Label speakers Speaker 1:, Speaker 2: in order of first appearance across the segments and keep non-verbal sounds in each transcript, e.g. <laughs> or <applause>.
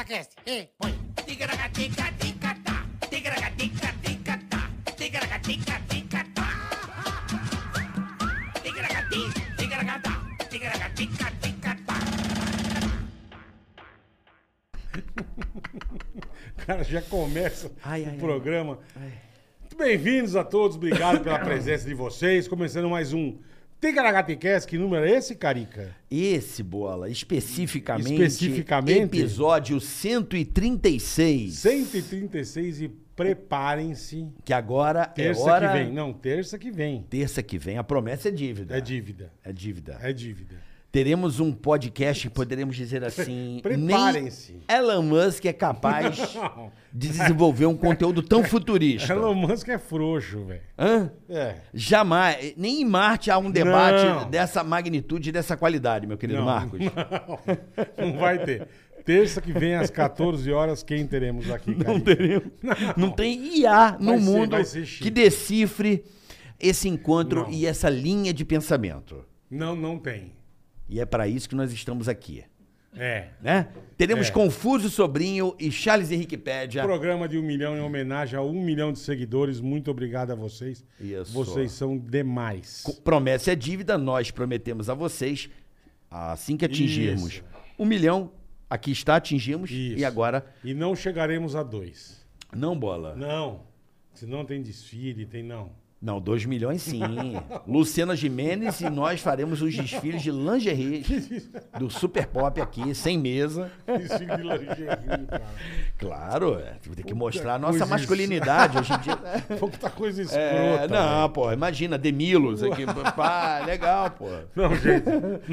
Speaker 1: Ticaracast. Ei, põe. Ticaracatica-ticatá. Ticaracatica-ticatá. Ticaracatica-ticatá. Ticaracati, ticaracatá. Ticaracatica-ticatá.
Speaker 2: O cara já começa
Speaker 3: Ai,
Speaker 2: o
Speaker 3: ai, ai.
Speaker 2: programa. Muito bem-vindos a todos, obrigado pela <coughs> presença de vocês. Começando mais um Ticaracaticast, que número é esse, Carica?
Speaker 3: Esse, Bola, especificamente,
Speaker 2: Especificamente?
Speaker 3: episódio 136,
Speaker 2: 136 e preparem-se.
Speaker 3: que agora
Speaker 2: Terça
Speaker 3: é hora...
Speaker 2: que vem. Não, terça que vem.
Speaker 3: Terça que vem, a promessa é dívida.
Speaker 2: É dívida.
Speaker 3: É dívida.
Speaker 2: É dívida.
Speaker 3: Teremos um podcast, poderemos dizer assim,
Speaker 2: Preparem-se.
Speaker 3: nem Elon Musk é capaz <laughs>
Speaker 2: Não.
Speaker 3: de desenvolver um conteúdo tão futurista.
Speaker 2: Elon Musk é frouxo, velho.
Speaker 3: Hã?
Speaker 2: É.
Speaker 3: Jamais, nem em Marte há um debate
Speaker 2: Não.
Speaker 3: dessa magnitude e dessa qualidade, meu querido
Speaker 2: Não,
Speaker 3: Marcos.
Speaker 2: Não, <laughs> não vai ter. Terça que vem, às 14 horas, quem teremos aqui?
Speaker 3: Não teremos. <laughs> Não tem IA no
Speaker 2: ser-
Speaker 3: mundo que decifre esse encontro
Speaker 2: Não.
Speaker 3: e essa linha de pensamento.
Speaker 2: Não, não tem.
Speaker 3: E é para isso que nós estamos aqui.
Speaker 2: É.
Speaker 3: Né? Teremos
Speaker 2: É.
Speaker 3: Confuso Sobrinho e Charles Henrique Pédia.
Speaker 2: Programa de um milhão em homenagem a um milhão de seguidores. Muito obrigado a vocês.
Speaker 3: Isso.
Speaker 2: Vocês são demais.
Speaker 3: Promessa é dívida, nós prometemos a vocês, assim que atingirmos
Speaker 2: Isso.
Speaker 3: um milhão, aqui está, atingimos,
Speaker 2: Isso.
Speaker 3: e agora,
Speaker 2: E não chegaremos a dois.
Speaker 3: não bola.
Speaker 2: Não. Senão tem desfile, tem não.
Speaker 3: Não, dois milhões sim. Luciana Jimenez e nós faremos os desfiles de lingerie do Super Pop aqui, sem mesa.
Speaker 2: Desfile de lingerie, cara.
Speaker 3: Claro, é, tem que mostrar a nossa masculinidade hoje em dia. <laughs>
Speaker 2: Puta coisa escrota.
Speaker 3: É, não,
Speaker 2: velho.
Speaker 3: pô, imagina, Demilos aqui. Pá, legal, pô.
Speaker 2: Não, gente.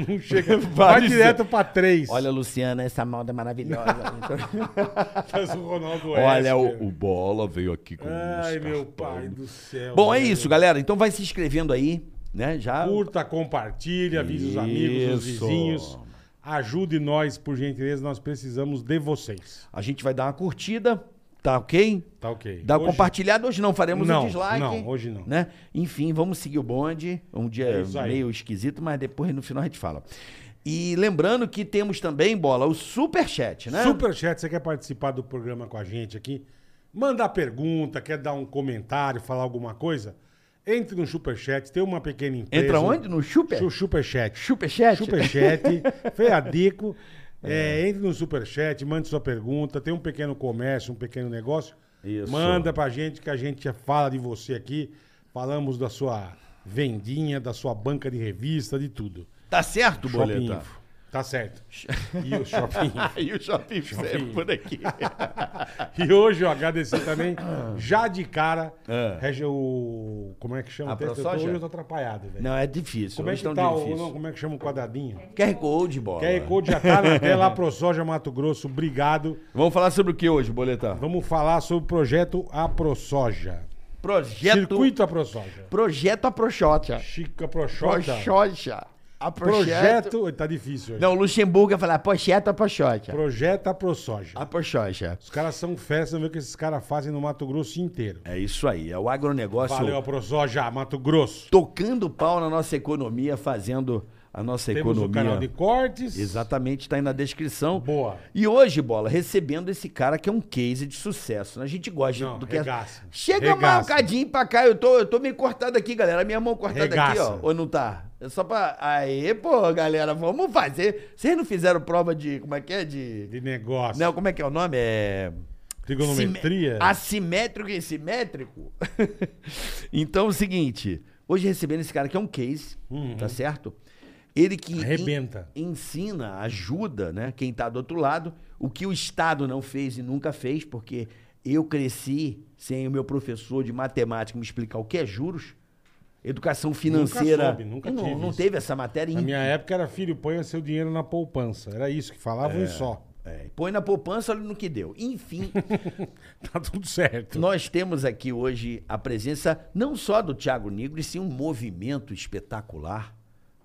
Speaker 2: Não chega. <laughs>
Speaker 3: Vai
Speaker 2: direto pra três.
Speaker 3: Olha, Luciana, essa moda maravilhosa. <laughs>
Speaker 2: Faz o Ronaldo
Speaker 3: Olha,
Speaker 2: Esper.
Speaker 3: o, o Bola veio aqui com
Speaker 2: Ai, meu pai do céu.
Speaker 3: Bom, é
Speaker 2: velho.
Speaker 3: Isso, galera. Então vai se inscrevendo aí, né? Já.
Speaker 2: Curta, compartilha, avisa os amigos, os vizinhos. Ajude nós, por gentileza, nós precisamos de vocês.
Speaker 3: A gente vai dar uma curtida, tá ok?
Speaker 2: Tá ok.
Speaker 3: Dá
Speaker 2: Hoje-
Speaker 3: compartilhado, hoje não faremos
Speaker 2: Não,
Speaker 3: o dislike.
Speaker 2: não, hoje não.
Speaker 3: Né? Enfim, vamos seguir o bonde. Um dia
Speaker 2: É
Speaker 3: meio esquisito, mas depois no final a gente fala. E lembrando que temos também, Bola, o Superchat, né?
Speaker 2: Superchat, você quer participar do programa com a gente aqui? Mandar pergunta, quer dar um comentário, falar alguma coisa? Entre no Superchat, tem uma pequena empresa.
Speaker 3: Entra onde? No Super?
Speaker 2: Su- Superchat.
Speaker 3: Superchat?
Speaker 2: Superchat, <laughs> Feadico. É, entre no Superchat, mande sua pergunta. Tem um pequeno comércio, um pequeno negócio.
Speaker 3: Isso.
Speaker 2: Manda pra gente que a gente fala de você aqui. Falamos da sua vendinha, da sua banca de revista, de tudo.
Speaker 3: Tá certo,
Speaker 2: Shopping
Speaker 3: Boleta?
Speaker 2: Info. Tá certo. E o Shopping <laughs>
Speaker 3: e o Shopping
Speaker 2: Shopping.
Speaker 3: por aqui. <laughs>
Speaker 2: E hoje eu agradecer também, já de cara,
Speaker 3: É.
Speaker 2: o. Como é que chama?
Speaker 3: A
Speaker 2: eu tô-? Hoje eu tô atrapalhado, velho.
Speaker 3: Não, é difícil.
Speaker 2: Como é que tá o. Não, como é que chama o quadradinho?
Speaker 3: QR Code, Bola.
Speaker 2: QR Code já tá na <laughs> tela, ProSoja Mato Grosso, obrigado.
Speaker 3: Vamos falar sobre o que hoje, Boleta?
Speaker 2: Vamos falar sobre o projeto A ProSoja.
Speaker 3: Projeto...
Speaker 2: Circuito A ProSoja.
Speaker 3: Projeto a Proxota.
Speaker 2: Chica. Proxota.
Speaker 3: A projeto...
Speaker 2: Tá difícil hoje.
Speaker 3: Não, o Luxemburgo ia falar projeto a Proxota.
Speaker 2: Projeto A ProSoja.
Speaker 3: A Proxota.
Speaker 2: Os caras são vamos ver o que esses caras fazem no Mato Grosso inteiro.
Speaker 3: É isso aí, é o agronegócio
Speaker 2: Valeu, A ProSoja, Mato Grosso.
Speaker 3: tocando pau na nossa economia, fazendo a nossa
Speaker 2: Temos
Speaker 3: economia.
Speaker 2: o canal de cortes.
Speaker 3: Exatamente, está aí na descrição.
Speaker 2: Boa.
Speaker 3: E hoje, Bola, recebendo esse cara que é um case de sucesso. né? A gente gosta
Speaker 2: Não,
Speaker 3: do que
Speaker 2: regaça.
Speaker 3: Chega
Speaker 2: Regaça.
Speaker 3: um cadinho pra cá, eu tô, eu tô meio cortado aqui, galera. Minha mão cortada aqui,
Speaker 2: Regaça.
Speaker 3: ó. Ou não tá? É só pra. Aê, pô, galera, vamos fazer. Vocês não fizeram prova de. Como é que é? De.
Speaker 2: De negócio.
Speaker 3: Não, como é que é o nome? É.
Speaker 2: Trigonometria.
Speaker 3: Sime- Assimétrico e simétrico. <laughs> então, é o seguinte. Hoje recebendo esse cara que é um case, tá certo? Ele que
Speaker 2: Uhum. Arrebenta.
Speaker 3: en- ensina, ajuda, né? Quem tá do outro lado, o que o Estado não fez e nunca fez, porque eu cresci sem o meu professor de matemática me explicar o que é juros, educação financeira.
Speaker 2: soube, nunca
Speaker 3: não,
Speaker 2: tive
Speaker 3: não teve essa matéria.
Speaker 2: Na minha época era filho, ponha seu dinheiro na poupança. Era isso que falavam e só.
Speaker 3: É, põe na poupança, olha no que deu. Enfim, <laughs>
Speaker 2: Tá tudo certo.
Speaker 3: Nós temos aqui hoje a presença não só do Thiago Negro, e sim um movimento espetacular,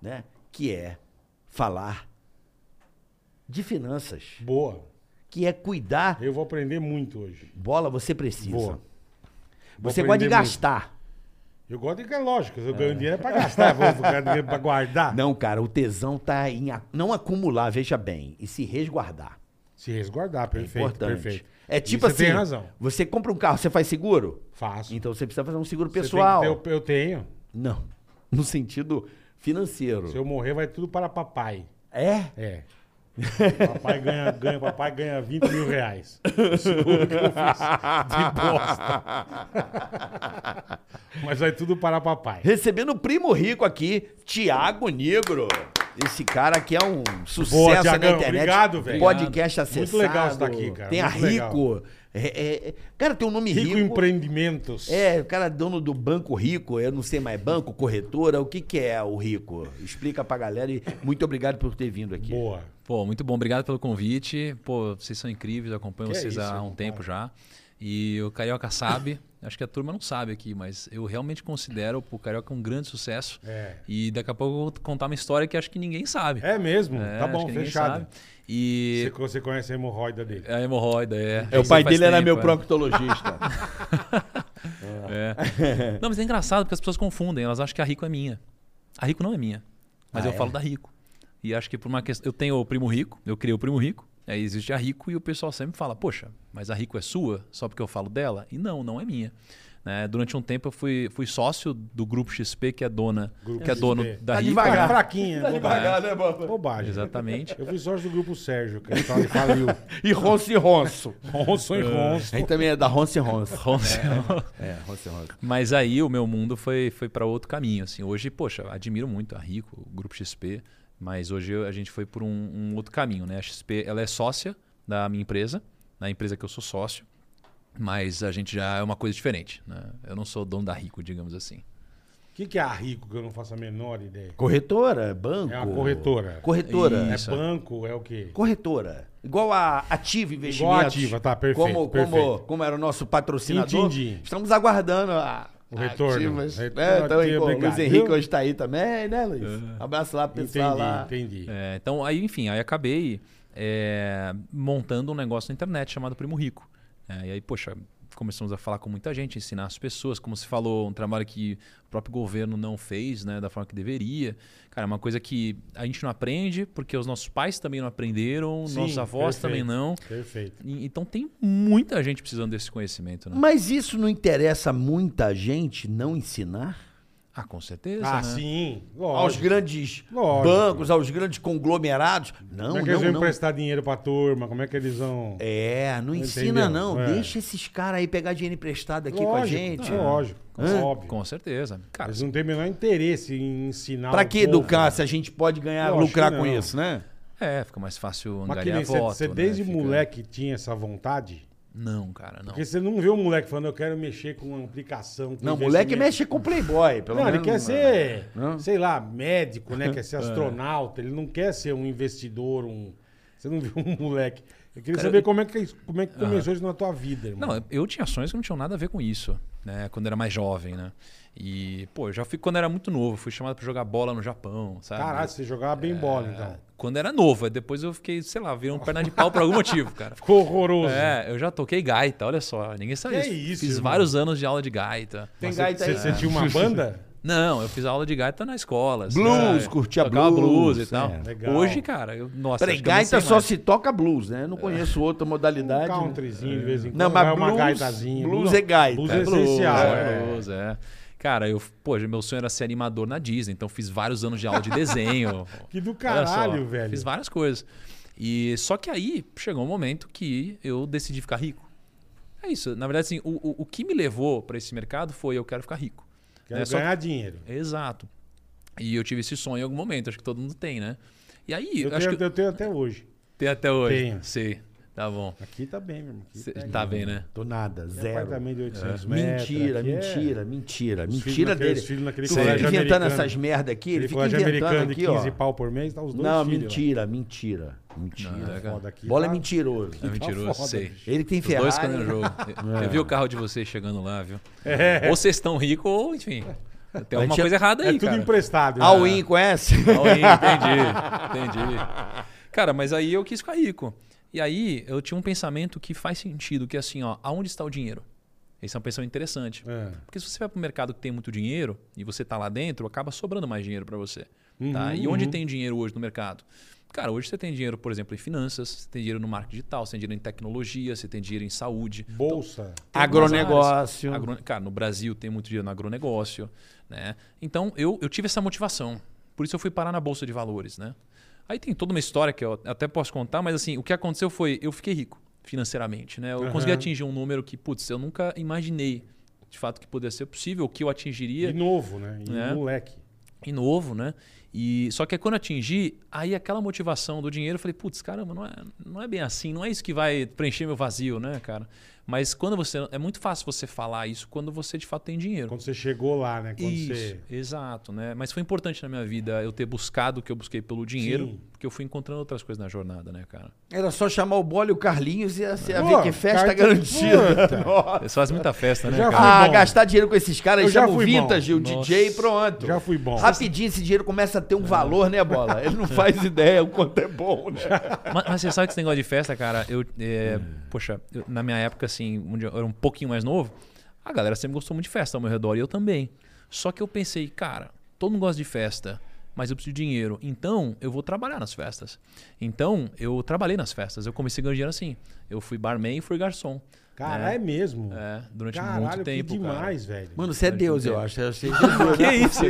Speaker 3: né? Que é falar de finanças,
Speaker 2: Boa.
Speaker 3: que é cuidar.
Speaker 2: Eu vou aprender muito hoje.
Speaker 3: Bola, você precisa.
Speaker 2: Boa. Vou
Speaker 3: Você gosta de
Speaker 2: aprender muito. Eu gosto de que é lógico. Se eu ganho dinheiro é pra gastar. Vou ganhar dinheiro pra guardar.
Speaker 3: Não, cara, o tesão tá em a- não acumular, veja bem, e se resguardar.
Speaker 2: Se resguardar, perfeito,
Speaker 3: Importante.
Speaker 2: perfeito.
Speaker 3: É tipo
Speaker 2: você
Speaker 3: assim,
Speaker 2: tem razão.
Speaker 3: você compra um carro, você faz seguro?
Speaker 2: Faço.
Speaker 3: Então você precisa fazer um seguro
Speaker 2: Você
Speaker 3: pessoal.
Speaker 2: ter eu tenho.
Speaker 3: Não, <laughs> no sentido financeiro.
Speaker 2: Se eu morrer, vai tudo para papai.
Speaker 3: É?
Speaker 2: É. papai ganha, ganha, papai ganha 20 mil reais. Seguro que eu fiz de bosta. Mas vai tudo para papai.
Speaker 3: Recebendo o primo rico aqui, Tiago Negro. Esse cara aqui é um sucesso
Speaker 2: Boa,
Speaker 3: na
Speaker 2: Tiagão.
Speaker 3: internet.
Speaker 2: Obrigado, velho.
Speaker 3: Podcast acessado.
Speaker 2: Muito legal você tá aqui, cara.
Speaker 3: Tem a
Speaker 2: Muito legal.
Speaker 3: Rico. É, é, é- cara, tem um nome
Speaker 2: Rico
Speaker 3: Rico.
Speaker 2: Empreendimentos.
Speaker 3: É, o cara é dono do Banco Rico, eu não sei mais, banco, corretora, o que que é o Rico? Explica pra galera e muito obrigado por ter vindo aqui.
Speaker 2: Boa.
Speaker 4: Pô, muito bom. Obrigado pelo convite. Pô, vocês são incríveis. Eu acompanho
Speaker 2: Que é
Speaker 4: vocês
Speaker 2: isso,
Speaker 4: há um
Speaker 2: compadre.
Speaker 4: tempo já. E o Carioca sabe. <laughs> acho que a turma não sabe aqui, mas eu realmente considero o Carioca um grande sucesso.
Speaker 2: É.
Speaker 4: E daqui a pouco eu vou contar uma história que acho que ninguém sabe.
Speaker 2: É mesmo?
Speaker 4: É,
Speaker 2: tá bom, fechado.
Speaker 4: E
Speaker 2: Você, você conhece a hemorroida dele.
Speaker 4: a hemorroida, é.
Speaker 3: É, o pai dele era
Speaker 4: tempo,
Speaker 3: meu
Speaker 4: é.
Speaker 3: proctologista. <laughs>
Speaker 4: É. Não, mas é engraçado porque as pessoas confundem. Elas acham que a Rico é minha. A Rico não é minha. Mas
Speaker 3: Ah,
Speaker 4: eu
Speaker 3: é?
Speaker 4: falo da Rico. E acho que por uma questão. Eu tenho o primo rico, eu criei o primo rico. Aí existe a Rico e o pessoal sempre fala: Poxa, mas a Rico é sua só porque eu falo dela? E não, não é minha. Né? Durante um tempo eu fui, fui sócio do Grupo XP, que é dona,
Speaker 2: Grupo
Speaker 4: que é dono
Speaker 2: XP.
Speaker 4: da
Speaker 3: Tá
Speaker 4: Rico.
Speaker 3: devagar.
Speaker 2: Fraquinha.
Speaker 3: Tá devagar, né, Boba?
Speaker 2: Bobagem.
Speaker 4: Exatamente.
Speaker 2: Eu fui sócio do grupo Sérgio, que ele ele faliu. <laughs>
Speaker 3: E Ronço e Ronço.
Speaker 2: Ronson e Ronson.
Speaker 3: A gente também é da Ronço e Ronço.
Speaker 4: Ronce-
Speaker 3: É, Ronço e Ronço.
Speaker 4: Mas aí o meu mundo foi, foi para outro caminho. Assim. Hoje, poxa, admiro muito a Rico, o Grupo XP, mas hoje a gente foi por um, um outro caminho. Né? A XP ela é sócia da minha empresa, da empresa que eu sou sócio, mas a gente já é uma coisa diferente. Né? Eu não sou dono da Rico, digamos assim.
Speaker 2: O que, que é a Rico, que eu não faço a menor ideia?
Speaker 3: Corretora, banco.
Speaker 2: É uma corretora.
Speaker 3: Corretora.
Speaker 4: Isso.
Speaker 2: É banco, é o quê?
Speaker 3: Corretora. Igual a Ativa Investimentos.
Speaker 2: Igual a Ativa, tá, perfeito,
Speaker 3: Como,
Speaker 2: perfeito.
Speaker 3: Como, como era o nosso patrocinador.
Speaker 2: Entendi.
Speaker 3: Estamos aguardando a,
Speaker 2: O retorno.
Speaker 3: Ativas.
Speaker 2: Retorno,
Speaker 3: É, então,
Speaker 2: obrigado,
Speaker 3: Luiz Henrique hoje tá aí também, né, Luiz? Abraço lá pro pessoal lá.
Speaker 2: Entendi, entendi.
Speaker 4: É, então, aí, enfim, aí acabei é, montando um negócio na internet chamado Primo Rico. É, e aí, poxa, começamos a falar com muita gente, ensinar as pessoas. Como se falou, um trabalho que o próprio governo não fez né, da forma que deveria. Cara, é uma coisa que a gente não aprende, porque os nossos pais também não aprenderam,
Speaker 2: Sim,
Speaker 4: nossos avós também
Speaker 2: perfeito,
Speaker 4: não.
Speaker 2: Perfeito.
Speaker 4: E- Então tem muita gente precisando desse conhecimento, né?
Speaker 3: Mas isso não interessa muita gente não ensinar?
Speaker 4: Ah, com certeza.
Speaker 2: Ah,
Speaker 4: né?
Speaker 2: sim.
Speaker 3: Aos
Speaker 2: Lógico.
Speaker 3: grandes
Speaker 2: Lógico.
Speaker 3: bancos, aos grandes conglomerados? Não,
Speaker 2: Como é que eles
Speaker 3: não,
Speaker 2: vão
Speaker 3: não.
Speaker 2: emprestar dinheiro pra turma? Como é que eles vão.
Speaker 3: É, não
Speaker 2: Entendeu?
Speaker 3: ensina não.
Speaker 2: É.
Speaker 3: Deixa esses caras aí pegar dinheiro emprestado aqui com a
Speaker 2: Lógico,
Speaker 3: gente.
Speaker 2: é Lógico,
Speaker 3: Hã?
Speaker 2: óbvio.
Speaker 4: Com certeza. Cara,
Speaker 2: Eles não têm o menor interesse em ensinar.
Speaker 3: Pra que
Speaker 2: povo.
Speaker 3: educar se a gente pode ganhar,
Speaker 2: Lógico
Speaker 3: lucrar com
Speaker 2: não.
Speaker 3: isso, né?
Speaker 4: é, fica mais fácil
Speaker 2: Mas que você,
Speaker 4: voto.
Speaker 2: você
Speaker 4: né?
Speaker 2: desde
Speaker 4: Fica-
Speaker 2: moleque tinha essa vontade?
Speaker 4: Não, cara, não.
Speaker 2: Porque você não vê um moleque falando, eu quero mexer com uma aplicação. com
Speaker 3: Não, moleque
Speaker 2: investimento."
Speaker 3: mexe com Playboy, pelo
Speaker 2: Não, ele
Speaker 3: menos.
Speaker 2: quer ser,
Speaker 3: Não?
Speaker 2: sei lá, médico, né? <laughs> Quer ser astronauta. Ele não quer ser um investidor, um. Você não viu um moleque. Eu queria
Speaker 4: Cara,
Speaker 2: saber como é que, como é que começou isso na tua vida, irmão.
Speaker 4: Não, eu tinha sonhos que não tinham nada a ver com isso, né? Quando era mais jovem, né? E, pô, eu já fui, quando era muito novo, fui chamado pra jogar bola no Japão, sabe?
Speaker 2: Caralho, você jogava bem bola, então.
Speaker 4: Quando era novo, depois eu fiquei, sei lá, virei um perna de pau por algum motivo, cara. <laughs>
Speaker 2: Ficou horroroso.
Speaker 4: É, eu já toquei gaita, olha só, ninguém sabe
Speaker 2: Que
Speaker 4: disso.
Speaker 2: isso,
Speaker 4: Fiz
Speaker 2: irmão?
Speaker 4: vários anos de aula de gaita.
Speaker 3: Tem
Speaker 2: Mas
Speaker 3: gaita
Speaker 2: você,
Speaker 3: aí.
Speaker 2: você tinha uma <laughs> banda?
Speaker 4: Não, eu fiz aula de gaita na escola. assim,
Speaker 3: Blues,
Speaker 4: né?
Speaker 3: curtia
Speaker 4: Tocava
Speaker 3: blues,
Speaker 4: e tal.
Speaker 3: é.
Speaker 4: Hoje, cara, eu, nossa,
Speaker 3: Peraí, gaita só
Speaker 4: mais.
Speaker 3: se toca blues, né? Eu não conheço outra
Speaker 2: Um
Speaker 3: modalidade. né?
Speaker 2: countryzinho de vez em quando.
Speaker 3: Não, mas
Speaker 2: uma
Speaker 3: blues-
Speaker 2: gaitazinha.
Speaker 3: blues é gaita.
Speaker 2: Blues é
Speaker 3: É blues,
Speaker 2: essencial.
Speaker 4: É,
Speaker 2: é.
Speaker 4: blues, é. Cara, eu, pô, meu sonho era ser animador na Disney, então fiz vários anos de aula de desenho. <laughs>
Speaker 2: Que do
Speaker 4: Olha só,
Speaker 2: caralho, velho.
Speaker 4: Fiz várias coisas. E só que aí chegou um momento que eu decidi ficar rico. É isso. Na verdade, assim, o, o, o que me levou para esse mercado foi eu quero ficar rico.
Speaker 2: Quero
Speaker 4: É, só-
Speaker 2: ganhar dinheiro.
Speaker 4: Exato. E eu tive esse sonho em algum momento, acho que todo mundo tem, né? E aí,
Speaker 2: Eu tenho,
Speaker 4: que
Speaker 2: eu tenho até hoje.
Speaker 4: tem até hoje.
Speaker 2: Tenho.
Speaker 4: Sei. Tá bom.
Speaker 2: Aqui tá bem, meu irmão. Aqui
Speaker 4: Cê-
Speaker 2: tá,
Speaker 4: tá bem, né?
Speaker 3: Tô nada,
Speaker 2: Tem
Speaker 3: zero.
Speaker 2: apartamento de 800 metros.
Speaker 3: Mentira,
Speaker 2: aqui é-
Speaker 3: mentira, mentira.
Speaker 2: Os
Speaker 3: Mentira dele.
Speaker 2: filhos naquele
Speaker 3: Tu fica
Speaker 2: colégio
Speaker 3: inventando
Speaker 2: americano.
Speaker 3: essas merda aqui, ele
Speaker 2: Ele
Speaker 3: fica inventando aqui,
Speaker 2: de 15
Speaker 3: ó.
Speaker 2: pau por mês, tá os dois
Speaker 3: Não,
Speaker 2: filhos.
Speaker 3: mentira, mentira. Mentira.
Speaker 4: Não, é, cara.
Speaker 2: Foda aqui,
Speaker 3: Bola
Speaker 2: tá-
Speaker 3: é mentiroso.
Speaker 4: É mentiroso,
Speaker 2: foda,
Speaker 4: sei.
Speaker 2: bicho.
Speaker 3: Ele que tem
Speaker 4: Os dois
Speaker 3: Ferrari.
Speaker 4: no jogo. Eu, eu vi o carro de vocês chegando lá, viu?
Speaker 2: É.
Speaker 4: Ou vocês estão ricos, ou, enfim. Tem alguma coisa errada aí,
Speaker 2: É tudo
Speaker 4: cara.
Speaker 2: emprestado. né?
Speaker 3: All in, conhece?
Speaker 4: All in, entendi. Entendi. Cara, mas aí eu quis ficar rico. E aí eu tinha um pensamento que faz sentido, que é assim, ó, aonde está o dinheiro? Esse é um pensamento interessante.
Speaker 2: É.
Speaker 4: Porque se você vai para o mercado que tem muito dinheiro e você está lá dentro, acaba sobrando mais dinheiro para você. tá?
Speaker 2: Uhum,
Speaker 4: E onde
Speaker 2: uhum.
Speaker 4: tem dinheiro hoje no mercado? Cara, hoje você tem dinheiro, por exemplo, em finanças, você tem dinheiro no marketing digital, você tem dinheiro em tecnologia, você tem dinheiro em saúde.
Speaker 2: Bolsa.
Speaker 4: Tem
Speaker 3: Agronegócio.
Speaker 4: Agro- Cara, no Brasil tem muito dinheiro no agronegócio, né? Então eu, eu tive essa motivação. Por isso eu fui parar na bolsa de valores, né? Aí tem toda uma história que eu até posso contar, mas assim, o que aconteceu foi eu fiquei rico financeiramente, né? Eu
Speaker 2: Aham.
Speaker 4: consegui atingir um número que, putz, eu nunca imaginei de fato que poderia ser possível, que eu atingiria
Speaker 2: E novo, né? E
Speaker 4: É.
Speaker 2: moleque.
Speaker 4: e novo, né? E só que quando eu atingi, aí aquela motivação do dinheiro, eu falei, putz, caramba, não é, não é bem assim, não é isso que vai preencher meu vazio, né, cara? Mas quando você é muito fácil você falar isso quando você de fato tem dinheiro.
Speaker 2: Quando você chegou lá, né? Quando
Speaker 4: Isso,
Speaker 2: você.
Speaker 4: exato, né? Mas foi importante na minha vida eu ter buscado o que eu busquei pelo dinheiro,
Speaker 2: Sim.
Speaker 4: Porque eu fui encontrando outras coisas na jornada, né, cara?
Speaker 3: Era só chamar o Bola e o Carlinhos e ia, ia
Speaker 2: Pô,
Speaker 3: ver que festa
Speaker 2: carta-
Speaker 3: garantida. <laughs>
Speaker 4: Eles fazem muita festa, né,
Speaker 2: Já
Speaker 4: cara?
Speaker 3: Ah,
Speaker 2: bom.
Speaker 3: gastar dinheiro com esses caras,
Speaker 2: já
Speaker 3: chama o
Speaker 2: fui bom.
Speaker 3: Vintage, o. DJ e pronto.
Speaker 2: Já fui bom.
Speaker 3: Rapidinho esse dinheiro começa a ter um valor, né, Bola? Ele não <laughs> faz ideia o quanto é bom, né?
Speaker 4: Mas, mas você sabe que esse negócio de festa, cara, eu. é, poxa, eu- na minha época, assim, onde eu era um pouquinho mais novo, a galera sempre gostou muito de festa ao meu redor e eu também. Só que eu pensei, cara, todo mundo gosta de festa, mas eu preciso de dinheiro. Então, eu vou trabalhar nas festas. Então, eu trabalhei nas festas. Eu comecei ganhando dinheiro assim. Eu fui barman e fui garçom.
Speaker 2: Caralho, é mesmo.
Speaker 4: É, durante
Speaker 2: Caralho,
Speaker 4: muito tempo.
Speaker 2: que
Speaker 4: cara.
Speaker 2: demais, velho.
Speaker 3: Mano, você é Deus, eu acho. Eu achei <laughs>
Speaker 4: Que isso?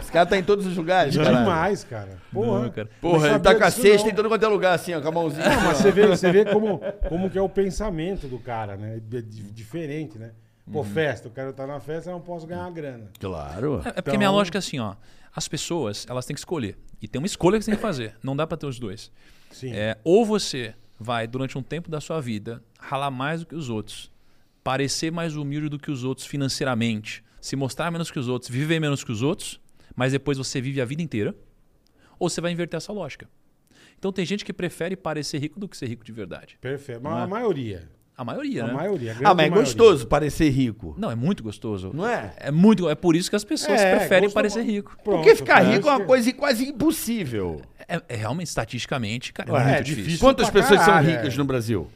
Speaker 3: Esse cara tá em todos os lugares, cara.
Speaker 2: demais, cara. Porra.
Speaker 4: Não, cara.
Speaker 3: Porra, ele tá com a cesta em todo quanto é lugar, assim, ó, com a mãozinha.
Speaker 2: Não, mas você vê, você vê como, como que é o pensamento do cara, né? É di- diferente, né? Pô,
Speaker 4: Uhum.
Speaker 2: festa, eu quero estar na festa, eu não posso ganhar uma grana.
Speaker 3: Claro.
Speaker 4: É, é porque
Speaker 2: Então-
Speaker 4: minha lógica é assim, ó. As pessoas, elas têm que escolher. E tem uma escolha que você tem que fazer. Não dá pra ter os dois.
Speaker 2: Sim.
Speaker 4: É, ou você vai, durante um tempo da sua vida, ralar mais do que os outros, parecer mais humilde do que os outros financeiramente, se mostrar menos que os outros, viver menos que os outros, mas depois você vive a vida inteira, ou você vai inverter essa lógica. Então tem gente que prefere parecer rico do que ser rico de verdade.
Speaker 2: Perfeito. Mas
Speaker 4: é?
Speaker 2: a maioria.
Speaker 4: A maioria,
Speaker 2: A
Speaker 4: né?
Speaker 2: maioria. a
Speaker 3: Ah, mas é
Speaker 2: maioria.
Speaker 3: gostoso parecer rico.
Speaker 4: Não, é muito gostoso.
Speaker 3: Não é?
Speaker 4: É muito, é por isso que as pessoas
Speaker 2: É,
Speaker 4: preferem parecer rico.
Speaker 2: Pronto,
Speaker 3: Porque ficar rico é uma
Speaker 2: que-
Speaker 3: coisa quase impossível.
Speaker 4: É, é realmente estatisticamente, cara, é
Speaker 2: Ué,
Speaker 4: muito
Speaker 2: é
Speaker 4: difícil.
Speaker 2: difícil.
Speaker 3: Quantas
Speaker 2: pra
Speaker 3: pessoas
Speaker 2: caralho,
Speaker 3: são ricas
Speaker 2: é.
Speaker 3: no Brasil?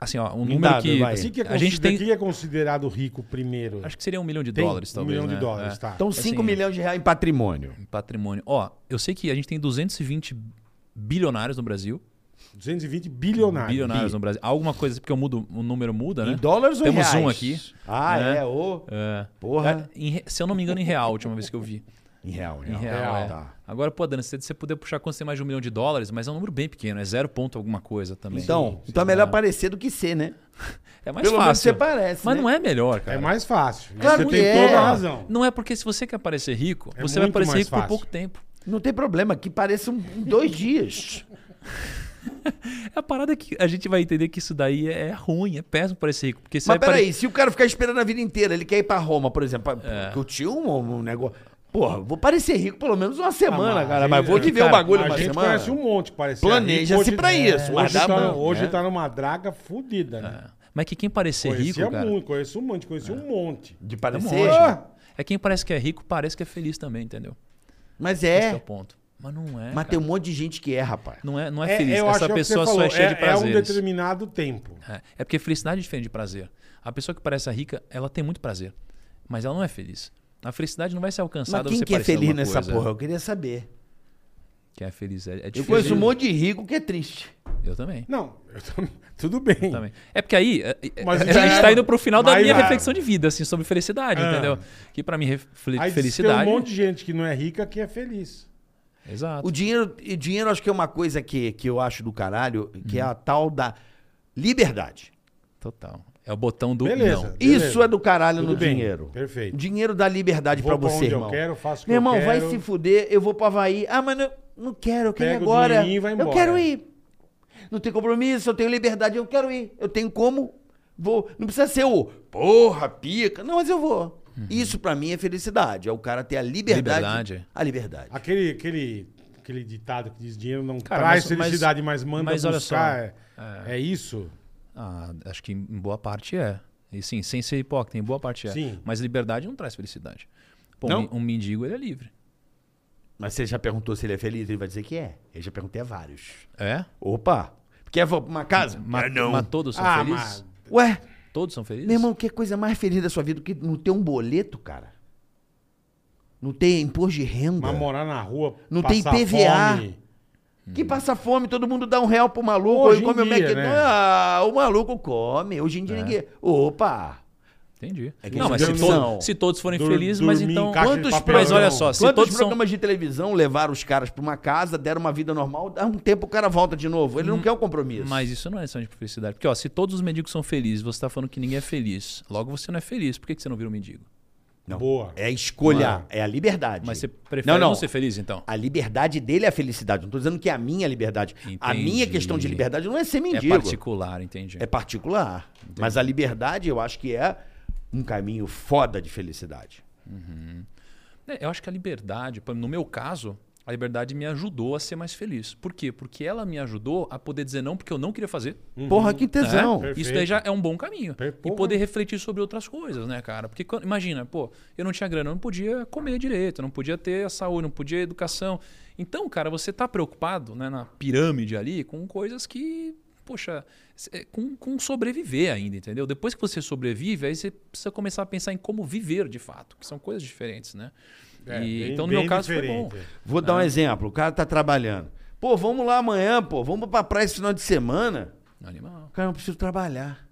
Speaker 4: Assim, ó, um
Speaker 3: Me
Speaker 4: número
Speaker 3: dá,
Speaker 4: que
Speaker 3: vai.
Speaker 2: Assim que é
Speaker 4: a gente tem,
Speaker 2: quem é considerado rico primeiro?
Speaker 4: acho que seria um milhão de
Speaker 2: Tem
Speaker 4: dólares,
Speaker 2: um
Speaker 4: talvez,
Speaker 2: milhão de
Speaker 4: né?
Speaker 2: dólares,
Speaker 4: É.
Speaker 2: tá.
Speaker 3: Então, 5
Speaker 4: Assim,
Speaker 3: milhões de reais em patrimônio.
Speaker 4: em patrimônio. Ó, eu sei que a gente tem 220 bilionários no Brasil.
Speaker 2: 220 bilionários.
Speaker 4: bilionários
Speaker 2: Bi.
Speaker 4: no Brasil. Alguma coisa, porque eu mudo, o número muda, né?
Speaker 3: Em dólares ou
Speaker 4: Temos
Speaker 3: reais?
Speaker 4: um aqui.
Speaker 3: Ah,
Speaker 4: né?
Speaker 3: é? Ô.
Speaker 4: É.
Speaker 3: Porra.
Speaker 4: É, em se eu não me engano, em real, a última vez que eu vi.
Speaker 3: Em real,
Speaker 4: Em real,
Speaker 2: Real,
Speaker 4: é.
Speaker 3: tá.
Speaker 4: Agora, pô, Dani, se você puder puxar quando você tem mais de um milhão de dólares, mas é um número bem pequeno, é zero ponto alguma coisa também.
Speaker 3: Então,
Speaker 2: Sim,
Speaker 3: então é melhor parecer do que ser, né? <laughs>
Speaker 4: é mais
Speaker 3: Pelo menos
Speaker 4: fácil.
Speaker 3: você parece,
Speaker 4: Mas
Speaker 3: né?
Speaker 4: não é melhor, cara.
Speaker 2: É mais fácil.
Speaker 3: Claro
Speaker 2: você
Speaker 3: que
Speaker 2: tem
Speaker 3: é.
Speaker 2: toda a razão.
Speaker 4: Não é porque se você quer parecer rico,
Speaker 2: É
Speaker 4: você vai parecer rico por
Speaker 2: fácil.
Speaker 4: pouco tempo.
Speaker 3: Não tem problema, que pareça um, em dois dias. <laughs> <laughs>
Speaker 4: A parada é que a gente vai entender que isso daí é ruim, é péssimo parecer rico. Porque
Speaker 3: Mas
Speaker 4: vai pare-
Speaker 3: peraí, se o cara ficar esperando a vida inteira, ele quer ir pra Roma, por exemplo,
Speaker 4: É.
Speaker 3: que eu tinha um, um negócio. Porra, vou parecer rico pelo menos uma semana,
Speaker 2: Ah,
Speaker 3: cara.
Speaker 2: a
Speaker 3: Mas
Speaker 2: gente-
Speaker 3: vou viver o
Speaker 2: cara,
Speaker 3: bagulho
Speaker 2: A
Speaker 3: uma
Speaker 2: gente
Speaker 3: semana.
Speaker 2: conhece um monte parece
Speaker 3: Planeja-se pra isso, mas
Speaker 2: Hoje, tá, hoje
Speaker 3: né?
Speaker 2: tá numa draga fodida, né?
Speaker 4: É. Mas que quem parecer
Speaker 2: Conhecia
Speaker 4: rico, cara,
Speaker 2: muito, conheço um monte, conheci um monte.
Speaker 3: De
Speaker 4: é
Speaker 3: parecer.
Speaker 4: monte.
Speaker 2: Ah,
Speaker 4: É quem parece que é rico, parece que é feliz também, entendeu?
Speaker 3: Mas
Speaker 4: Esse é o
Speaker 3: é.
Speaker 4: ponto. Mas não é.
Speaker 3: Mas
Speaker 4: cara.
Speaker 3: tem um monte de gente que é, rapaz.
Speaker 4: Não é, não é
Speaker 2: é,
Speaker 4: feliz.
Speaker 2: eu
Speaker 4: Essa
Speaker 2: é o
Speaker 4: pessoa só
Speaker 2: falou,
Speaker 4: é cheia de
Speaker 2: é, é um determinado tempo.
Speaker 4: É, é porque felicidade é diferente de prazer. A pessoa que parece rica, ela tem muito prazer, mas ela não é feliz. A felicidade não vai ser alcançada
Speaker 3: Mas quem
Speaker 4: você
Speaker 3: que é feliz nessa
Speaker 4: coisa.
Speaker 3: porra? Eu queria saber.
Speaker 4: Quem é feliz é, é
Speaker 3: Eu
Speaker 4: difícil.
Speaker 3: conheço um monte de rico que é triste.
Speaker 4: Eu também.
Speaker 2: Não, eu tô- <laughs> tudo bem.
Speaker 4: também. É porque aí é,
Speaker 2: Mas
Speaker 4: a gente
Speaker 2: é-
Speaker 4: tá indo pro final da minha reflexão de vida, assim, sobre felicidade,
Speaker 2: Ah.
Speaker 4: entendeu? Que pra mim refle-
Speaker 2: Aí
Speaker 4: felicidade.
Speaker 2: tem um monte de gente que não é rica que é feliz.
Speaker 4: Exato.
Speaker 3: O dinheiro, e dinheiro acho que é uma coisa que, que eu acho do caralho, que
Speaker 2: Uhum.
Speaker 3: é a tal da liberdade.
Speaker 4: Total. É o botão do
Speaker 2: Beleza.
Speaker 4: não.
Speaker 3: Isso
Speaker 2: Beleza.
Speaker 3: é do caralho
Speaker 2: Tudo
Speaker 3: no
Speaker 2: bem,
Speaker 3: dinheiro.
Speaker 2: perfeito.
Speaker 3: O dinheiro dá liberdade pra
Speaker 2: pra
Speaker 3: você,
Speaker 2: onde eu
Speaker 3: irmão.
Speaker 2: quero, faço o que
Speaker 3: Meu
Speaker 2: eu
Speaker 3: irmão, vai se fuder, eu vou pro Havaí. Ah, mas não, não quero, eu quero ir
Speaker 2: Pega o
Speaker 3: agora.
Speaker 2: e
Speaker 3: Eu quero ir. Não tem compromisso, eu tenho liberdade, eu quero ir. Eu tenho como, vou. Não precisa ser o porra, pica. Não, mas eu vou. Isso pra mim é felicidade. É o cara ter a liberdade.
Speaker 4: Liberdade.
Speaker 3: A liberdade.
Speaker 2: Aquele, aquele, aquele ditado que diz dinheiro não
Speaker 4: Cara,
Speaker 2: traz
Speaker 4: mas- mas-
Speaker 2: felicidade, mas, manda
Speaker 4: mas olha
Speaker 2: buscar.
Speaker 4: só,
Speaker 2: é, é isso?
Speaker 4: Ah, acho que em boa parte é. E sim, sem ser hipócrita, em boa parte é.
Speaker 2: Sim.
Speaker 4: Mas liberdade não traz felicidade. Pô,
Speaker 3: Não?
Speaker 4: um, um mendigo, ele é livre.
Speaker 3: Mas você já perguntou se ele é feliz? Ele vai dizer que é. Eu já perguntei a vários.
Speaker 4: É?
Speaker 3: Opa! Quer pra uma casa?
Speaker 4: Ma-
Speaker 3: Quero não.
Speaker 4: Mas todos são
Speaker 2: Ah,
Speaker 4: felizes?
Speaker 2: mas
Speaker 3: Ué,
Speaker 4: Todos são felizes?
Speaker 3: meu irmão, que coisa mais feliz da sua vida do que não ter um boleto, cara? Não ter imposto de renda?
Speaker 2: mas morar na rua,
Speaker 3: Não tem PVA.
Speaker 2: fome.
Speaker 3: Que passa fome, todo mundo dá um real pro maluco,
Speaker 2: Hoje
Speaker 3: come o
Speaker 2: dia,
Speaker 3: McDonald's.
Speaker 2: né?
Speaker 3: Ah, o maluco come. Hoje em dia ninguém. Opa!
Speaker 4: Entendi.
Speaker 3: É que
Speaker 4: não, mas se,
Speaker 3: deu
Speaker 4: to-
Speaker 3: não.
Speaker 4: se todos forem
Speaker 2: Dur-
Speaker 4: felizes, mas então.
Speaker 3: Quantos.
Speaker 4: Mas olha só, se
Speaker 3: Quantos
Speaker 4: todos são.
Speaker 3: programas de televisão levaram os caras pra uma casa, deram uma vida normal, dá um tempo o cara volta de novo. Ele não quer o compromisso.
Speaker 4: Mas isso não é lição de felicidade. Porque, ó, se todos os mendigos são felizes, você tá falando que ninguém é feliz. Logo você não é feliz. Por que, que você não vira um mendigo?
Speaker 3: Não.
Speaker 2: Boa.
Speaker 3: É a escolha, é a liberdade.
Speaker 4: Mas você prefere
Speaker 3: não,
Speaker 4: não,
Speaker 3: não.
Speaker 4: ser feliz, então?
Speaker 3: A liberdade dele é a felicidade. Não tô dizendo que é a minha liberdade. A
Speaker 4: Entendi.
Speaker 3: minha questão de liberdade não é ser
Speaker 4: É
Speaker 3: mendigo.
Speaker 4: particular, entendi.
Speaker 3: É particular. Mas a liberdade eu acho que é um caminho foda de felicidade.
Speaker 4: É, eu acho que a liberdade, no meu caso, a liberdade me ajudou a ser mais feliz. Por quê? Porque ela me ajudou a poder dizer não porque eu não queria fazer.
Speaker 3: Porra, que tesão.
Speaker 4: né?
Speaker 2: Perfeito.
Speaker 4: Isso daí já é um bom caminho.
Speaker 2: Per-
Speaker 4: E
Speaker 2: porra.
Speaker 4: poder refletir sobre outras coisas, né, cara? Porque quando- imagina, pô, eu não tinha grana, eu não podia comer direito, eu não podia ter a saúde, não podia educação. Então, cara, você tá preocupado né, na pirâmide ali com coisas que, poxa, é, com, com sobreviver ainda, entendeu? Depois que você sobrevive, aí você precisa começar a pensar em como viver de fato, que são coisas diferentes, né?
Speaker 2: É,
Speaker 4: E-
Speaker 2: bem-
Speaker 4: então, no meu caso, foi
Speaker 2: diferente.
Speaker 4: bom.
Speaker 3: Vou dar um exemplo. O cara tá trabalhando. Pô, vamos lá amanhã, pô. Vamos pra praia esse final de semana.
Speaker 4: Animal.
Speaker 3: Cara, eu preciso trabalhar.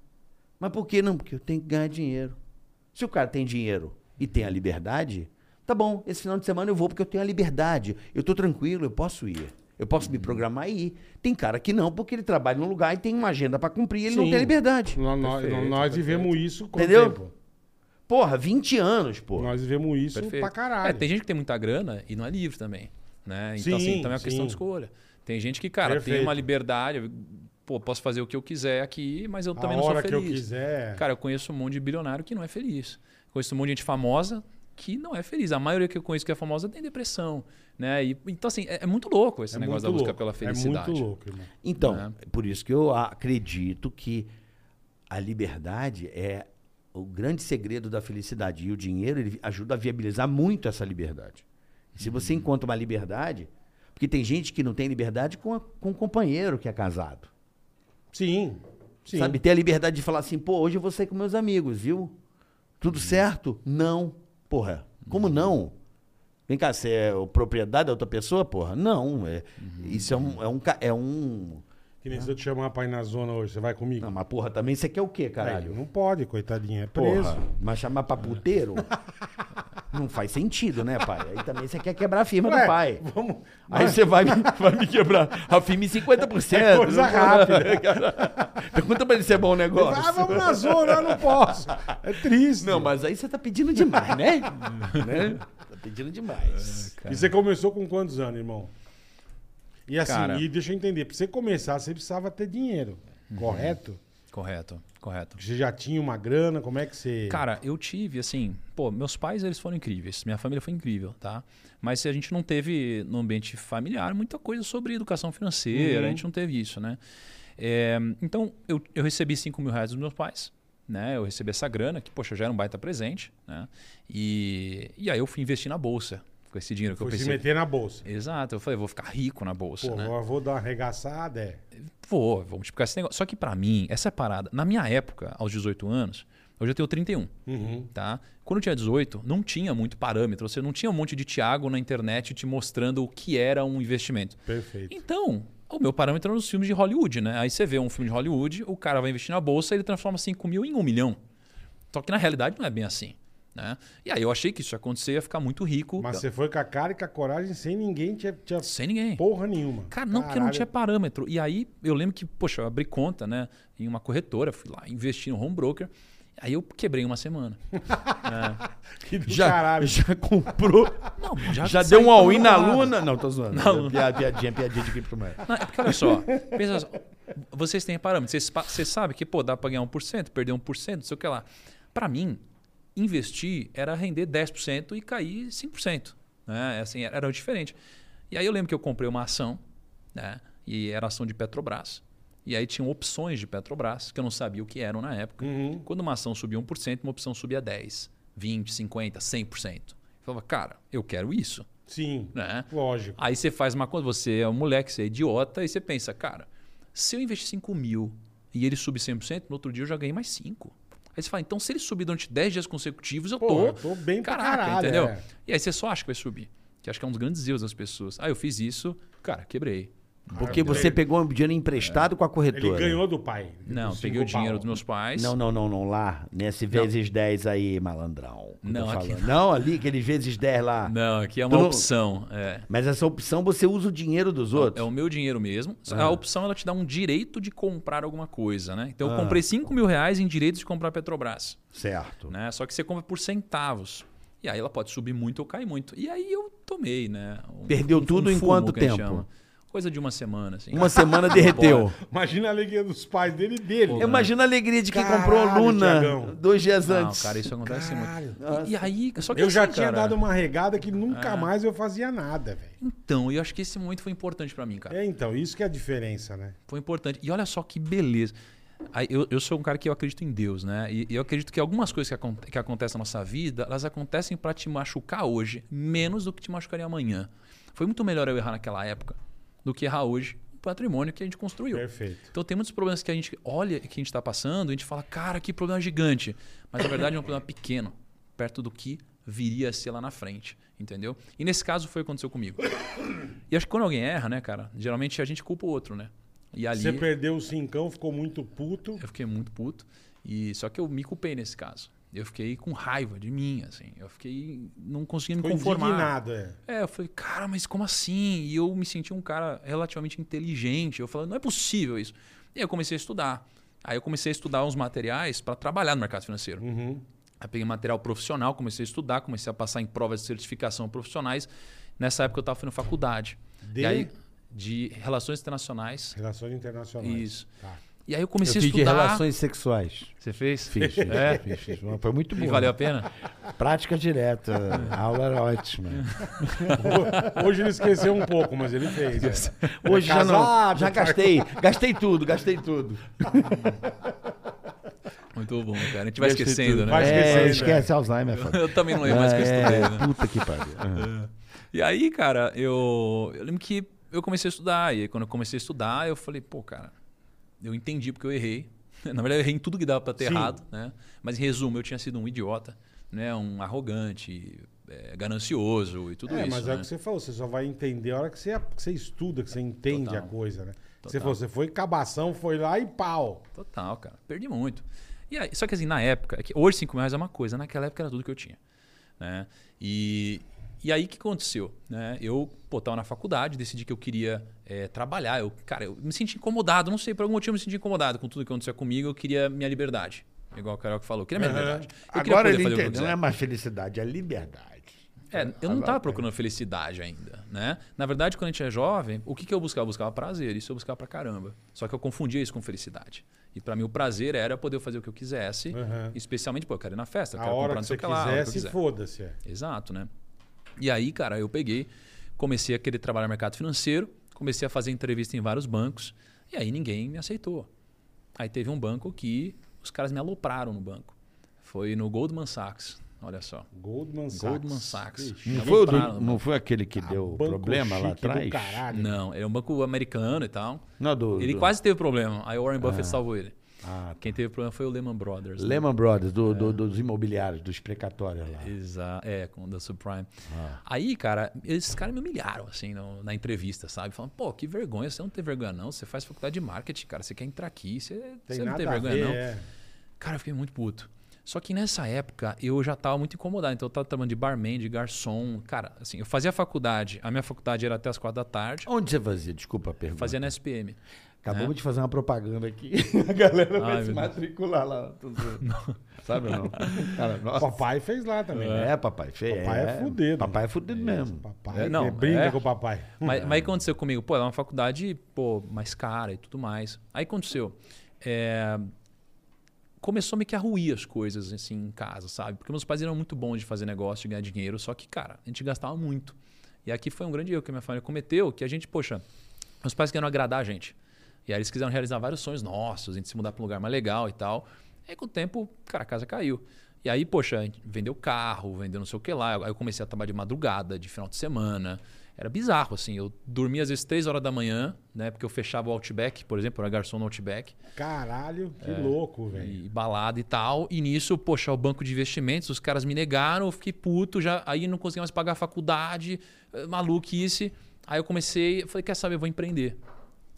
Speaker 3: Mas por que não? Porque eu tenho que ganhar dinheiro. Se o cara tem dinheiro e tem a liberdade, tá bom, esse final de semana eu vou porque eu tenho a liberdade. Eu tô tranquilo, eu posso ir. Eu posso me programar e ir. Tem cara que não, porque ele trabalha num lugar e tem uma agenda pra cumprir e ele não
Speaker 2: Sim.
Speaker 3: tem liberdade.
Speaker 2: Nós,
Speaker 4: Perfeito,
Speaker 2: nós vivemos
Speaker 4: perfeito.
Speaker 2: isso quanto
Speaker 3: Entendeu?
Speaker 2: tempo?
Speaker 3: Porra, 20 anos, pô.
Speaker 2: Nós vivemos isso
Speaker 4: Perfeito.
Speaker 2: pra caralho.
Speaker 4: É, tem gente que tem muita grana e não é livre também. Né? Então,
Speaker 2: Sim,
Speaker 4: assim, também é uma questão
Speaker 2: sim.
Speaker 4: de escolha. Tem gente que, cara,
Speaker 2: Perfeito.
Speaker 4: tem uma liberdade. Pô, posso fazer o que eu quiser aqui, mas eu também
Speaker 2: a
Speaker 4: não sou
Speaker 2: hora que eu
Speaker 4: feliz.
Speaker 2: quiser.
Speaker 4: Cara, eu conheço um monte de bilionário que não é feliz. Conheço um monte de gente famosa que não é feliz. A maioria que eu conheço que é famosa tem depressão. Né? E, então, assim, é, é muito louco esse
Speaker 2: é
Speaker 4: negócio da busca
Speaker 2: louco.
Speaker 4: pela felicidade.
Speaker 2: É muito louco, irmão.
Speaker 3: Então,
Speaker 4: Né?
Speaker 3: por isso que eu acredito que a liberdade é o grande segredo da felicidade. E o dinheiro ele ajuda a viabilizar muito essa liberdade. E se você encontra uma liberdade. Porque tem gente que não tem liberdade com, a- com um companheiro que é casado.
Speaker 2: Sim. Sim.
Speaker 3: Sabe? Ter a liberdade de falar assim, pô, hoje eu vou sair com meus amigos, viu? Tudo certo? Não. Porra, como não? Vem cá, você é o propriedade da outra pessoa, porra? Não. É, Isso é um, é um. É um
Speaker 2: Que nem se eu te chamar pra ir na zona hoje, você vai comigo?
Speaker 3: não, mas porra, também você quer o quê,
Speaker 2: Aí,
Speaker 3: caralho?
Speaker 2: não pode, coitadinho. É preso.
Speaker 3: Porra, mas chamar pra puteiro? <laughs> não faz sentido, né, pai? Aí também você quer quebrar a firma
Speaker 2: Ué,
Speaker 3: do pai.
Speaker 2: Vamos.
Speaker 3: Aí você vai, me- vai me quebrar a firma em 50%.
Speaker 2: É coisa rápida.
Speaker 3: Pergunta pra ele se é bom o negócio.
Speaker 2: Ah, vamos na zona, eu não posso. É triste.
Speaker 3: Não, mas aí você tá pedindo demais, né? <laughs> né? Tá pedindo demais.
Speaker 2: E você começou com quantos anos, irmão? E assim,
Speaker 4: Cara.
Speaker 2: e deixa eu entender, pra você começar, você precisava ter dinheiro,
Speaker 4: Uhum.
Speaker 2: correto?
Speaker 4: Correto, correto.
Speaker 2: Você já tinha uma grana, como é que você...
Speaker 4: Cara, eu tive, assim, pô, meus pais, eles foram incríveis, minha família foi incrível, tá? Mas a gente não teve, no ambiente familiar, muita coisa sobre educação financeira,
Speaker 2: Uhum.
Speaker 4: a gente não teve isso, né? É, então, eu, eu recebi 5 mil reais dos meus pais, né? Eu recebi essa grana, que, poxa, já era um baita presente, né? E, e aí eu fui investir na bolsa, com esse dinheiro que
Speaker 2: foi
Speaker 4: eu
Speaker 2: se
Speaker 4: pensei.
Speaker 2: meter na bolsa.
Speaker 4: Exato, eu falei, vou ficar rico na bolsa,
Speaker 2: Pô,
Speaker 4: né?
Speaker 2: eu vou dar uma arregaçada, é.
Speaker 4: Vou, vou multiplicar esse negócio. Só que pra mim, essa é parada. Na minha época, aos 18 anos, hoje eu tenho 31,
Speaker 2: Uhum.
Speaker 4: tá? Quando eu tinha 18, não tinha muito parâmetro. Você não tinha um monte de Thiago na internet te mostrando o que era um investimento.
Speaker 2: Perfeito.
Speaker 4: Então, o meu parâmetro eram os filmes de Hollywood, né? Aí você vê um filme de Hollywood, o cara vai investir na bolsa e ele transforma 5 mil em 1 milhão. Só que na realidade não é bem assim. Né? E aí eu achei que isso ia acontecer, ia ficar muito rico.
Speaker 2: Mas você foi com a cara e com a coragem sem ninguém tinha, tinha
Speaker 4: Sem ninguém.
Speaker 2: porra nenhuma.
Speaker 4: Cara, não, porque não
Speaker 2: Caralho.
Speaker 4: tinha parâmetro. E aí eu lembro que, poxa, eu abri conta, né, em uma corretora, fui lá, investi no home broker. Aí eu quebrei uma semana. <laughs>
Speaker 2: Que do
Speaker 3: Já,
Speaker 2: caralho.
Speaker 3: já comprou.
Speaker 4: Não, já,
Speaker 3: Já deu um all-in na luna? Não, tô zoando.
Speaker 4: Na luna.
Speaker 3: Piada, piadinha, piadinha de criptomoeda.
Speaker 4: Não, é porque olha só, pensa só, vocês têm parâmetros, vocês, vocês sabem que pô, dá para ganhar 1%, perder 1%, não sei o que lá. Para mim, investir era render 10% e cair 5%. Né? Assim, era, era diferente. E aí eu lembro que eu comprei uma ação, né? e era ação de Petrobras. E aí tinham opções de Petrobras, que eu não sabia o que eram na época.
Speaker 2: Uhum.
Speaker 4: Quando uma ação subia 1%, uma opção subia 10%, 20%, 50%, 100%. Eu falava, cara, eu quero isso.
Speaker 2: Sim,
Speaker 4: Né?
Speaker 2: lógico.
Speaker 4: Aí você faz uma coisa, você é um moleque, você é idiota, e você pensa, cara, se eu investir 5 mil e ele subir 100%, no outro dia eu já ganhei mais 5. Aí você fala, então se ele subir durante 10 dias consecutivos, eu
Speaker 2: Pô,
Speaker 4: tô,
Speaker 2: eu tô bem pra
Speaker 4: caraca,
Speaker 2: caralho,
Speaker 4: entendeu?
Speaker 2: é.
Speaker 4: E aí você só acha que vai subir. Que acho que é um dos grandes erros das pessoas. Aí eu fiz isso, cara, quebrei.
Speaker 3: Porque você
Speaker 2: ele-
Speaker 3: pegou um dinheiro emprestado com a
Speaker 2: Ele
Speaker 3: corretora.
Speaker 2: ganhou do pai.
Speaker 4: Não, peguei o dinheiro
Speaker 2: pau.
Speaker 4: dos meus pais.
Speaker 3: Não, não, não, não, lá. Nesse vezes 10 aí, malandrão.
Speaker 4: Não, aqui
Speaker 3: falando. não, ali, aqueles vezes 10 lá.
Speaker 4: Não, aqui é uma
Speaker 3: não-
Speaker 4: opção. É.
Speaker 3: Mas essa opção você usa o dinheiro dos outros.
Speaker 4: É o meu dinheiro mesmo.
Speaker 3: Ah.
Speaker 4: A opção ela te dá um direito de comprar alguma coisa, né? Então eu
Speaker 3: Ah.
Speaker 4: comprei 5 mil reais em direitos de comprar Petrobras.
Speaker 3: Certo.
Speaker 4: Né? Só que você compra por centavos. E aí ela pode subir muito ou cair muito. E aí eu tomei, né? Um-
Speaker 3: Perdeu tudo em
Speaker 4: fumo,
Speaker 3: quanto tempo?
Speaker 4: Coisa de uma semana, assim.
Speaker 3: Uma semana <laughs> derreteu.
Speaker 2: Imagina a alegria dos pais dele e dele.
Speaker 3: Imagina a alegria de quem
Speaker 2: Caralho,
Speaker 3: comprou Luna
Speaker 2: Tiagão.
Speaker 3: dois dias
Speaker 4: Não,
Speaker 3: antes.
Speaker 4: cara, isso acontece
Speaker 2: Caralho.
Speaker 4: muito. E, e aí, só que
Speaker 2: Eu já
Speaker 4: assim,
Speaker 2: tinha
Speaker 4: cara,
Speaker 2: dado uma regada que
Speaker 3: É.
Speaker 2: nunca mais eu fazia nada, velho.
Speaker 4: Então, eu acho que esse momento foi importante pra mim, cara.
Speaker 2: É, então, isso que é a diferença, né?
Speaker 4: Foi importante. E olha só que beleza. Eu, eu sou um cara que eu acredito em Deus, né? E, eu acredito que algumas coisas que, acon- que acontecem na nossa vida, elas acontecem pra te machucar hoje, menos do que te machucaria amanhã. Foi muito melhor eu errar naquela época do que errar hoje o patrimônio que a gente construiu.
Speaker 2: Perfeito.
Speaker 4: Então tem muitos problemas que a gente olha que a gente está passando, e a gente fala, cara, que problema gigante. Mas na verdade é um problema pequeno, perto do que viria a ser lá na frente. Entendeu? E nesse caso foi o que aconteceu comigo. E acho que quando alguém erra, né, cara, geralmente a gente culpa o outro, né? E ali
Speaker 2: Você perdeu o cincão, ficou muito puto.
Speaker 4: eu fiquei muito puto. E só que eu me culpei nesse caso. Eu fiquei com raiva de mim, assim. Eu fiquei. não conseguia me
Speaker 2: Ficou
Speaker 4: conformar.
Speaker 2: indignado, é.
Speaker 4: É, eu falei, cara, mas como assim? E eu me senti um cara relativamente inteligente. Eu falei, não é possível isso. E aí eu comecei a estudar. Aí eu comecei a estudar uns materiais para trabalhar no mercado financeiro.
Speaker 2: Uhum.
Speaker 4: Aí peguei material profissional, comecei a estudar, comecei a passar em provas de certificação profissionais. Nessa época eu estava fazendo faculdade.
Speaker 2: De?
Speaker 4: E aí, de relações internacionais.
Speaker 2: Relações internacionais.
Speaker 4: Isso.
Speaker 2: Tá.
Speaker 4: E aí eu
Speaker 3: Eu
Speaker 4: comecei
Speaker 3: fiz
Speaker 4: a
Speaker 3: de
Speaker 4: estudar.
Speaker 3: relações sexuais.
Speaker 4: Você fez?
Speaker 3: Fiz, fiz,
Speaker 4: É?
Speaker 3: fiz, fiz. Foi muito bom.
Speaker 4: E valeu a pena?
Speaker 3: Prática direta. A aula era ótima. <laughs>
Speaker 2: Hoje ele esqueceu um pouco, mas ele fez. é.
Speaker 3: Hoje já não. Já
Speaker 2: pai.
Speaker 3: gastei. Gastei tudo, gastei tudo. <laughs>
Speaker 4: Muito bom, cara. A gente vai
Speaker 3: Gastei
Speaker 4: esquecendo,
Speaker 3: tudo.
Speaker 4: né?
Speaker 2: Vai
Speaker 3: É,
Speaker 2: esquecendo,
Speaker 3: esquece Alzheimer. <laughs> foda.
Speaker 4: Eu também não lembro mais que eu estudei,
Speaker 3: é,
Speaker 4: né?
Speaker 3: puta que pariu.
Speaker 4: E aí, cara, eu, eu lembro que eu comecei a estudar. E aí, quando eu comecei a estudar, eu falei, pô, cara, eu entendi porque eu errei. <laughs> Na verdade, eu errei em tudo que dava pra ter
Speaker 2: Sim.
Speaker 4: errado, né? Mas em resumo, eu tinha sido um idiota, né? Um arrogante, é, ganancioso e tudo
Speaker 2: é,
Speaker 4: isso.
Speaker 2: mas é
Speaker 4: né?
Speaker 2: o que você falou, você só vai entender a hora que você, que você estuda, que você entende
Speaker 4: Total.
Speaker 2: a coisa, né? Você, falou, você foi cabação, foi lá e pau.
Speaker 4: Total, cara. Perdi muito. E aí, só que assim, na época, é hoje 5 mil reais é uma coisa, naquela época era tudo que eu tinha. Né? E, e aí o que aconteceu? Né? Eu pô, tava na faculdade, decidi que eu queria é, trabalhar. Eu, cara, eu me senti incomodado, não sei, por algum motivo eu me senti incomodado com tudo que aconteceu comigo, eu queria minha liberdade. Igual o Carol que falou, eu queria minha
Speaker 2: Aham.
Speaker 4: liberdade. Eu
Speaker 3: Agora ele
Speaker 4: que
Speaker 3: entendeu. Não é mais felicidade, é liberdade.
Speaker 4: É, eu não estava procurando felicidade ainda, né? Na verdade, quando a gente é jovem, o que, que eu buscava? Eu buscava prazer, isso eu buscava pra caramba. Só que eu confundia isso com felicidade. E pra mim o prazer era poder fazer o que eu quisesse,
Speaker 2: Aham.
Speaker 4: especialmente, pô, eu quero ir na festa, eu
Speaker 2: A
Speaker 4: quero
Speaker 2: hora
Speaker 4: comprar
Speaker 2: que
Speaker 4: não sei
Speaker 2: você
Speaker 4: o que lá. a hora que eu
Speaker 2: quisesse, foda-se. É.
Speaker 4: Exato, né? E aí, cara, eu peguei, comecei a querer trabalhar no mercado financeiro, comecei a fazer entrevista em vários bancos, e aí ninguém me aceitou. Aí teve um banco que os caras me alopraram no banco. Foi no Goldman Sachs, olha só.
Speaker 2: Goldman Sachs.
Speaker 4: Goldman Sachs.
Speaker 3: Não foi, do- não foi aquele que deu
Speaker 2: banco
Speaker 3: problema lá atrás?
Speaker 2: caralho.
Speaker 4: Não, é um banco americano e tal.
Speaker 3: Não, do,
Speaker 4: Ele
Speaker 3: do-
Speaker 4: quase teve problema. Aí o Warren Buffett salvou ele.
Speaker 3: Ah,
Speaker 4: Quem teve problema foi o Lehman Brothers. né?
Speaker 3: Lehman Brothers, do,
Speaker 4: É.
Speaker 3: do- dos imobiliários, dos precatórios lá.
Speaker 4: Exa é, com o da Subprime.
Speaker 3: Ah.
Speaker 4: Aí, cara, esses caras me humilharam, assim, no- na entrevista, sabe? Falando, pô, que vergonha, você não tem vergonha, não. Você faz faculdade de marketing, cara. Você quer entrar aqui, você, você não tem vergonha,
Speaker 2: ver,
Speaker 4: não.
Speaker 2: é.
Speaker 4: Cara, eu fiquei muito puto. Só que nessa época eu já tava muito incomodado. Então eu tava trabalhando de barman, de garçom. Cara, assim, eu fazia faculdade. A minha faculdade era até as quatro da tarde.
Speaker 3: Onde você fazia? Desculpa a pergunta.
Speaker 4: Fazia na SPM.
Speaker 3: Acabamos
Speaker 4: né?
Speaker 3: de fazer uma propaganda aqui. <laughs> A galera vai
Speaker 4: Ai,
Speaker 3: se matricular lá. <laughs> Sabe ou não? Cara. <laughs>
Speaker 2: Papai fez lá também.
Speaker 3: É, papai, feio.
Speaker 2: Papai é fudido.
Speaker 3: Papai é fudido mesmo.
Speaker 2: Papai
Speaker 4: É, não,
Speaker 2: brinca
Speaker 4: é.
Speaker 2: com o papai.
Speaker 4: Mas, mas aí aconteceu comigo, pô, ela é uma faculdade, pô, mais cara e tudo mais. Aí aconteceu. é, começou meio que a ruir as coisas, assim, em casa, sabe? Porque meus pais eram muito bons de fazer negócio, de ganhar dinheiro, só que, cara, a gente gastava muito. E aqui foi um grande erro que a minha família cometeu, que a gente, poxa, meus pais queriam agradar a gente. E aí eles quiseram realizar vários sonhos nossos, a gente se mudar para um lugar mais legal e tal. E aí com o tempo, cara, a casa caiu. E aí, poxa, a gente vendeu carro, vendeu não sei o que lá. Aí eu comecei a trabalhar de madrugada, de final de semana. Era bizarro, assim. Eu dormia às vezes 3 horas da manhã, né? Porque eu fechava o Outback, por exemplo, eu era garçom no Outback.
Speaker 2: Caralho, que
Speaker 4: É.
Speaker 2: louco, velho.
Speaker 4: E balada e tal. E nisso, poxa, o banco de investimentos, os caras me negaram, eu fiquei puto, já, aí não conseguia mais pagar a faculdade, eh, maluquice. Aí eu comecei, falei, quer saber, eu vou empreender.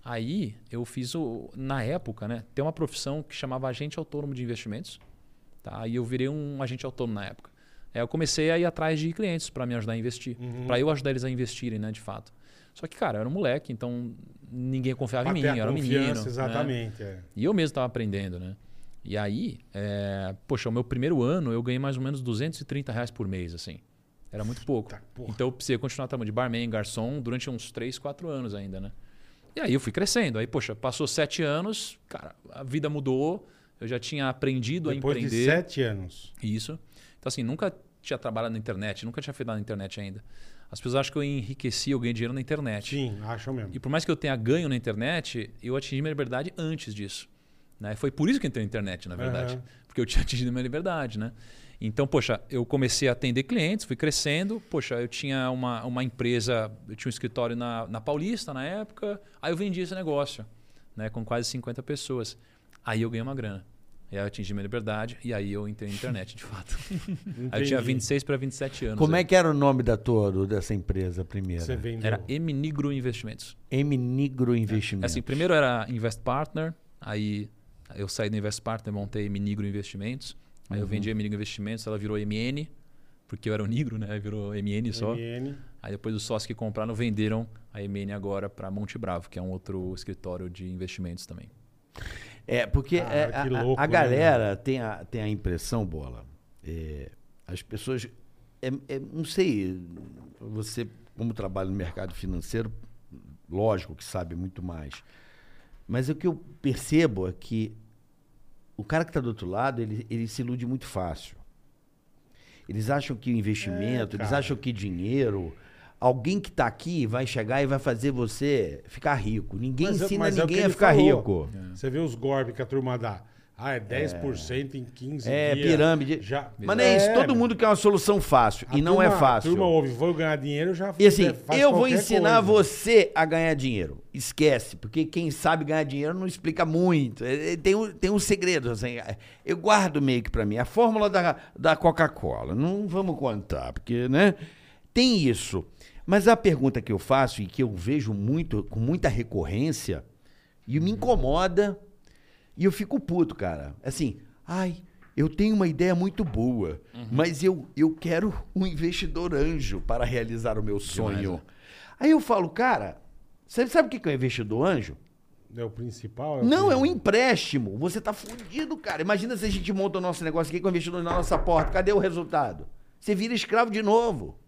Speaker 4: Aí eu fiz o. Na época, né? Tem uma profissão que chamava agente autônomo de investimentos. Tá? E eu virei um agente autônomo na época. Aí eu comecei a ir atrás de clientes para me ajudar a investir.
Speaker 2: Uhum.
Speaker 4: Para eu ajudar eles a investirem, né? De fato. Só que, cara, eu era um moleque, então ninguém confiava
Speaker 2: Pra
Speaker 4: em mim, eu era um menino. né?
Speaker 2: Exatamente. é.
Speaker 4: E eu mesmo estava aprendendo, né? E aí, é, poxa, o meu primeiro ano eu ganhei mais ou menos 230 reais por mês, assim. Era muito pouco. Então eu precisei continuar trabalhando de barman, garçom, durante uns 3, 4 anos ainda, né? E aí eu fui crescendo. Aí, poxa, passou sete anos, cara, a vida mudou. Eu já tinha aprendido
Speaker 2: Depois
Speaker 4: a
Speaker 2: de
Speaker 4: empreender.
Speaker 2: sete anos.
Speaker 4: Isso. Então, assim, nunca tinha trabalhado na internet, nunca tinha feito nada na internet ainda. As pessoas acham que eu enriqueci, eu ganhei dinheiro na internet.
Speaker 2: Sim, acham mesmo.
Speaker 4: E por mais que eu tenha ganho na internet, eu atingi minha liberdade antes disso. Né? Foi por isso que eu entrei na internet, na verdade.
Speaker 2: Aham.
Speaker 4: Porque eu tinha <laughs> atingido minha liberdade, né? Então, poxa, eu comecei a atender clientes, fui crescendo. Poxa, eu tinha uma, uma empresa, eu tinha um escritório na, na Paulista na época. Aí eu vendi esse negócio, né? Com quase 50 pessoas. Aí eu ganhei uma grana. E aí eu atingi minha liberdade e aí eu entrei na internet, de fato. <laughs> aí eu tinha
Speaker 2: Entendi.
Speaker 4: 26 para 27 anos.
Speaker 3: Como
Speaker 4: aí.
Speaker 3: é que era o nome da tua, dessa empresa primeira?
Speaker 2: Você vendeu.
Speaker 4: Era Eminigro Investimentos.
Speaker 3: M Nigro
Speaker 4: É
Speaker 3: Investimento.
Speaker 4: Assim, primeiro era Invest Partner, aí eu saí do Invest Partner, montei Minigro Investimentos. Aí eu vendi a Minigro Investimentos, ela virou MN, porque eu era o Nigro, né? Virou MN só.
Speaker 2: MN.
Speaker 4: Aí depois os sócios que compraram venderam a MN agora para Monte Bravo, que é um outro escritório de investimentos também.
Speaker 3: É, porque
Speaker 2: Cara,
Speaker 3: é, a- a,
Speaker 2: louco,
Speaker 3: a
Speaker 2: né,
Speaker 3: galera tem, a, tem a impressão, Bola, é, as pessoas, é, é, não sei, você como trabalha no mercado financeiro, lógico que sabe muito mais, mas o que eu percebo é que o cara que está do outro lado, ele, ele se ilude muito fácil. Eles acham que o investimento, eles
Speaker 2: cara.
Speaker 3: acham que dinheiro... Alguém que está aqui vai chegar e vai fazer você ficar rico. Ninguém
Speaker 2: Mas é-
Speaker 3: ensina
Speaker 2: mas é
Speaker 3: ninguém a
Speaker 2: ele
Speaker 3: ficar
Speaker 2: falou.
Speaker 3: rico.
Speaker 2: Você vê os golpes que a turma dá. Ah, é 10% em 15
Speaker 3: É,
Speaker 2: dias.
Speaker 3: pirâmide.
Speaker 2: Já...
Speaker 3: Mas não é isso, todo mundo quer uma solução fácil. E não
Speaker 2: turma-
Speaker 3: é fácil.
Speaker 2: A turma ouve, vou ganhar dinheiro, já
Speaker 3: E assim, eu vou ensinar
Speaker 2: coisa.
Speaker 3: você a ganhar dinheiro. Esquece, porque quem sabe ganhar dinheiro não explica muito. É, é, Tem um, tem um segredo, assim. é, Eu guardo meio que pra mim. A fórmula da, da Coca-Cola. Não vamos contar, porque, né? Tem isso. Mas a pergunta que eu faço e que eu vejo muito, com muita recorrência, e me incomoda, e eu fico puto, cara. Assim, ai, eu tenho uma ideia muito boa, mas eu, eu quero um investidor anjo para realizar o meu sonho.
Speaker 4: né?
Speaker 3: Aí eu falo, cara, você sabe o que é um investidor anjo?
Speaker 2: É o principal? É o
Speaker 3: Não, é um empréstimo. Você tá fudido, cara. Imagina se a gente monta o nosso negócio aqui com o investidor na nossa porta. Cadê o resultado? Você vira escravo de novo.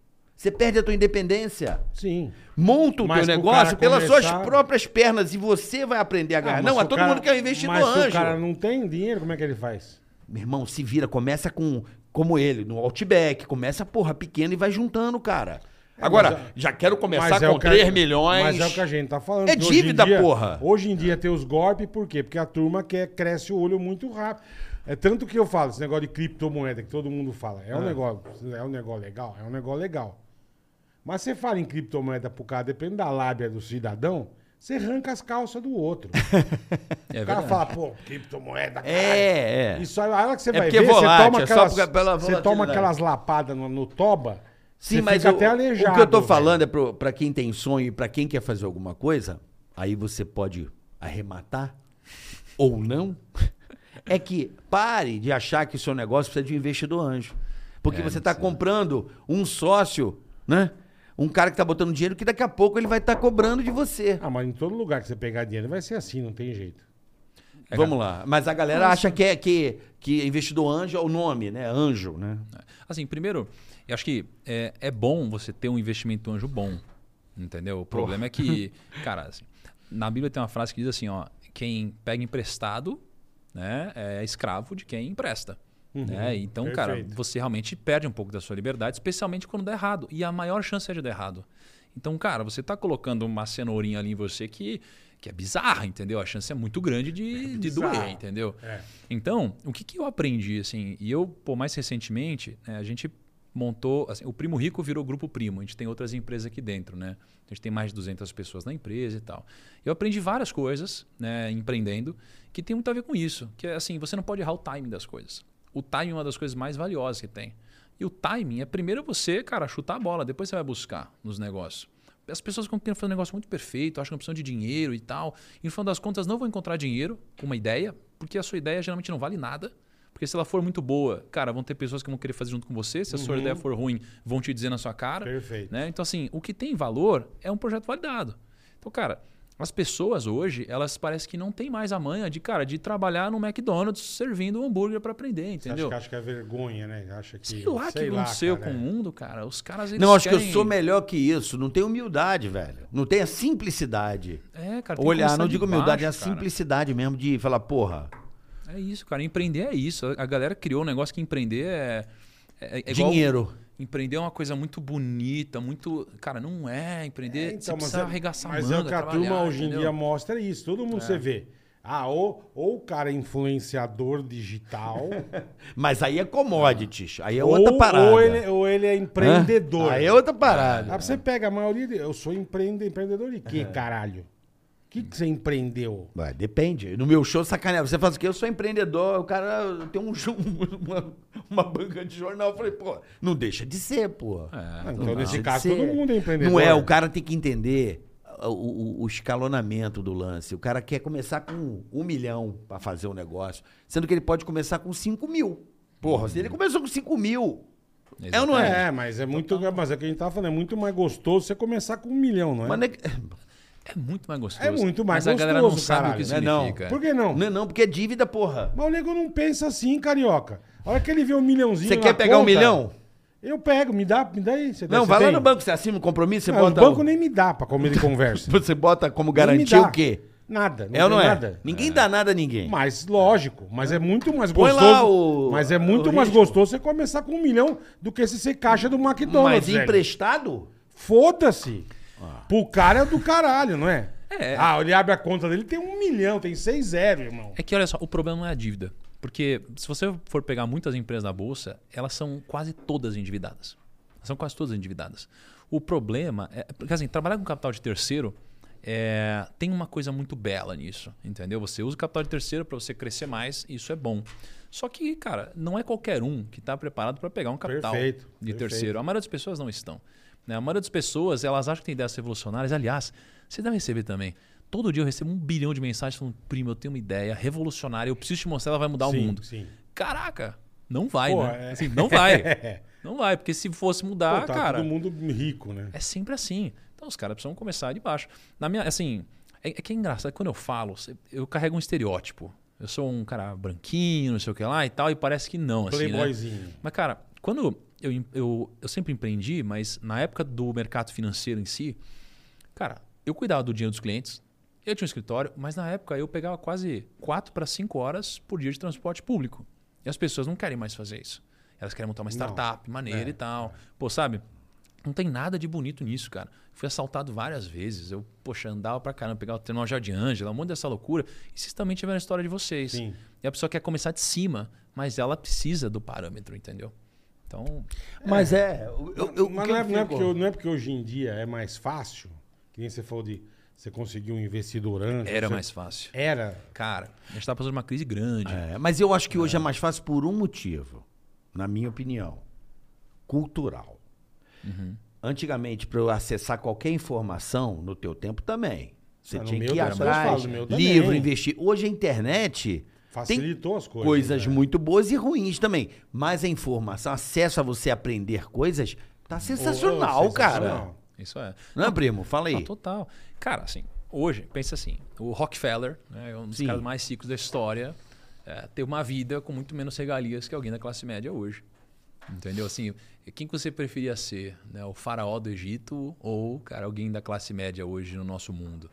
Speaker 3: Você perde a tua independência.
Speaker 2: Sim.
Speaker 3: Monta o
Speaker 2: Mas
Speaker 3: teu negócio pelas
Speaker 2: começar-
Speaker 3: suas próprias pernas e você vai aprender a ganhar.
Speaker 2: Ah,
Speaker 3: não,
Speaker 2: se
Speaker 3: é todo
Speaker 2: cara-
Speaker 3: mundo que é um investidor
Speaker 2: Mas
Speaker 3: anjo.
Speaker 2: o cara não tem dinheiro, como é que ele faz?
Speaker 3: Meu irmão, se vira, começa com como ele, no Outback, começa, porra, pequeno e vai juntando, cara. Agora,
Speaker 2: mas é-
Speaker 3: já quero começar
Speaker 2: é
Speaker 3: com
Speaker 2: a-
Speaker 3: 3 milhões.
Speaker 2: Mas é o que a gente tá falando.
Speaker 3: É dívida,
Speaker 2: dia-
Speaker 3: porra.
Speaker 2: Hoje em dia tem os golpes, por quê? Porque a turma quer, cresce o olho muito rápido. É tanto que eu falo, esse negócio de criptomoeda que todo mundo fala. É um, negócio, é um negócio legal? É um negócio legal. Mas você fala em criptomoeda pro cara, depende da lábia do cidadão, você arranca as calças do outro. <laughs>
Speaker 4: É
Speaker 2: o cara
Speaker 4: verdade.
Speaker 2: fala, pô, criptomoeda, caralho.
Speaker 3: É, é.
Speaker 2: Isso aí, a hora que você
Speaker 3: É
Speaker 2: vai ver,
Speaker 3: é volátil,
Speaker 2: você toma
Speaker 3: é
Speaker 2: aquelas,
Speaker 3: pela
Speaker 2: você toma aquelas lapadas no, no toba,
Speaker 3: Sim,
Speaker 2: você
Speaker 3: mas
Speaker 2: fica
Speaker 3: o,
Speaker 2: até aleijado.
Speaker 3: o que eu tô
Speaker 2: velho.
Speaker 3: falando é pro, pra quem tem sonho e pra quem quer fazer alguma coisa, aí você pode arrematar ou não. <laughs> É que pare de achar que o seu negócio precisa de um investidor anjo. Porque
Speaker 4: É,
Speaker 3: você está comprando um sócio, né? Um cara que tá botando dinheiro que daqui a pouco ele vai estar cobrando de você.
Speaker 2: Ah, mas em todo lugar que você pegar dinheiro vai ser assim, não tem jeito.
Speaker 4: É,
Speaker 3: Vamos lá. Mas a galera acha que é que, que investidor anjo é o nome, né? Anjo, né?
Speaker 4: Assim, primeiro, eu acho que é, é bom você ter um investimento anjo bom. Entendeu? O problema é que, <laughs> cara, assim, na Bíblia tem uma frase que diz assim, ó, quem pega emprestado, né, é escravo de quem empresta. Né? Então, cara,
Speaker 2: Uhum. perfeito.
Speaker 4: você realmente perde um pouco da sua liberdade, especialmente quando dá errado. E a maior chance é de dar errado. Então, cara, você tá colocando uma cenourinha ali em você que, que é bizarra, entendeu? A chance é muito grande de, de doer, entendeu?
Speaker 2: É.
Speaker 4: Então, o que, que eu aprendi, assim, e eu, pô, mais recentemente, né, a gente montou, assim, o Primo Rico virou Grupo Primo, a gente tem outras empresas aqui dentro, né? A gente tem mais de 200 pessoas na empresa e tal. Eu aprendi várias coisas, né, empreendendo, que tem muito a ver com isso, que é assim, você não pode errar o timing das coisas. O timing é uma das coisas mais valiosas que tem. E o timing é primeiro você, cara, chutar a bola, depois você vai buscar nos negócios. as pessoas ficam querendo fazer um negócio muito perfeito, acham que precisam de dinheiro e tal. E no final das contas não vão encontrar dinheiro com uma ideia, porque a sua ideia geralmente não vale nada. Porque se ela for muito boa, cara, vão ter pessoas que vão querer fazer junto com você. Se a sua ideia for ruim, vão te dizer na sua cara.
Speaker 2: Perfeito.
Speaker 4: Né? Então, assim, o que tem valor é um projeto validado. Então, cara, as pessoas hoje, elas parecem que não têm mais a manha de, cara, de trabalhar no McDonald's servindo um hambúrguer para aprender, entendeu?
Speaker 2: acha que, acha que é vergonha, né? Acha que,
Speaker 4: Sei lá o que aconteceu com o mundo, cara. Os caras, eles
Speaker 3: Não, acho que eu
Speaker 4: querem-
Speaker 3: sou melhor que isso. Não tem humildade, velho. Não tem a simplicidade.
Speaker 4: É, cara.
Speaker 3: Olhar, não digo humildade, é a
Speaker 4: baixo, cara.
Speaker 3: simplicidade mesmo de falar, porra,
Speaker 4: É isso, cara. Empreender é isso. A galera criou um negócio que empreender é. é, é igual-
Speaker 3: dinheiro.
Speaker 4: Empreender é uma coisa muito bonita, muito. Cara, não é. Empreender,
Speaker 2: É,
Speaker 4: você
Speaker 2: então, mas
Speaker 4: precisa
Speaker 2: é,
Speaker 4: arregaçar
Speaker 2: mas
Speaker 4: manga,
Speaker 2: é o que a turma hoje em dia mostra é isso. Todo mundo você vê. Ah, ou, ou o cara é influenciador digital. <laughs>
Speaker 3: Mas aí é commodities. Aí é
Speaker 2: ou,
Speaker 3: outra parada.
Speaker 2: Ou ele, ou ele é empreendedor.
Speaker 3: Hã? Aí é outra parada.
Speaker 2: Ah, você pega a maioria. De, eu sou empreende, empreendedor de
Speaker 3: É.
Speaker 2: quê, caralho? O que, que você empreendeu?
Speaker 3: Ué, depende. No meu show, sacaneia. Você faz o quê? Eu sou empreendedor. O cara tem um, <laughs> uma, uma banca de jornal. Eu falei, pô, não deixa de ser, pô.
Speaker 4: É,
Speaker 2: Ah,
Speaker 3: Não
Speaker 2: então, nesse
Speaker 3: deixa de
Speaker 2: caso,
Speaker 3: ser.
Speaker 2: todo mundo é empreendedor.
Speaker 3: Não é, o cara tem que entender o, o- o escalonamento do lance. O cara quer começar com um milhão pra fazer o negócio, sendo que ele pode começar com cinco mil. Porra, se ele começou com cinco mil, é ou não é?
Speaker 2: É, mas é muito. Mas é o que a gente tava falando, é muito mais gostoso você começar com um milhão, não é?
Speaker 3: Mas não é,
Speaker 4: É muito mais gostoso.
Speaker 2: É muito mais
Speaker 4: Mas a galera não
Speaker 2: gostoso,
Speaker 4: sabe o que
Speaker 3: Não é não.
Speaker 4: significa.
Speaker 2: Por que não?
Speaker 3: não é não, porque é dívida, porra.
Speaker 2: Mas o nego não pensa assim, carioca. A hora que ele vê um milhãozinho.
Speaker 3: Você quer pegar um
Speaker 2: conta,
Speaker 3: milhão?
Speaker 2: Eu pego, me dá, me dá aí. Você
Speaker 3: Não, vai lá
Speaker 2: tem?
Speaker 3: no banco, você assina um compromisso, você
Speaker 2: Não,
Speaker 3: bota.
Speaker 2: o banco nem me dá pra comer de <laughs> conversa.
Speaker 3: Você bota como garantia o quê?
Speaker 2: Nada. Não
Speaker 3: é ou não é?
Speaker 2: nada.
Speaker 3: Ninguém dá nada a ninguém.
Speaker 2: Mas, lógico, mas é muito mais
Speaker 3: Põe
Speaker 2: gostoso.
Speaker 3: lá o-
Speaker 2: mas é muito
Speaker 3: o
Speaker 2: mais gostoso você começar com um milhão do que se ser caixa do McDonald's.
Speaker 3: Mas
Speaker 2: velho.
Speaker 3: emprestado?
Speaker 2: Foda-se. Pro cara é do caralho, não é?
Speaker 4: É.
Speaker 2: Ah, ele abre a conta dele, tem um milhão, tem seis zero, irmão.
Speaker 4: É que olha só, o problema não é a dívida. Porque se você for pegar muitas empresas na bolsa, elas são quase todas endividadas. Elas são quase todas endividadas. O problema é. Porque assim, trabalhar com capital de terceiro é, tem uma coisa muito bela nisso, entendeu? Você usa o capital de terceiro para você crescer mais, isso é bom. Só que, cara, não é qualquer um que está preparado para pegar um capital
Speaker 2: Perfeito,
Speaker 4: de
Speaker 2: perfeito.
Speaker 4: terceiro. A maioria das pessoas não estão. Né? A maioria das pessoas, elas acham que tem ideias revolucionárias. Aliás, você deve receber também. Todo dia eu recebo um bilhão de mensagens falando, primo, eu tenho uma ideia revolucionária, eu preciso te mostrar, ela vai mudar
Speaker 2: sim,
Speaker 4: o mundo.
Speaker 2: Sim.
Speaker 4: Caraca, não vai,
Speaker 2: Pô,
Speaker 4: né?
Speaker 2: é.
Speaker 4: Assim, não vai. <laughs> Não vai, porque se fosse mudar,
Speaker 2: Pô, tá
Speaker 4: cara,
Speaker 2: todo mundo rico, né?
Speaker 4: é sempre assim. Então os caras precisam começar de baixo. Na minha, assim, é, é que é engraçado, quando eu falo, eu carrego um estereótipo. Eu sou um cara branquinho, não sei o que lá e tal, e parece que não, assim, né?
Speaker 2: Playboyzinho.
Speaker 4: Mas, cara, quando eu, eu, eu sempre empreendi, mas na época do mercado financeiro em si, cara, eu cuidava do dinheiro dos clientes, eu tinha um escritório, mas na época eu pegava quase 4 para 5 horas por dia de transporte público. E as pessoas não querem mais fazer isso. Elas querem montar uma startup maneira
Speaker 2: É,
Speaker 4: e tal. Pô, sabe? Não tem nada de bonito nisso, cara. Fui assaltado várias vezes. Eu, poxa, andava pra caramba, pegava o terminal Jardim Ângela, um monte dessa loucura. E vocês também tiveram a história de vocês.
Speaker 2: Sim.
Speaker 4: E a pessoa quer começar de cima, mas ela precisa do parâmetro, entendeu? Então,
Speaker 3: Mas é. eu- eu- eu-
Speaker 2: Mas
Speaker 3: o que
Speaker 2: não é, não, é porque, não é porque hoje em dia é mais fácil, que nem você falou de você conseguir um investidor anjo.
Speaker 4: era
Speaker 2: você-
Speaker 4: mais fácil.
Speaker 2: Era.
Speaker 4: Cara, a gente tá passando uma crise grande.
Speaker 3: É, mas eu acho que hoje é mais fácil por um motivo, na minha opinião. Cultural.
Speaker 4: Uhum.
Speaker 3: Antigamente, para eu acessar qualquer informação, no teu tempo também. Você
Speaker 2: Ah,
Speaker 3: tinha que ir atrás, livro, investir. Hoje a internet
Speaker 2: Facilitou as coisas.
Speaker 3: coisas
Speaker 2: né?
Speaker 3: muito boas e ruins também. Mas a informação, acesso a você aprender coisas, tá sensacional,
Speaker 2: Ô,
Speaker 3: cara.
Speaker 2: sensacional.
Speaker 4: Isso é.
Speaker 3: Não, primo? Fala aí.
Speaker 4: Não, total. Cara, assim, hoje, pensa assim, o Rockefeller, né, é um dos
Speaker 3: Sim.
Speaker 4: caras mais ricos da história, é, tem uma vida com muito menos regalias que alguém da classe média hoje. Entendeu? Assim, quem que você preferia ser? Né? O faraó do Egito ou, cara, alguém da classe média hoje no nosso mundo?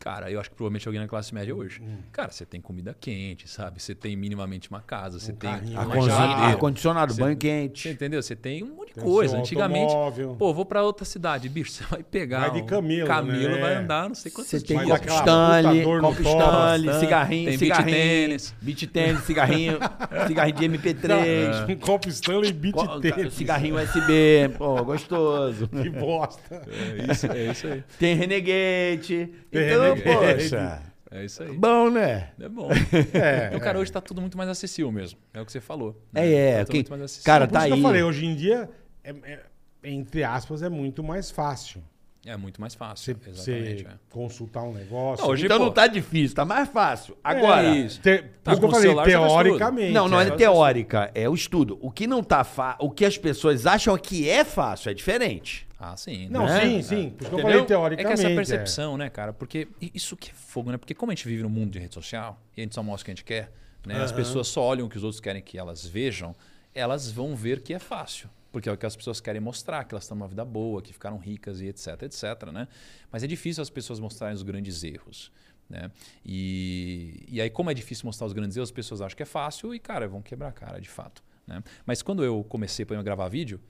Speaker 4: Cara, eu acho que provavelmente alguém na classe média hoje.
Speaker 2: Hum.
Speaker 4: Cara, você tem comida quente, sabe? Você tem minimamente uma casa, você tem uma
Speaker 2: uma
Speaker 3: Ar-condicionado, banho
Speaker 4: Você
Speaker 3: quente.
Speaker 4: entendeu? Você tem um monte de
Speaker 2: Tem
Speaker 4: coisa. Antigamente,
Speaker 2: automóvel.
Speaker 4: pô, vou pra outra cidade, bicho, você vai pegar.
Speaker 2: Vai de
Speaker 4: um
Speaker 2: camelo,
Speaker 4: Camelo
Speaker 2: né?
Speaker 4: vai andar, não sei quantos
Speaker 3: Você tem copo Stanley, copo. Stanley, cigarrinho,
Speaker 4: tem
Speaker 3: cigarrinho.
Speaker 4: tênis.
Speaker 3: Beach tênis, cigarrinho, <laughs> cigarrinho de MP3,
Speaker 2: Um copo Stanley Beat
Speaker 3: co-
Speaker 2: tênis.
Speaker 3: cigarrinho USB, pô, gostoso. <laughs>
Speaker 2: Que bosta.
Speaker 4: É isso, é isso aí.
Speaker 3: Tem Renegade.
Speaker 2: Tem
Speaker 3: Então,
Speaker 2: Renegade.
Speaker 3: poxa,
Speaker 4: É isso aí.
Speaker 3: bom, né?
Speaker 4: É bom. <laughs>
Speaker 2: É,
Speaker 4: E o cara hoje tá tudo muito mais acessível mesmo. É o que você falou.
Speaker 3: É,
Speaker 4: né?
Speaker 3: é,
Speaker 4: Tá tudo
Speaker 3: quem-
Speaker 4: muito mais acessível.
Speaker 3: cara,
Speaker 2: Por
Speaker 3: tá
Speaker 2: isso que
Speaker 3: aí.
Speaker 2: eu falei, hoje em dia, é- é- entre aspas, é muito mais fácil.
Speaker 4: É muito mais fácil.
Speaker 2: Você,
Speaker 4: exatamente. é.
Speaker 2: consultar um negócio.
Speaker 4: Não, hoje-
Speaker 3: Então
Speaker 4: pô-
Speaker 3: não tá difícil, tá mais fácil. Agora,
Speaker 2: É
Speaker 4: isso.
Speaker 2: Te,
Speaker 4: Tá,
Speaker 2: eu falei,
Speaker 4: tudo.
Speaker 2: teoricamente.
Speaker 3: Não, não é
Speaker 2: é.
Speaker 3: teórica, é o estudo. O que não tá fa... o que as pessoas acham que é fácil é diferente.
Speaker 4: Ah, sim.
Speaker 2: Não,
Speaker 3: né?
Speaker 2: sim, sim. Por isso que eu falei
Speaker 4: É
Speaker 2: teoricamente.
Speaker 4: que essa percepção, né, cara? Porque isso que é fogo, né? Porque como a gente vive no mundo de rede social e a gente só mostra o que a gente quer, né? As pessoas só olham o que os outros querem que elas vejam, elas vão ver que é fácil. Porque é o que as pessoas querem mostrar, que elas estão numa vida boa, que ficaram ricas e etc, etc, né? Mas é difícil as pessoas mostrarem os grandes erros. Né? E, e aí, como é difícil mostrar os grandes erros, as pessoas acham que é fácil e, cara, vão quebrar a cara, de fato. Né? Mas quando eu comecei para gravar vídeo,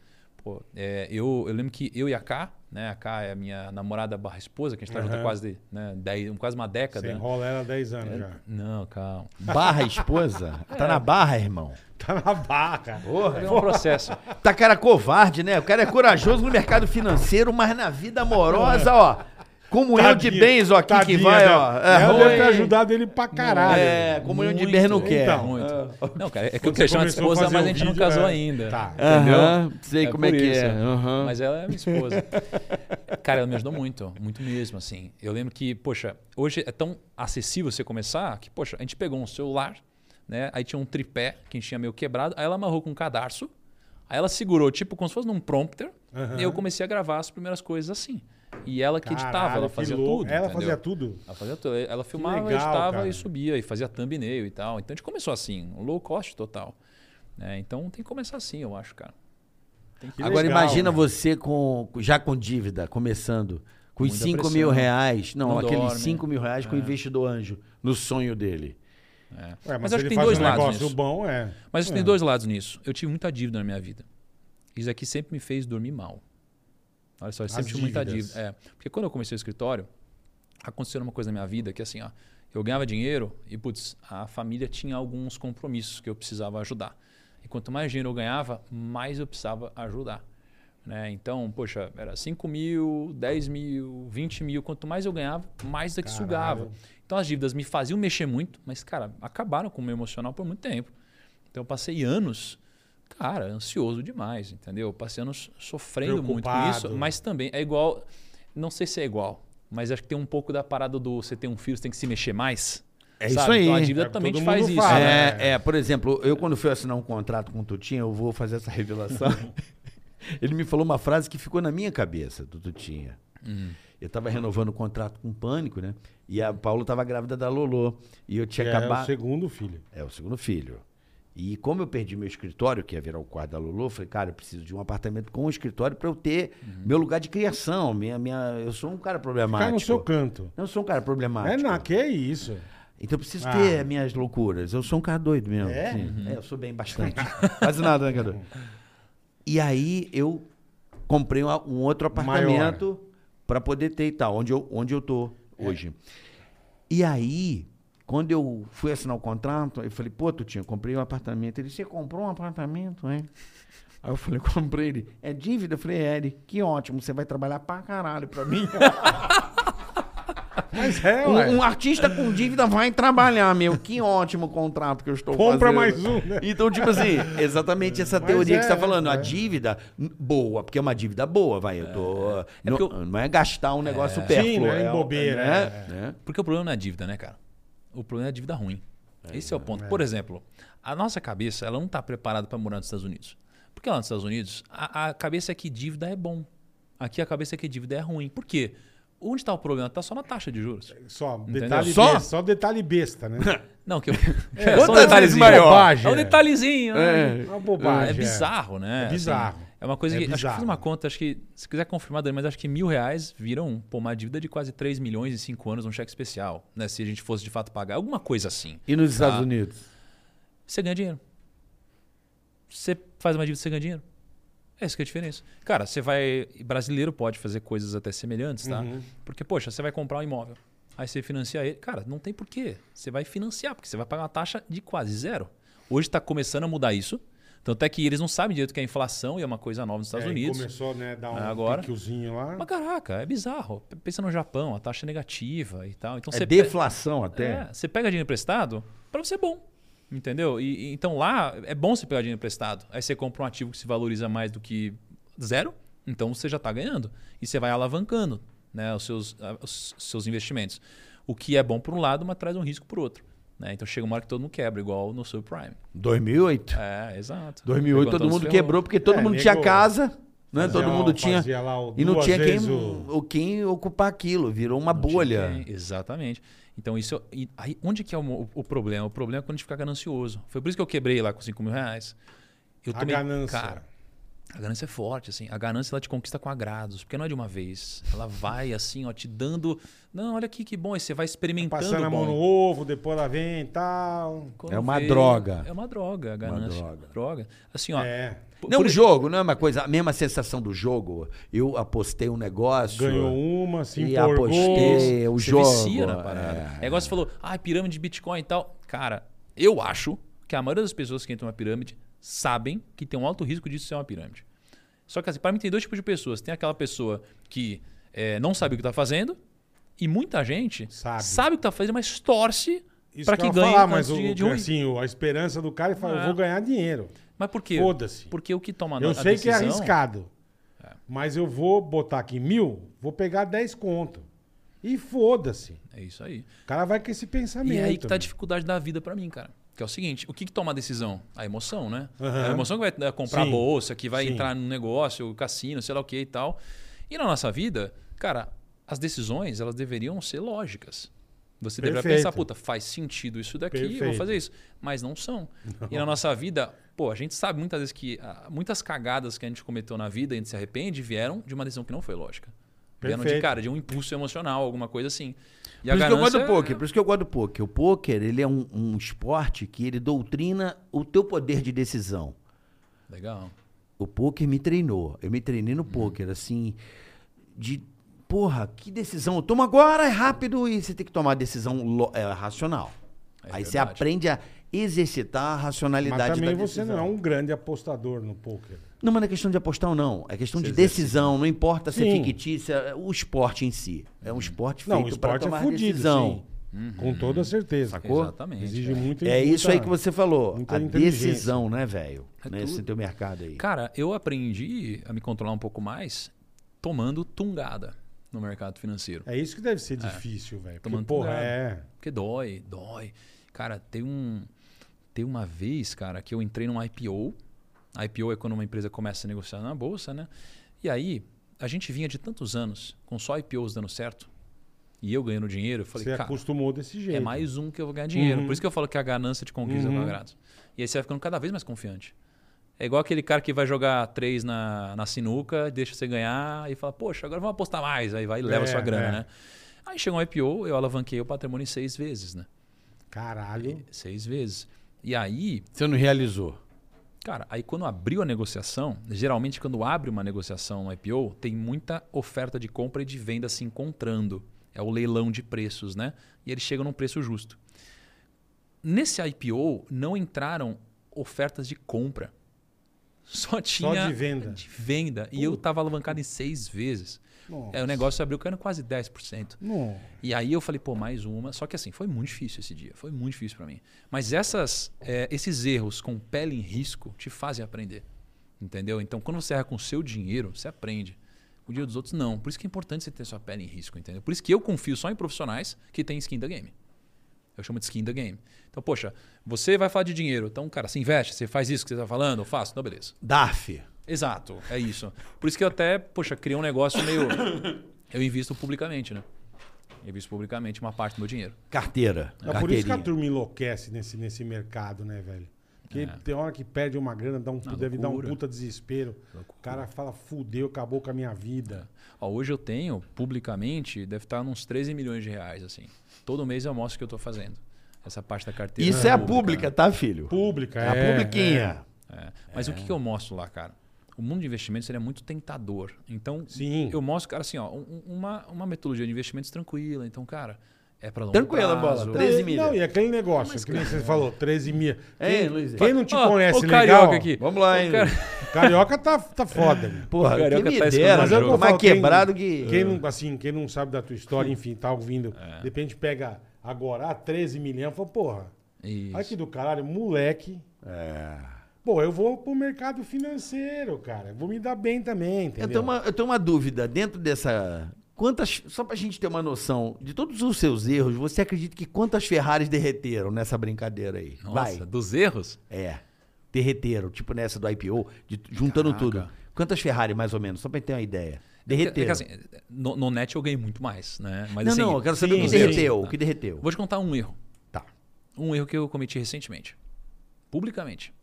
Speaker 4: pô, é, eu, eu lembro que eu e a K, né? A K é a minha namorada barra esposa, que a gente está junto há
Speaker 2: Aham.
Speaker 4: quase, né, dez, quase uma década.
Speaker 2: Você enrola ela há 10 anos
Speaker 3: É.
Speaker 2: já.
Speaker 4: Não, calma.
Speaker 3: Barra esposa? <laughs> Tá na barra, irmão.
Speaker 2: Tá na barra.
Speaker 3: Porra.
Speaker 4: É um processo.
Speaker 3: Tá cara covarde, né? O cara é corajoso no mercado financeiro, mas na vida amorosa, ó. Comunhão de
Speaker 2: Tadinha,
Speaker 3: bens, ó, aqui que
Speaker 2: tadinha
Speaker 3: vai,
Speaker 2: dela.
Speaker 3: ó. É,
Speaker 2: deve ter ajudado ele pra caralho.
Speaker 3: É, comunhão de
Speaker 4: Muito,
Speaker 3: bens não quer.
Speaker 2: então.
Speaker 4: Muito.
Speaker 3: Ah.
Speaker 4: Não, cara, é que eu queria chamar de esposa, mas a gente não
Speaker 2: vídeo,
Speaker 4: casou
Speaker 2: é.
Speaker 4: ainda.
Speaker 2: Tá.
Speaker 3: Aham, sei
Speaker 4: É
Speaker 3: como é que
Speaker 4: isso.
Speaker 3: é.
Speaker 4: Mas ela é minha esposa. <laughs> Cara, ela me ajudou muito, muito mesmo, assim. Eu lembro que, poxa, hoje é tão acessível você começar que, poxa, a gente pegou um celular, né? Aí tinha um tripé que a gente tinha meio quebrado, aí ela amarrou com um cadarço, aí ela segurou, tipo, como se fosse num prompter, e eu comecei a gravar as primeiras coisas assim. E ela que editava,
Speaker 2: Caralho,
Speaker 4: ela
Speaker 2: que
Speaker 4: fazia
Speaker 2: louco.
Speaker 4: tudo.
Speaker 2: Ela
Speaker 4: entendeu?
Speaker 2: fazia tudo.
Speaker 4: Ela fazia tudo. Ela filmava,
Speaker 2: legal,
Speaker 4: editava
Speaker 2: cara.
Speaker 4: e subia, e fazia thumbnail e tal. Então a gente começou assim, low cost total. né? então tem que começar assim, eu acho, cara. Tem que...
Speaker 3: Agora
Speaker 2: legal,
Speaker 3: imagina
Speaker 2: né?
Speaker 3: você com já com dívida, começando, com os
Speaker 4: Muita
Speaker 3: 5
Speaker 4: pressão.
Speaker 3: mil reais. Não,
Speaker 4: Não
Speaker 3: aqueles
Speaker 4: dorme.
Speaker 3: 5 mil reais com o investidor anjo, no sonho dele.
Speaker 4: É.
Speaker 2: Ué, mas,
Speaker 4: Mas acho que tem dois
Speaker 2: um
Speaker 4: lados nisso.
Speaker 2: bom, é.
Speaker 4: Mas
Speaker 2: é.
Speaker 4: tem dois lados nisso. Eu tive muita dívida na minha vida. Isso aqui sempre me fez dormir mal. Olha só, eu sempre
Speaker 2: As
Speaker 4: tive muita
Speaker 2: dívidas.
Speaker 4: dívida. É, porque quando eu comecei o escritório, aconteceu uma coisa na minha vida que assim, ó, eu ganhava dinheiro e, putz, a família tinha alguns compromissos que eu precisava ajudar. E quanto mais dinheiro eu ganhava, mais eu precisava ajudar. Né? Então, poxa, era 5 mil, 10 mil, 20 mil. Quanto mais eu ganhava, mais daqui
Speaker 2: Caralho.
Speaker 4: sugava. Então as dívidas me faziam mexer muito, mas, cara, acabaram com o meu emocional por muito tempo. Então eu passei anos, cara, ansioso demais, entendeu? Eu Passei anos sofrendo muito com
Speaker 2: Preocupado.
Speaker 4: isso, mas também é igual. Não sei se é igual, mas acho que tem um pouco da parada do você ter um filho, você tem que se mexer mais.
Speaker 3: É
Speaker 4: sabe?
Speaker 3: isso aí.
Speaker 4: Então a dívida
Speaker 2: É,
Speaker 4: também te faz isso.
Speaker 2: fala,
Speaker 4: né?
Speaker 2: né?
Speaker 3: É, é, por exemplo, eu quando fui assinar um contrato com o Tutinha, eu vou fazer essa revelação. <laughs> Ele me falou uma frase que ficou na minha cabeça, do Tutinha.
Speaker 4: Hum.
Speaker 3: Eu estava renovando o contrato com o Pânico, né? E a Paula estava grávida da Lolô. E eu
Speaker 2: Que
Speaker 3: tinha
Speaker 2: é o
Speaker 3: acabado.
Speaker 2: segundo filho.
Speaker 3: É o segundo filho. E como eu perdi meu escritório, que ia virar o quarto da Lulu, eu falei, cara, eu preciso de um apartamento com um escritório para eu ter
Speaker 2: Uhum.
Speaker 3: meu lugar de criação. Minha, minha, eu sou um cara problemático.
Speaker 2: Ficar no seu canto.
Speaker 3: Eu sou um cara problemático.
Speaker 2: É, não, que é isso.
Speaker 3: Então eu preciso
Speaker 2: Ah.
Speaker 3: ter minhas loucuras. Eu sou um cara doido mesmo.
Speaker 2: É?
Speaker 3: sim. É, eu sou bem bastante. <laughs> Quase nada, né, cara? E aí eu comprei um, um outro apartamento para poder ter e tal, onde eu, onde eu tô hoje. E aí, quando eu fui assinar o contrato, eu falei, pô, Tutinho, eu comprei um apartamento. Ele, você comprou um apartamento, é? Aí eu falei, <laughs> comprei ele. É dívida? Eu falei, é, ele, que ótimo, você vai trabalhar pra caralho pra mim. <laughs>
Speaker 2: Mas é, ué.
Speaker 3: Um, um artista com dívida vai trabalhar, meu. Que ótimo contrato que eu estou
Speaker 2: Compra
Speaker 3: fazendo.
Speaker 2: mais um, né?
Speaker 3: Então, tipo assim, exatamente essa
Speaker 2: Mas
Speaker 3: teoria que você
Speaker 2: é,
Speaker 3: está falando. A
Speaker 2: é.
Speaker 3: dívida n- boa, porque é uma dívida boa, vai. Eu tô. não,
Speaker 4: porque eu-
Speaker 3: não é gastar um negócio supérfluo.
Speaker 2: Sim, não é em bobeira,
Speaker 3: né?
Speaker 2: é.
Speaker 3: Né?
Speaker 4: Porque o problema não é a dívida, né, cara? O problema é a dívida ruim. Esse é o ponto. Por exemplo, a nossa cabeça ela não está preparada para morar nos Estados Unidos. Porque lá nos Estados Unidos, a, a cabeça é que dívida é bom. Aqui a cabeça é que dívida é ruim. Por quê? Onde está o problema? Está só na taxa de juros.
Speaker 2: Só,
Speaker 4: Entendeu?
Speaker 2: detalhe
Speaker 3: Só?
Speaker 2: besta, só detalhe besta, né? <laughs>
Speaker 4: Não, que eu...
Speaker 2: É, <laughs>
Speaker 4: é, só um detalhezinho.
Speaker 3: maior?
Speaker 2: Bobagem,
Speaker 4: É um
Speaker 2: é.
Speaker 4: detalhezinho. né?
Speaker 3: É.
Speaker 2: Uma bobagem.
Speaker 4: É bizarro, né?
Speaker 2: É
Speaker 4: Assim,
Speaker 2: bizarro.
Speaker 4: É uma coisa
Speaker 2: É
Speaker 4: que. Acho que eu fiz
Speaker 2: bizarro.
Speaker 4: uma conta, acho que, se quiser confirmar, Dani, mas acho que mil reais viram pô, uma dívida de quase 3 milhões em 5 anos num cheque especial. Né? Se a gente fosse de fato pagar. Alguma coisa assim.
Speaker 3: E nos Estados
Speaker 4: Tá.
Speaker 3: Unidos?
Speaker 4: Você ganha dinheiro. Você faz uma dívida, você ganha dinheiro. É isso que é a diferença. Cara, você vai. Brasileiro pode fazer coisas até semelhantes, tá?
Speaker 2: Uhum.
Speaker 4: Porque, poxa, você vai comprar um imóvel. Aí você financia ele. Cara, não tem porquê. Você vai financiar, porque você vai pagar uma taxa de quase zero. Hoje está começando a mudar isso. Tanto é que eles não sabem direito o que é inflação e é uma coisa nova nos Estados
Speaker 2: É,
Speaker 4: Unidos.
Speaker 2: Começou, né, dar um
Speaker 4: Agora.
Speaker 2: piquiozinho lá.
Speaker 4: Mas caraca, é bizarro. Pensa no Japão, a taxa é negativa e tal. Então
Speaker 3: É
Speaker 4: você pe-
Speaker 3: deflação até.
Speaker 4: é, você pega dinheiro emprestado para você é bom. Entendeu? E, e- então lá é bom você pegar dinheiro emprestado. Aí você compra um ativo que se valoriza mais do que zero, Então você já está ganhando. E você vai alavancando né, os, seus, os seus investimentos. O que é bom por um lado, mas traz um risco por outro. Né? Então chega uma hora que todo mundo quebra, igual no subprime.
Speaker 3: 2008.
Speaker 4: É, exato.
Speaker 3: 2008
Speaker 4: Quando
Speaker 3: todo mundo quebrou porque todo
Speaker 2: É,
Speaker 3: mundo
Speaker 2: nego
Speaker 3: tinha casa, né?
Speaker 2: fazia
Speaker 3: Todo
Speaker 2: lá-
Speaker 3: mundo tinha
Speaker 2: fazia lá o-
Speaker 3: e não tinha quem,
Speaker 2: o-
Speaker 3: quem ocupar aquilo, virou uma
Speaker 4: Não tinha
Speaker 3: bolha.
Speaker 4: quem- Exatamente. Então, isso. e aí, onde que é o, o- o problema? O problema é quando a gente fica ganancioso. Foi por isso que eu quebrei lá com 5 mil reais. Eu
Speaker 2: A
Speaker 4: tomei-
Speaker 2: ganância.
Speaker 4: Cara, a ganância é forte, assim. A ganância ela te conquista com agrados, porque não é de uma vez. Ela vai assim, ó, te dando. Não, olha aqui que bom. E você vai experimentando.
Speaker 2: Passando a mão no ovo, depois ela vem e tal.
Speaker 4: Quando
Speaker 3: É uma
Speaker 4: vê,
Speaker 3: droga.
Speaker 4: É uma droga, a ganância.
Speaker 3: droga.
Speaker 4: droga. Assim, ó.
Speaker 2: É.
Speaker 4: por-
Speaker 3: Não,
Speaker 4: por-
Speaker 3: o jogo, não é uma coisa, a mesma sensação do jogo. Eu apostei um negócio.
Speaker 2: Ganhou uma, se
Speaker 3: e apostei o
Speaker 4: Você
Speaker 3: jogo.
Speaker 4: vicia na parada. É. igual você falou, ah, pirâmide de Bitcoin e tal. Cara, eu acho que a maioria das pessoas que entram na pirâmide sabem que tem um alto risco disso ser uma pirâmide. Só que assim, para mim tem dois tipos de pessoas. Tem aquela pessoa que é, não sabe o que está fazendo e muita gente
Speaker 2: Sabe.
Speaker 3: É.
Speaker 4: o que está fazendo, mas torce para
Speaker 2: que
Speaker 4: que ganhe
Speaker 2: falar, mas o,
Speaker 4: de,
Speaker 2: o- assim, a esperança do cara é falar,
Speaker 4: É.
Speaker 2: eu vou ganhar dinheiro.
Speaker 4: Mas por quê?
Speaker 2: Foda-se.
Speaker 4: Porque o que toma
Speaker 2: Eu sei que é
Speaker 4: decisão-
Speaker 2: arriscado. Mas eu vou botar aqui mil, vou pegar 10 conto. E foda-se.
Speaker 4: É isso aí.
Speaker 2: O cara vai com esse pensamento.
Speaker 4: E é aí que tá a dificuldade da vida pra mim, cara. Que é o seguinte, o que, que toma a decisão? A emoção, né?
Speaker 2: Aham.
Speaker 4: A emoção que vai né, comprar
Speaker 2: Sim.
Speaker 4: bolsa, que vai
Speaker 2: Sim.
Speaker 4: entrar no negócio, cassino, sei lá o que e tal. E na nossa vida, cara, as decisões, elas deveriam ser lógicas. Você deveria
Speaker 2: Perfeito.
Speaker 4: pensar, puta, faz sentido isso daqui, eu vou
Speaker 2: Perfeito.
Speaker 4: fazer isso. Mas não são. E na nossa vida, pô, a gente sabe muitas vezes que ah, muitas cagadas que a gente cometeu na vida e a gente se arrepende vieram de uma decisão que não foi lógica. Vieram de,
Speaker 2: Perfeito.
Speaker 4: cara, de um impulso emocional, alguma coisa assim. E
Speaker 3: Por isso que eu gosto do
Speaker 4: ganância
Speaker 3: poker. Por isso que eu gosto do poker. O poker, ele é um, um esporte que ele doutrina o teu poder de decisão.
Speaker 4: Legal.
Speaker 3: O poker me treinou. Eu me treinei no poker, assim, de porra, que decisão. Toma agora, é rápido e você tem que tomar a decisão lo- é, racional.
Speaker 4: É
Speaker 3: Aí você aprende a exercitar a racionalidade
Speaker 2: Mas também
Speaker 3: da
Speaker 2: você
Speaker 3: decisão.
Speaker 2: não é um grande apostador no poker.
Speaker 3: Não, mas não é questão de apostar ou não. É questão de
Speaker 2: Você
Speaker 3: decisão. Não importa se é
Speaker 2: Sim.
Speaker 3: fictícia. é O esporte em si. É um esporte feito
Speaker 2: Não, o
Speaker 3: para
Speaker 2: esporte é
Speaker 3: tomar
Speaker 2: fudido,
Speaker 3: decisão.
Speaker 2: sim. Com toda certeza.
Speaker 3: Sacou?
Speaker 4: Exatamente.
Speaker 2: Exige muito.
Speaker 3: É isso aí que você falou.
Speaker 2: muita
Speaker 3: A decisão, né, velho?
Speaker 4: É
Speaker 3: Nesse
Speaker 4: tudo.
Speaker 3: teu mercado aí.
Speaker 4: Cara, eu aprendi a me controlar um pouco mais tomando tungada no mercado financeiro.
Speaker 2: É isso que deve ser difícil, velho. Porque,
Speaker 4: Tomando
Speaker 2: porra,
Speaker 4: cuidado.
Speaker 2: é.
Speaker 4: Porque dói, dói. Cara, tem um. Tem uma vez, cara, que eu entrei num IPO. IPO é quando uma empresa começa a negociar na bolsa, né? E aí, a gente vinha de tantos anos com só IPOs dando certo. E eu ganhando dinheiro, eu falei,
Speaker 2: Você
Speaker 4: cara,
Speaker 2: acostumou desse jeito.
Speaker 4: é mais um que eu vou ganhar dinheiro.
Speaker 2: Uhum.
Speaker 4: Por isso que eu falo que a ganância te conquista
Speaker 2: Uhum.
Speaker 4: agrado. E aí você vai ficando cada vez mais confiante. É igual aquele cara que vai jogar três na, na sinuca, deixa você ganhar e fala, poxa, agora vamos apostar mais. Aí vai e leva
Speaker 2: É,
Speaker 4: sua grana,
Speaker 2: é.
Speaker 4: né? Aí chegou um IPO, eu alavanquei o patrimônio seis vezes, né?
Speaker 2: Caralho.
Speaker 4: Seis vezes. E aí,
Speaker 3: Você não realizou.
Speaker 4: Cara, aí quando abriu a negociação, geralmente quando abre uma negociação no IPO, tem muita oferta de compra e de venda se encontrando. É o leilão de preços, né? E eles chegam num preço justo. Nesse IPO não entraram ofertas de compra. Só tinha
Speaker 2: de venda.
Speaker 4: de venda. E eu estava alavancado em seis vezes.
Speaker 2: Nossa.
Speaker 4: Aí o negócio abriu caindo quase 10%.
Speaker 2: Não.
Speaker 4: E aí eu falei, pô, mais uma. Só que assim, foi muito difícil esse dia. Foi muito difícil para mim. Mas essas, é, esses erros com pele em risco te fazem aprender. Entendeu? Então, quando você erra com o seu dinheiro, você aprende. O dinheiro dos outros, não. Por isso que é importante você ter sua pele em risco, entendeu? Por isso que eu confio só em profissionais que têm skin da game. Eu chamo de skin da game. Então, poxa, você vai falar de dinheiro. Então, cara, você investe, você faz isso que você está falando, eu faço. Então, beleza.
Speaker 3: DARF.
Speaker 4: Exato, é isso. Por isso que eu até, poxa, criei um negócio meio. <coughs> Eu invisto publicamente, né? Eu invisto publicamente uma parte do meu dinheiro.
Speaker 3: Carteira.
Speaker 2: É por isso que a turma enlouquece nesse, nesse mercado, né, velho? Porque tem hora que perde uma grana, dá um,
Speaker 4: Ah,
Speaker 2: deve dar um
Speaker 4: loucura.
Speaker 2: puta desespero. O cara fala, fudeu, acabou com a minha vida.
Speaker 4: Ó, hoje eu tenho, publicamente, deve estar uns 13 milhões de reais, assim. Todo mês eu mostro o que eu estou fazendo. Essa parte da carteira.
Speaker 3: Isso é a pública, tá, filho?
Speaker 2: Pública,
Speaker 3: É a
Speaker 2: é.
Speaker 3: publiquinha.
Speaker 4: É. Mas o que, que eu mostro lá, cara? O mundo de investimentos é muito tentador. Então,
Speaker 2: Sim.
Speaker 4: eu mostro, cara, assim, ó, um- uma, uma metodologia de investimentos tranquila. Então, cara, é para longo
Speaker 3: Tranquila,
Speaker 4: prazo.
Speaker 3: bola. 13
Speaker 2: É,
Speaker 3: milha.
Speaker 2: Não, e aquele negócio, que nem você falou, 13 mil.
Speaker 3: Ei,
Speaker 2: Quem,
Speaker 3: Luiz.
Speaker 2: quem não te
Speaker 4: Ó,
Speaker 2: conhece
Speaker 4: o
Speaker 2: legal...
Speaker 4: carioca aqui.
Speaker 3: Vamos lá, hein? <laughs>
Speaker 2: Carioca tá, tá foda, meu.
Speaker 3: Porra,
Speaker 4: O Carioca
Speaker 3: quem me
Speaker 4: tá
Speaker 3: dera,
Speaker 2: Mas é eu
Speaker 3: mais
Speaker 2: quem-
Speaker 3: quebrado que...
Speaker 2: Quem não, assim, quem não sabe da tua história, enfim, tá ouvindo,
Speaker 3: É.
Speaker 2: de repente pega agora ah, 13 milhões, fala, porra,
Speaker 4: Isso.
Speaker 2: olha que do caralho, moleque.
Speaker 3: É.
Speaker 2: Pô, eu vou pro mercado financeiro, cara. Vou me dar bem também, entendeu?
Speaker 3: Eu tenho, uma, eu tenho uma dúvida. Dentro dessa. Quantas. Só pra gente ter uma noção de todos os seus erros, você acredita que quantas Ferraris derreteram nessa brincadeira aí?
Speaker 4: Nossa,
Speaker 3: Vai.
Speaker 4: dos erros?
Speaker 3: É. Derreteram, tipo nessa do IPO, de- juntando
Speaker 4: Caraca.
Speaker 3: tudo. Quantas Ferrari, mais ou menos? Só pra ter uma ideia.
Speaker 4: É
Speaker 3: Derreteram.
Speaker 4: é que, assim, no, no net eu ganhei muito mais, né? Mas,
Speaker 3: não,
Speaker 4: assim,
Speaker 3: não, eu quero saber
Speaker 2: sim,
Speaker 3: o que derreteu. O que derreteu.
Speaker 4: Vou te contar um erro.
Speaker 3: Tá.
Speaker 4: Um erro que eu cometi recentemente. Publicamente.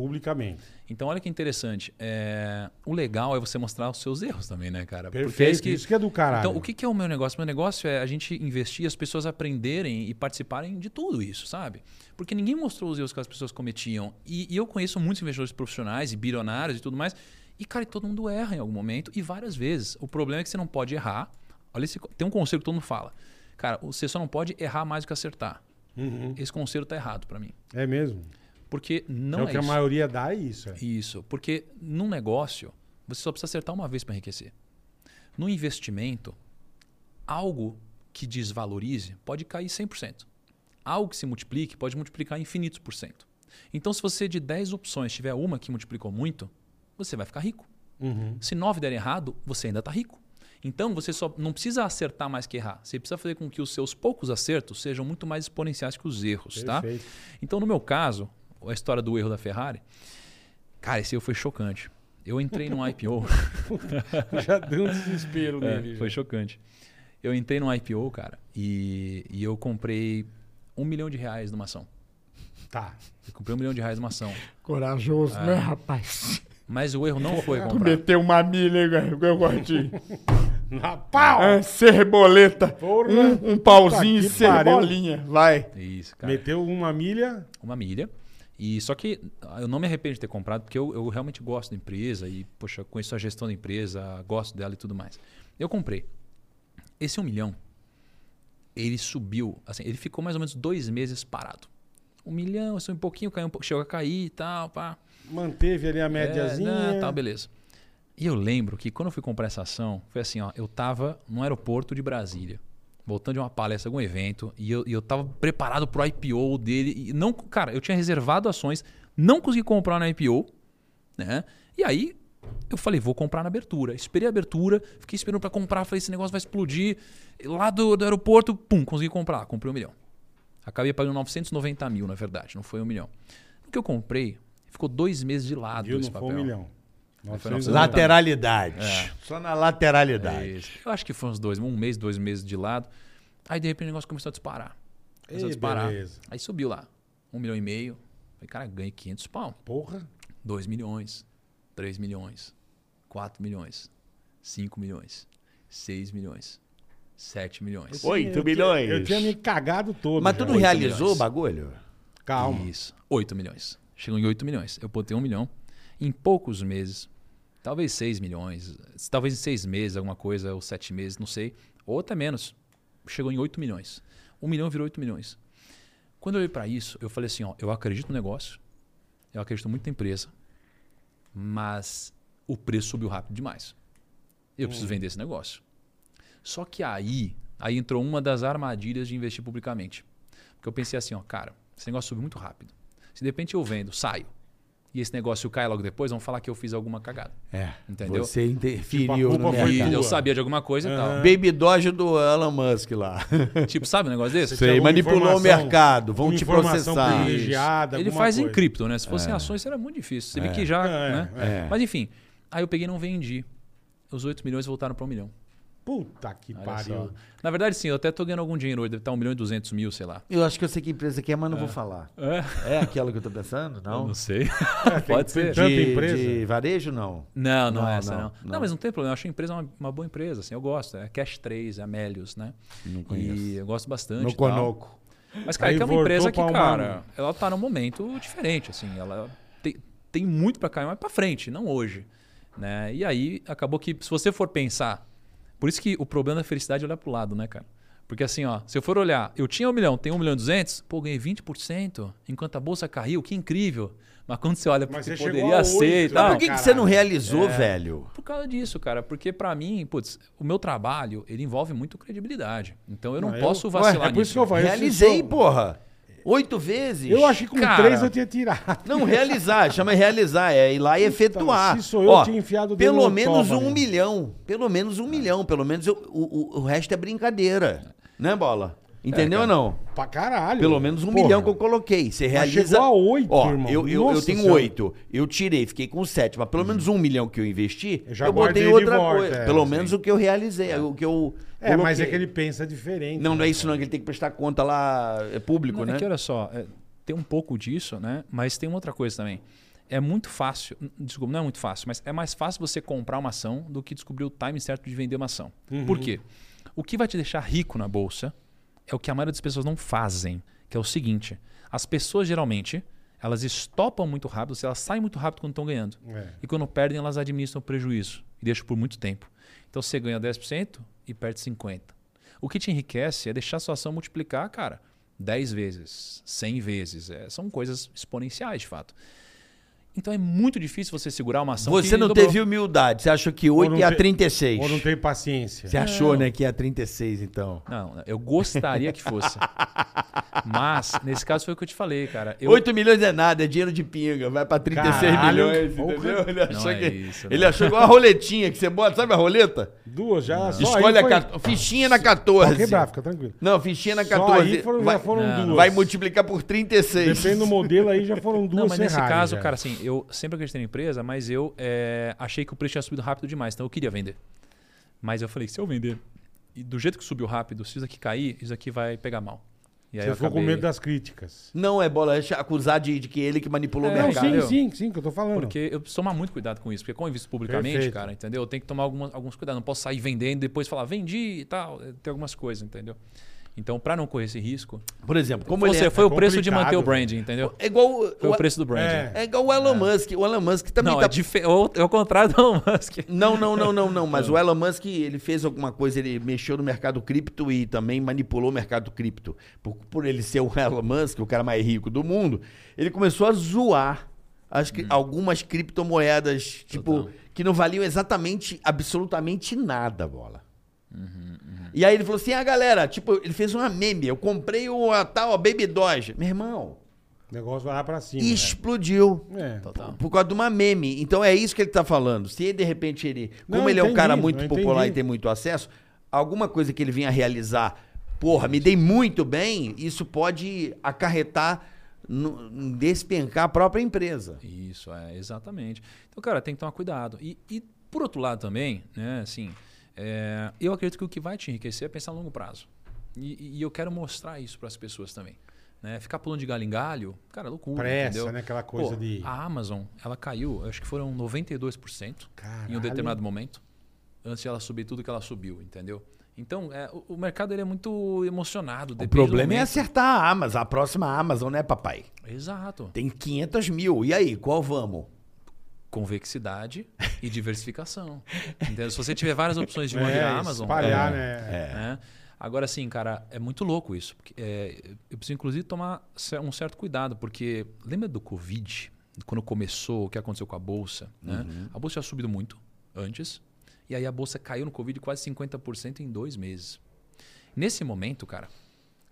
Speaker 2: Publicamente.
Speaker 4: Então, olha que interessante. é, O legal é você mostrar os seus erros também, né, cara? Porque
Speaker 2: Perfeito.
Speaker 4: é
Speaker 2: Isso que é do caralho.
Speaker 4: Então, o que, que é o meu negócio? Meu negócio é a gente investir, as pessoas aprenderem e participarem de tudo isso, sabe? Porque ninguém mostrou os erros que as pessoas cometiam. E, e eu conheço muitos investidores profissionais e bilionários e tudo mais. E, cara, todo mundo erra em algum momento e várias vezes. O problema é que você não pode errar. Olha, esse, tem um conselho que todo mundo fala. Cara, você só não pode errar mais do que acertar.
Speaker 2: Uhum.
Speaker 4: Esse conselho tá errado para mim.
Speaker 2: É mesmo.
Speaker 4: Porque não
Speaker 2: é
Speaker 4: é,
Speaker 2: o que a
Speaker 4: isso.
Speaker 2: maioria dá, é isso. É.
Speaker 4: Isso, porque num negócio, você só precisa acertar uma vez para enriquecer. No investimento, algo que desvalorize pode cair 100%. Algo que se multiplique pode multiplicar infinitos por cento. Então, se você de 10 opções tiver uma que multiplicou muito, você vai ficar rico.
Speaker 2: Uhum.
Speaker 4: Se 9 derem errado, você ainda está rico. Então, você só não precisa acertar mais que errar. Você precisa fazer com que os seus poucos acertos sejam muito mais exponenciais que os erros, tá?
Speaker 2: Perfeito.
Speaker 4: Então, no meu caso, a história do erro da Ferrari, cara, esse erro foi chocante. Eu entrei num IPO. <laughs>
Speaker 2: Já deu um desespero
Speaker 4: É,
Speaker 2: nele.
Speaker 4: foi
Speaker 2: já.
Speaker 4: chocante. Eu entrei num IPO, cara, e, e eu comprei um milhão de reais numa ação.
Speaker 2: Tá.
Speaker 4: Eu comprei um milhão de reais numa ação.
Speaker 5: Corajoso, né, rapaz?
Speaker 4: Mas o erro não foi
Speaker 5: Tu
Speaker 4: comprar.
Speaker 5: meteu uma milha, hein, gordinho? <laughs>
Speaker 2: Na pau!
Speaker 5: Ah, Cerboleta.
Speaker 2: Porra.
Speaker 5: Um, um pauzinho e cebolinha. Vai.
Speaker 4: Isso, cara.
Speaker 2: Meteu uma milha.
Speaker 4: uma milha. E só que eu não me arrependo de ter comprado, porque eu, eu realmente gosto da empresa e, poxa, conheço a gestão da empresa, gosto dela e tudo mais. Eu comprei. Esse um milhão, ele subiu, assim, ele ficou mais ou menos dois meses parado. Um milhão, assim, um pouquinho, caiu um pouco, chegou a cair e tal, pá.
Speaker 2: Manteve ali a
Speaker 4: É,
Speaker 2: médiazinha.
Speaker 4: né, tal, beleza. E eu lembro que quando eu fui comprar essa ação, foi assim, ó, eu tava no aeroporto de Brasília, voltando de uma palestra, algum evento, e eu, e eu tava preparado pro IPO dele. E não, cara, eu tinha reservado ações, não consegui comprar na IPO, né? E aí eu falei, vou comprar na abertura. Esperei a abertura, fiquei esperando para comprar, falei, esse negócio vai explodir. Lá do, do aeroporto, pum, consegui comprar, comprei um milhão. Acabei pagando 990 mil, na verdade, não foi um milhão. No que eu comprei, ficou dois meses de lado
Speaker 2: Viu?
Speaker 4: esse
Speaker 2: Não
Speaker 4: papel.
Speaker 2: foi um milhão.
Speaker 4: Foi
Speaker 2: 900
Speaker 4: 900.
Speaker 3: Lateralidade.
Speaker 4: É.
Speaker 3: Só na lateralidade.
Speaker 4: É isso. Eu acho que foi uns dois, um mês, dois meses de lado. Aí de repente o negócio começou a disparar. Começou a
Speaker 2: Ei,
Speaker 4: disparar.
Speaker 2: beleza.
Speaker 4: Aí subiu lá. Um milhão e meio. Falei, cara, ganhei 500 pau.
Speaker 2: Porra.
Speaker 4: 2 milhões. 3 milhões. 4 milhões. 5 milhões. 6 milhões. 7 milhões.
Speaker 3: Oito milhões.
Speaker 2: Eu tinha me cagado todo.
Speaker 3: Mas
Speaker 2: já.
Speaker 3: tu não
Speaker 4: Oito
Speaker 3: realizou
Speaker 4: milhões.
Speaker 3: o bagulho?
Speaker 2: Calma.
Speaker 4: Isso. 8 milhões. Chegou em 8 milhões. Eu botei 1 milhão. Em poucos meses, talvez 6 milhões, talvez em 6 meses, alguma coisa, ou 7 meses, não sei. Ou até menos. Chegou em 8 milhões. 1 milhão virou 8 milhões. Quando eu olhei para isso, eu falei assim: ó, eu acredito no negócio, eu acredito muito na empresa, mas o preço subiu rápido demais. Eu preciso vender esse negócio. Só que aí, aí entrou uma das armadilhas de investir publicamente. Porque eu pensei assim, ó, cara, esse negócio subiu muito rápido. Se de repente eu vendo, saio, e esse negócio cai logo depois, vão falar que eu fiz alguma cagada.
Speaker 3: É.
Speaker 4: Entendeu?
Speaker 3: Você interferiu
Speaker 2: Tipo,
Speaker 3: no mercado.
Speaker 4: eu sabia de alguma coisa e tal.
Speaker 3: Baby Doge do Elon Musk lá. <laughs>
Speaker 4: Tipo, sabe um negócio desse?
Speaker 3: Sei, manipulou o mercado, vão te processar.
Speaker 2: privilegiada,
Speaker 4: Ele faz em
Speaker 2: coisa.
Speaker 4: cripto, né? Se fosse em ações, seria muito difícil. Você vê que já.
Speaker 2: É,
Speaker 4: né?
Speaker 3: é.
Speaker 4: Mas enfim, aí eu peguei e não vendi. Os 8 milhões voltaram para um milhão.
Speaker 2: Puta que
Speaker 4: Olha
Speaker 2: pariu.
Speaker 4: só. Na verdade, sim, eu até tô ganhando algum dinheiro hoje, deve estar 1 milhão e 200 mil, sei lá.
Speaker 3: Eu acho que eu sei que empresa que é, mas não vou falar.
Speaker 4: É?
Speaker 3: É aquela que eu tô pensando?
Speaker 4: Eu
Speaker 3: Não.
Speaker 4: não sei. <laughs>
Speaker 2: É,
Speaker 4: Pode
Speaker 2: tem
Speaker 4: ser.
Speaker 2: Tanta
Speaker 3: de,
Speaker 2: empresa.
Speaker 3: de varejo, não.
Speaker 4: Não, não,
Speaker 3: Não,
Speaker 4: é essa,
Speaker 3: não,
Speaker 4: não. não.
Speaker 3: não.
Speaker 4: mas não tem problema. Eu acho a empresa uma, uma boa empresa, assim. Eu gosto. É Cash 3, é Amélios, né?
Speaker 3: Não conheço.
Speaker 4: E eu gosto bastante.
Speaker 3: No. Conoco.
Speaker 4: Mas, cara,
Speaker 2: Aí
Speaker 4: é que é uma empresa que,
Speaker 2: uma-
Speaker 4: cara, ela tá num momento diferente, assim. Ela tem, tem muito para cair, mas para frente, não hoje. Né? E aí, acabou que, se você for pensar... Por isso que o problema da felicidade é olhar pro lado, né, cara? Porque assim, ó, se eu for olhar, eu tinha um milhão, tenho um milhão e duzentos, pô, ganhei 20%, enquanto a bolsa caiu, que incrível. Mas quando você olha pro
Speaker 2: Mas
Speaker 4: que poderia ser e tal...
Speaker 2: né,
Speaker 3: Por que, que você não realizou,
Speaker 4: É.
Speaker 3: velho?
Speaker 4: Por causa disso, cara. Porque pra mim, putz, o meu trabalho, ele envolve muito credibilidade. Então eu não,
Speaker 2: Não, eu-
Speaker 4: posso
Speaker 2: Ué,
Speaker 4: vacilar
Speaker 2: é por isso
Speaker 4: nisso.
Speaker 2: que eu.
Speaker 3: Realizei,
Speaker 2: eu sou-
Speaker 3: porra. Oito vezes?
Speaker 2: Eu acho que com
Speaker 4: Cara.
Speaker 2: três eu tinha tirado.
Speaker 3: Não, realizar, chama realizar, é ir lá e efetuar.
Speaker 2: se sou eu, eu tinha enfiado o dedo
Speaker 3: Pelo
Speaker 2: no
Speaker 3: menos
Speaker 2: toba,
Speaker 3: um
Speaker 2: né?
Speaker 3: milhão. Pelo menos um milhão. Pelo menos eu- o, o, o resto é brincadeira. Né, Bola? Entendeu ou não?
Speaker 2: Pra caralho.
Speaker 3: Pelo menos um
Speaker 2: Porra.
Speaker 3: milhão que eu coloquei. Você
Speaker 2: Mas
Speaker 3: realiza.
Speaker 2: chegou a oito,
Speaker 3: Ó,
Speaker 2: irmão.
Speaker 3: Eu, eu, eu tenho oito. Eu tirei, fiquei com sete. Mas pelo menos um milhão que eu investi,
Speaker 2: Eu já
Speaker 3: eu botei outra
Speaker 2: volta,
Speaker 3: coisa.
Speaker 2: é,
Speaker 3: pelo
Speaker 2: sim.
Speaker 3: menos o que eu realizei. O que eu.
Speaker 2: É, mas é
Speaker 3: coloquei.
Speaker 2: que ele pensa diferente.
Speaker 3: Não, não
Speaker 2: né,
Speaker 3: é isso não, que ele tem que prestar conta lá, é público,
Speaker 4: Não,
Speaker 3: né?
Speaker 4: É que olha só, é, tem um pouco disso, né? Mas tem uma outra coisa também. É muito fácil, desculpa, não é muito fácil, mas é mais fácil você comprar uma ação do que descobrir o time certo de vender uma ação. Por quê? O que vai te deixar rico na bolsa é o que a maioria das pessoas não fazem, que é o seguinte: as pessoas geralmente elas estopam muito rápido, elas saem muito rápido quando estão ganhando.
Speaker 2: É.
Speaker 4: E quando perdem, elas administram o prejuízo e deixam por muito tempo. Então você ganha 10% e perde 50%. O que te enriquece é deixar a sua ação multiplicar, cara, 10 vezes, 100 vezes. É, são coisas exponenciais, de fato. Então é muito difícil você segurar uma ação
Speaker 3: Você
Speaker 4: que
Speaker 3: não
Speaker 4: dobrou.
Speaker 3: teve humildade. Você achou que
Speaker 2: Ou
Speaker 3: 8
Speaker 2: não
Speaker 3: ia
Speaker 2: te-
Speaker 3: 36.
Speaker 2: Ou não tem paciência.
Speaker 3: Você achou, né, que ia 36, então.
Speaker 4: Não, eu gostaria que fosse. <laughs> Mas, nesse caso foi o que eu te falei, cara. Eu,
Speaker 3: 8 milhões é nada, é dinheiro de pinga. Vai pra 36
Speaker 2: Caralho,
Speaker 3: milhões, entendeu? Ele achou,
Speaker 4: Não é
Speaker 3: que,
Speaker 4: isso,
Speaker 3: ele achou igual a roletinha que você bota, sabe a roleta?
Speaker 2: Duas já. Só
Speaker 3: Escolhe
Speaker 2: aí
Speaker 3: a
Speaker 2: foi...
Speaker 3: 14. Fichinha na
Speaker 2: Pode
Speaker 3: 14.
Speaker 2: quebrar, fica tranquilo.
Speaker 3: Não, fichinha na
Speaker 2: Só
Speaker 3: 14.
Speaker 2: aí foram,
Speaker 3: vai,
Speaker 2: já foram
Speaker 4: Não.
Speaker 2: duas.
Speaker 3: vai multiplicar por 36.
Speaker 2: Depende do modelo aí, já foram duas
Speaker 4: Não, mas nesse caso,
Speaker 2: já.
Speaker 4: cara, assim, eu sempre acreditei na empresa, mas eu é, achei que o preço tinha subido rápido demais, então eu queria vender. Mas eu falei, se eu vender, e do jeito que subiu rápido, se isso aqui cair, isso aqui vai pegar mal. E aí
Speaker 2: Você ficou com
Speaker 4: acabei-
Speaker 2: medo das críticas.
Speaker 3: Não é bola, é acusar de, de que ele que manipulou
Speaker 4: É,
Speaker 3: o
Speaker 2: Não,
Speaker 3: mercado.
Speaker 2: sim,
Speaker 4: entendeu?
Speaker 2: sim, sim, que eu tô falando.
Speaker 4: Porque eu preciso tomar muito cuidado com isso, porque como eu invisto publicamente,
Speaker 2: Perfeito.
Speaker 4: cara, entendeu? Eu tenho que tomar algumas, alguns cuidados. Não posso sair vendendo e depois falar, vendi e tal. Tem algumas coisas, entendeu? Então, para não correr esse risco,
Speaker 3: Por exemplo, como
Speaker 4: você,
Speaker 3: é,
Speaker 4: foi o preço de manter o branding, entendeu?
Speaker 3: é igual o,
Speaker 4: Foi o preço do branding.
Speaker 2: É.
Speaker 3: é igual o Elon Musk. O Elon Musk também
Speaker 4: Não,
Speaker 3: tá
Speaker 4: é, dife- é o é o contrário do Elon Musk.
Speaker 3: Não, não, não, não, não. Mas <laughs> o Elon Musk, ele fez alguma coisa, ele mexeu no mercado cripto e também manipulou o mercado cripto. Por, por ele ser o <laughs> Elon Musk, o cara mais rico do mundo, ele começou a zoar as cri- algumas criptomoedas, tipo,
Speaker 4: Total.
Speaker 3: que não valiam exatamente, absolutamente nada, bola. E aí ele falou assim, ah, galera, tipo, ele fez uma meme, eu comprei o, a tal a Baby Doge. Meu irmão,
Speaker 2: O negócio vai lá pra cima.
Speaker 3: explodiu.
Speaker 2: É.
Speaker 4: Total.
Speaker 3: Por causa de uma meme. Então é isso que ele tá falando. Se ele, de repente ele. Como
Speaker 2: Não,
Speaker 3: ele é um
Speaker 2: entendi,
Speaker 3: cara muito
Speaker 2: entendi.
Speaker 3: popular e tem muito acesso, alguma coisa que ele vinha realizar, porra, me dei muito bem, isso pode acarretar no, despencar a própria empresa.
Speaker 4: Isso, é, exatamente. Então, cara, tem que tomar cuidado. E, e, por outro lado também, né, assim, é, eu acredito que o que vai te enriquecer é pensar a longo prazo. E, e eu quero mostrar isso para as pessoas também. Né? Ficar pulando de galho em galho, cara, é loucura.
Speaker 2: Pressa,
Speaker 4: entendeu?
Speaker 2: né? Aquela coisa
Speaker 4: Pô,
Speaker 2: de-
Speaker 4: A Amazon, ela caiu, acho que foram 92% em
Speaker 2: Caralho.
Speaker 4: um determinado momento, antes de ela subir tudo que ela subiu, entendeu? Então, é, o, o mercado ele é muito emocionado.
Speaker 3: O problema é acertar a Amazon, a próxima Amazon, né, papai?
Speaker 4: Exato.
Speaker 3: Tem 500 mil. E aí, qual vamos?
Speaker 4: Convexidade e diversificação. Entendeu? Se você tiver várias opções de uma
Speaker 2: É,
Speaker 4: Amazon,
Speaker 2: espalhar,
Speaker 4: é,
Speaker 2: né?
Speaker 4: né? Agora sim, cara, é muito louco isso. porque, é, eu preciso inclusive tomar um certo cuidado, porque lembra do Covid, quando começou, o que aconteceu com a bolsa? Né? A bolsa tinha subido muito antes, e aí a bolsa caiu no Covid quase 50% em dois meses. Nesse momento, cara,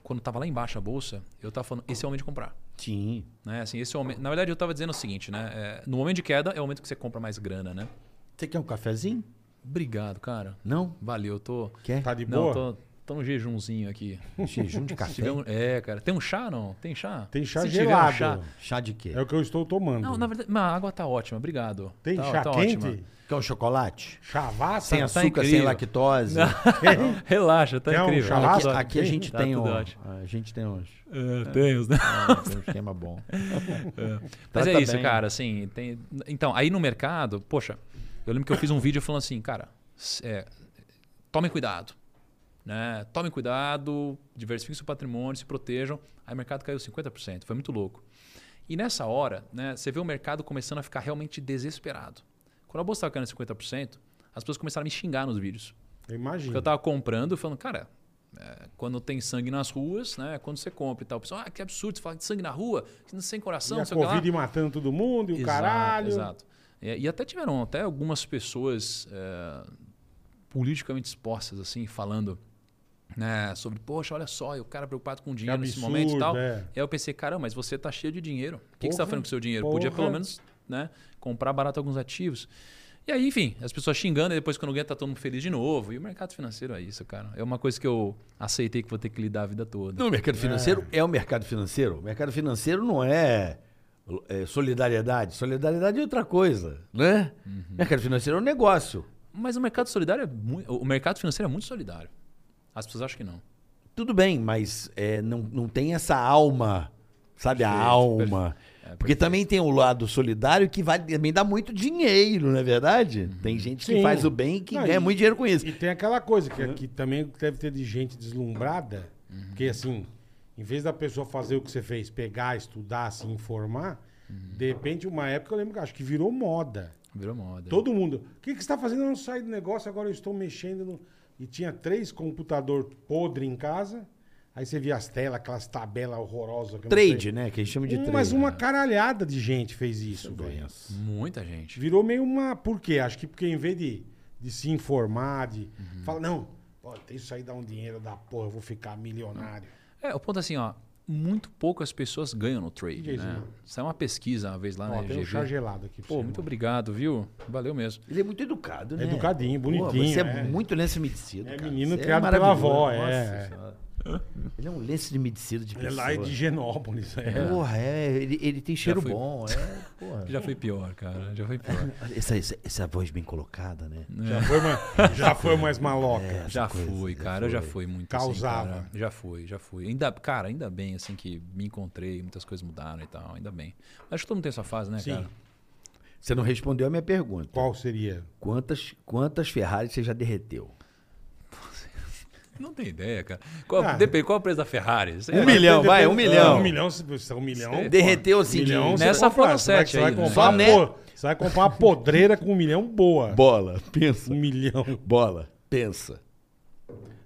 Speaker 4: quando estava lá embaixo a bolsa, eu estava falando, esse é o momento de comprar.
Speaker 3: Sim.
Speaker 4: Né? Assim, esse momento, na verdade, eu estava dizendo o seguinte, né? É, no momento de queda é o momento que você compra mais grana, né?
Speaker 3: Você quer um cafezinho?
Speaker 4: Obrigado, cara.
Speaker 3: Não?
Speaker 4: Valeu, eu tô.
Speaker 3: Quer?
Speaker 2: Tá de
Speaker 4: Não,
Speaker 2: boa?
Speaker 4: tô, tô num jejumzinho aqui.
Speaker 3: Jejum de café?
Speaker 4: tiver um- é, cara. Tem um chá, não? Tem chá?
Speaker 2: Tem chá
Speaker 4: Se tiver um
Speaker 2: gelado.
Speaker 4: chá-
Speaker 3: Chá de quê?
Speaker 2: É o que eu estou tomando.
Speaker 4: Não, na verdade, mas a água tá ótima, obrigado.
Speaker 2: Tem
Speaker 4: Tá-
Speaker 2: chá
Speaker 4: tá
Speaker 2: quente?
Speaker 4: ótima.
Speaker 3: Quer um chocolate?
Speaker 2: Chavassa?
Speaker 3: Sem
Speaker 4: tá
Speaker 3: açúcar, sem
Speaker 4: incrível.
Speaker 3: lactose? <laughs> <laughs>
Speaker 4: Relaxa, tá
Speaker 2: Quer um
Speaker 4: incrível.
Speaker 2: chá?
Speaker 3: Aqui,
Speaker 2: Churrasco?
Speaker 3: aqui a gente
Speaker 4: Tá
Speaker 3: tem um, a gente tem uns,
Speaker 4: É, tem os, né?
Speaker 3: tem um esquema bom. <laughs>
Speaker 4: Mas
Speaker 3: Trata
Speaker 4: é isso,
Speaker 3: bem.
Speaker 4: cara, assim, tem... Então, aí no mercado, poxa, eu lembro que eu fiz um vídeo falando assim, cara, é, tomem cuidado, né? Tomem cuidado, diversifiquem seu patrimônio, se protejam. Aí o mercado caiu 50%, foi muito louco. E nessa hora, né, você vê o mercado começando a ficar realmente desesperado. Quando a bolsa estava caindo 50%, as pessoas começaram a me xingar nos vídeos.
Speaker 2: Eu imagino.
Speaker 4: Porque eu tava comprando e falando, cara, é, quando tem sangue nas ruas, né? Quando você compra e tal, o pessoal, ah, que absurdo, você fala de sangue na rua, sem coração,
Speaker 2: E
Speaker 4: não sei o que lá.
Speaker 2: Covid matando todo mundo e o
Speaker 4: Exato,
Speaker 2: caralho.
Speaker 4: Exato. É, e até tiveram até algumas pessoas é, politicamente expostas, assim, falando né? Sobre, poxa, olha só, e o cara preocupado com dinheiro nesse
Speaker 2: absurdo,
Speaker 4: momento e tal.
Speaker 2: é.
Speaker 4: E aí eu pensei, caramba, mas você tá cheio de dinheiro. O que, que você tá fazendo com o seu dinheiro? Podia
Speaker 2: porra.
Speaker 4: pelo menos, né, comprar barato alguns ativos. E aí, enfim, as pessoas xingando, e depois quando ganha, tá todo mundo feliz de novo. E o mercado financeiro é isso, cara. É uma coisa que eu aceitei que vou ter que lidar a vida toda.
Speaker 3: No mercado financeiro é. o mercado financeiro. O mercado financeiro não é, é solidariedade. Solidariedade é outra coisa, né? Mercado financeiro é um negócio.
Speaker 4: Mas o mercado solidário é muito. O mercado financeiro é muito solidário. As pessoas acham que não.
Speaker 3: Tudo bem, mas é, não, não tem essa alma, sabe? a
Speaker 4: Perfeito,
Speaker 3: alma.
Speaker 4: É,
Speaker 3: Porque também tem o lado solidário que vai também dá muito dinheiro, não é verdade? Tem gente que
Speaker 2: Sim.
Speaker 3: faz o bem e que
Speaker 2: Não,
Speaker 3: ganha
Speaker 2: e-
Speaker 3: muito dinheiro com isso.
Speaker 2: E tem aquela coisa que aqui também deve ter de gente deslumbrada, porque assim, em vez da pessoa fazer o que você fez, pegar, estudar, se informar, de repente, uma época eu lembro que acho que virou moda.
Speaker 4: Virou moda.
Speaker 2: Todo mundo. O que, que você está fazendo? Eu não saí do negócio, agora eu estou mexendo no. E tinha três computador podre em casa. Aí você via as telas, aquelas tabelas horrorosas. que
Speaker 3: Trade, né? Que a gente chama de
Speaker 2: Um,
Speaker 3: trade.
Speaker 2: mas uma caralhada de gente fez isso, velho.
Speaker 4: Muita gente.
Speaker 2: Virou meio uma. Por quê? Acho que porque em vez de, de se informar, de.
Speaker 3: Uhum.
Speaker 2: Fala, não, tem isso aí dar um dinheiro da porra, eu vou ficar milionário.
Speaker 4: É, o ponto é assim, ó. Muito poucas pessoas ganham no trade, né? Saiu uma pesquisa uma vez lá
Speaker 2: Ó,
Speaker 4: na
Speaker 2: tem um chá gelado aqui
Speaker 4: Pô,
Speaker 2: você,
Speaker 4: muito
Speaker 2: mano.
Speaker 4: obrigado, viu? Valeu mesmo.
Speaker 3: Ele é muito educado, né?
Speaker 2: Educadinho,
Speaker 3: Pô,
Speaker 2: bonitinho,
Speaker 3: você é,
Speaker 2: é.
Speaker 3: muito lenço umedecido.
Speaker 2: É
Speaker 3: cara.
Speaker 2: menino
Speaker 3: Você
Speaker 2: criado pela
Speaker 3: maravilhoso.
Speaker 2: avó,
Speaker 3: Nossa
Speaker 2: é.
Speaker 3: Ele é um lenço de umedecido de
Speaker 2: Ele é
Speaker 3: pessoa.
Speaker 2: lá de Genópolis. É.
Speaker 3: Porra, é. Ele, ele tem cheiro
Speaker 4: fui-
Speaker 3: bom. É, porra.
Speaker 4: Já foi pior, cara. Já foi pior. <laughs>
Speaker 3: Essa, essa, essa voz bem colocada, né?
Speaker 2: Já, foi mais, já foi mais maloca.
Speaker 3: É.
Speaker 4: Já
Speaker 3: coisa,
Speaker 4: fui,
Speaker 3: já
Speaker 4: cara. Eu já
Speaker 3: foi.
Speaker 4: fui muito
Speaker 2: Causava.
Speaker 4: assim, cara. Já fui, já fui. Ainda, cara, ainda bem, assim, que me encontrei, muitas coisas mudaram e tal. Ainda bem. Acho que todo mundo tem essa fase, né,
Speaker 2: Sim.
Speaker 4: cara?
Speaker 3: Você não respondeu a minha pergunta.
Speaker 2: Qual seria?
Speaker 3: Quantas, quantas Ferraris você já derreteu?
Speaker 4: Não tem ideia, cara. Qual,
Speaker 2: Ah.
Speaker 4: Depende, qual é o preço da Ferrari?
Speaker 3: Um
Speaker 4: é-
Speaker 3: milhão, vai, um
Speaker 2: Depende-
Speaker 3: milhão.
Speaker 2: Um milhão, se você um milhão. pô,
Speaker 3: Derreteu assim
Speaker 2: um
Speaker 3: de-
Speaker 2: milhão,
Speaker 4: Nessa foram
Speaker 2: vai-
Speaker 4: sete
Speaker 2: você vai
Speaker 4: aí, né?
Speaker 2: comprar
Speaker 3: Só
Speaker 2: uma
Speaker 3: né?
Speaker 2: po- Você vai comprar uma podreira com um milhão boa.
Speaker 3: Bola, pensa.
Speaker 2: Um milhão.
Speaker 3: Bola, pensa.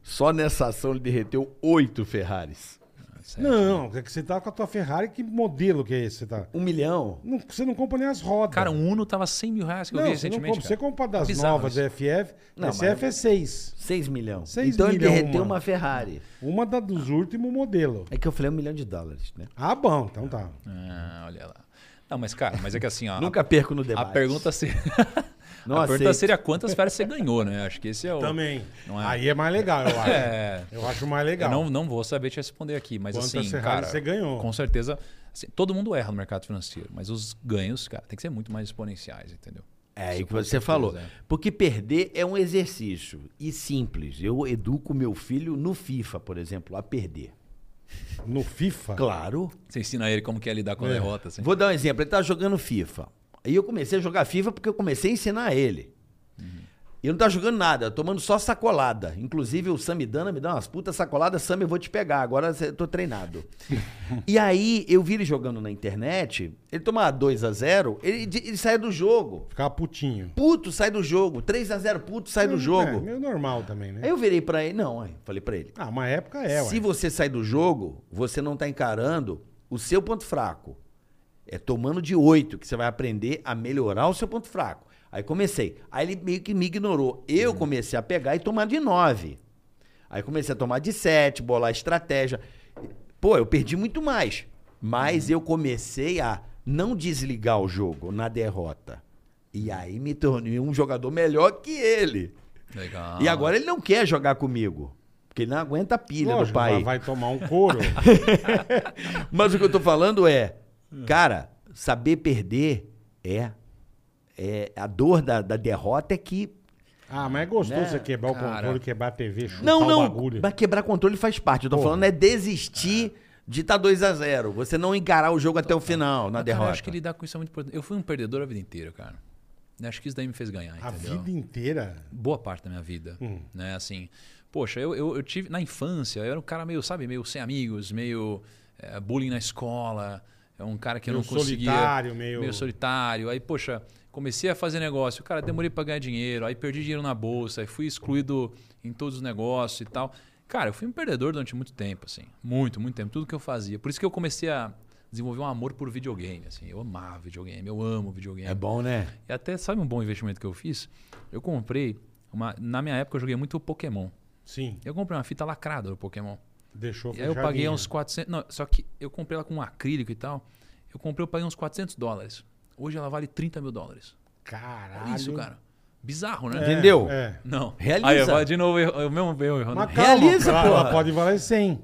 Speaker 3: Só nessa ação ele derreteu oito Ferraris.
Speaker 2: Não, é que você tá com a tua Ferrari, que modelo que é esse? Você, tá?
Speaker 3: Um milhão?
Speaker 2: Não, você não compra nem as rodas.
Speaker 4: Cara, um Uno tava 100 mil reais que eu
Speaker 2: não,
Speaker 4: vi
Speaker 2: você não
Speaker 4: recentemente.
Speaker 2: compra. Você compra das
Speaker 4: Bizarro
Speaker 2: novas
Speaker 4: isso.
Speaker 2: da FF,
Speaker 3: Não,
Speaker 2: SF é
Speaker 3: mas-
Speaker 2: 6.
Speaker 3: Seis milhões.
Speaker 2: Seis
Speaker 3: então ele
Speaker 2: milhão,
Speaker 3: derreteu
Speaker 2: mano.
Speaker 3: uma Ferrari.
Speaker 2: Uma da, dos últimos modelos.
Speaker 3: É que eu falei um milhão de dólares, né?
Speaker 2: Ah, bom, então tá.
Speaker 4: Ah, olha lá. Não, mas, cara, mas é que assim, ó. <laughs>
Speaker 3: Nunca perco no debate.
Speaker 4: a pergunta seria. <laughs>
Speaker 3: Não
Speaker 4: a pergunta seria quantas férias você ganhou, né? Acho que esse é o.
Speaker 2: Também.
Speaker 4: Não é?
Speaker 2: Aí é mais legal, eu acho.
Speaker 4: É.
Speaker 2: Eu acho mais
Speaker 4: Eu
Speaker 2: legal.
Speaker 4: não, não vou saber te responder aqui, mas
Speaker 2: Quantas
Speaker 4: assim, cara,
Speaker 2: você ganhou?
Speaker 4: com certeza, assim, todo mundo erra no mercado financeiro, mas os ganhos, cara, tem que ser muito mais exponenciais, entendeu?
Speaker 3: É aí
Speaker 4: Isso
Speaker 3: que você
Speaker 4: certeza,
Speaker 3: falou.
Speaker 4: é.
Speaker 3: Porque perder é um exercício. E simples. Eu educo meu filho no FIFA, por exemplo, a perder.
Speaker 2: No FIFA?
Speaker 3: Claro.
Speaker 4: Você ensina ele como que é lidar com a
Speaker 2: É.
Speaker 4: derrota, assim.
Speaker 3: Vou dar um exemplo. Ele tá jogando FIFA. Aí eu comecei a jogar FIFA porque eu comecei a ensinar ele. E eu não tá jogando nada, tomando só sacolada. Inclusive o Samidana me dá umas putas sacoladas, Sam, eu vou te pegar, agora eu tô treinado. <laughs> e aí eu vi ele jogando na internet, ele tomava 2 a 0 ele, ele sai do jogo.
Speaker 2: Ficava putinho.
Speaker 3: Puto, sai do jogo. 3 a 0 puto, sai do
Speaker 2: É,
Speaker 3: jogo.
Speaker 2: meio normal também, né?
Speaker 3: Aí eu virei pra ele, não, aí, falei pra ele.
Speaker 2: Ah, uma época é,
Speaker 3: Se
Speaker 2: ué.
Speaker 3: você sai do jogo, você não tá encarando o seu ponto fraco. É tomando de 8 que você vai aprender a melhorar o seu ponto fraco. Aí comecei. Aí ele meio que me ignorou. Eu comecei a pegar e tomar de 9. Aí comecei a tomar de 7, bolar estratégia. Pô, eu perdi muito mais. Mas eu comecei a não desligar o jogo na derrota. E aí me tornei um jogador melhor que ele.
Speaker 4: Legal.
Speaker 3: E agora ele não quer jogar comigo. Porque ele não aguenta a pilha
Speaker 2: Lógico,
Speaker 3: do pai.
Speaker 2: vai- vai tomar um couro. <laughs>
Speaker 3: Mas o que eu tô falando é,
Speaker 2: Hum.
Speaker 3: cara, saber perder é. é a dor da, da derrota é que.
Speaker 2: ah, mas é gostoso
Speaker 3: Né?
Speaker 2: você quebrar o
Speaker 4: Cara.
Speaker 2: controle, quebrar a TV, chutar
Speaker 3: não,
Speaker 2: o
Speaker 3: não.
Speaker 2: bagulho.
Speaker 3: Mas quebrar controle faz parte. Eu tô
Speaker 2: Porra.
Speaker 3: falando é desistir de estar 2 a 0 Você não encarar o jogo até o final, na
Speaker 4: Mas, cara,
Speaker 3: derrota.
Speaker 4: eu acho que lidar com isso é muito importante. Eu fui um perdedor a vida inteira, cara. Acho que isso daí me fez ganhar,
Speaker 2: A
Speaker 4: entendeu?
Speaker 2: vida inteira.
Speaker 4: boa parte da minha vida, né? Assim, poxa, eu, eu, eu tive na infância, eu era um cara meio, sabe, meio sem amigos, meio eh, bullying na escola, é um cara que eu
Speaker 2: Meio
Speaker 4: não conseguia,
Speaker 2: solitário, meio-
Speaker 4: solitário. Aí, poxa, comecei a fazer negócio, cara, demorei para ganhar dinheiro, aí perdi dinheiro na bolsa, aí fui excluído em todos os negócios e tal. Cara, eu fui um perdedor durante muito tempo, assim, muito, muito tempo, tudo que eu fazia. Por isso que eu comecei a desenvolver um amor por videogame, assim. Eu amava videogame, eu amo videogame.
Speaker 3: É bom, né?
Speaker 4: E até, sabe um bom investimento que eu fiz? Eu comprei, uma, na minha época eu joguei muito Pokémon.
Speaker 2: Sim.
Speaker 4: Eu comprei uma fita lacrada do Pokémon.
Speaker 2: Deixou
Speaker 4: aí eu paguei uns 400. Não, só que eu comprei ela com acrílico e tal. Eu comprei, eu paguei uns 400 dólares. Hoje ela vale 30 mil dólares.
Speaker 2: Caralho.
Speaker 4: Olha isso, cara. Bizarro, né?
Speaker 2: É,
Speaker 3: Entendeu?
Speaker 2: É.
Speaker 4: Não.
Speaker 3: Realiza.
Speaker 4: Aí, eu vou de novo, eu, eu mesmo veio erro.
Speaker 2: Mas
Speaker 4: né?
Speaker 2: calma,
Speaker 3: Realiza,
Speaker 2: ela,
Speaker 3: porra.
Speaker 2: ela pode valer 100.
Speaker 3: tá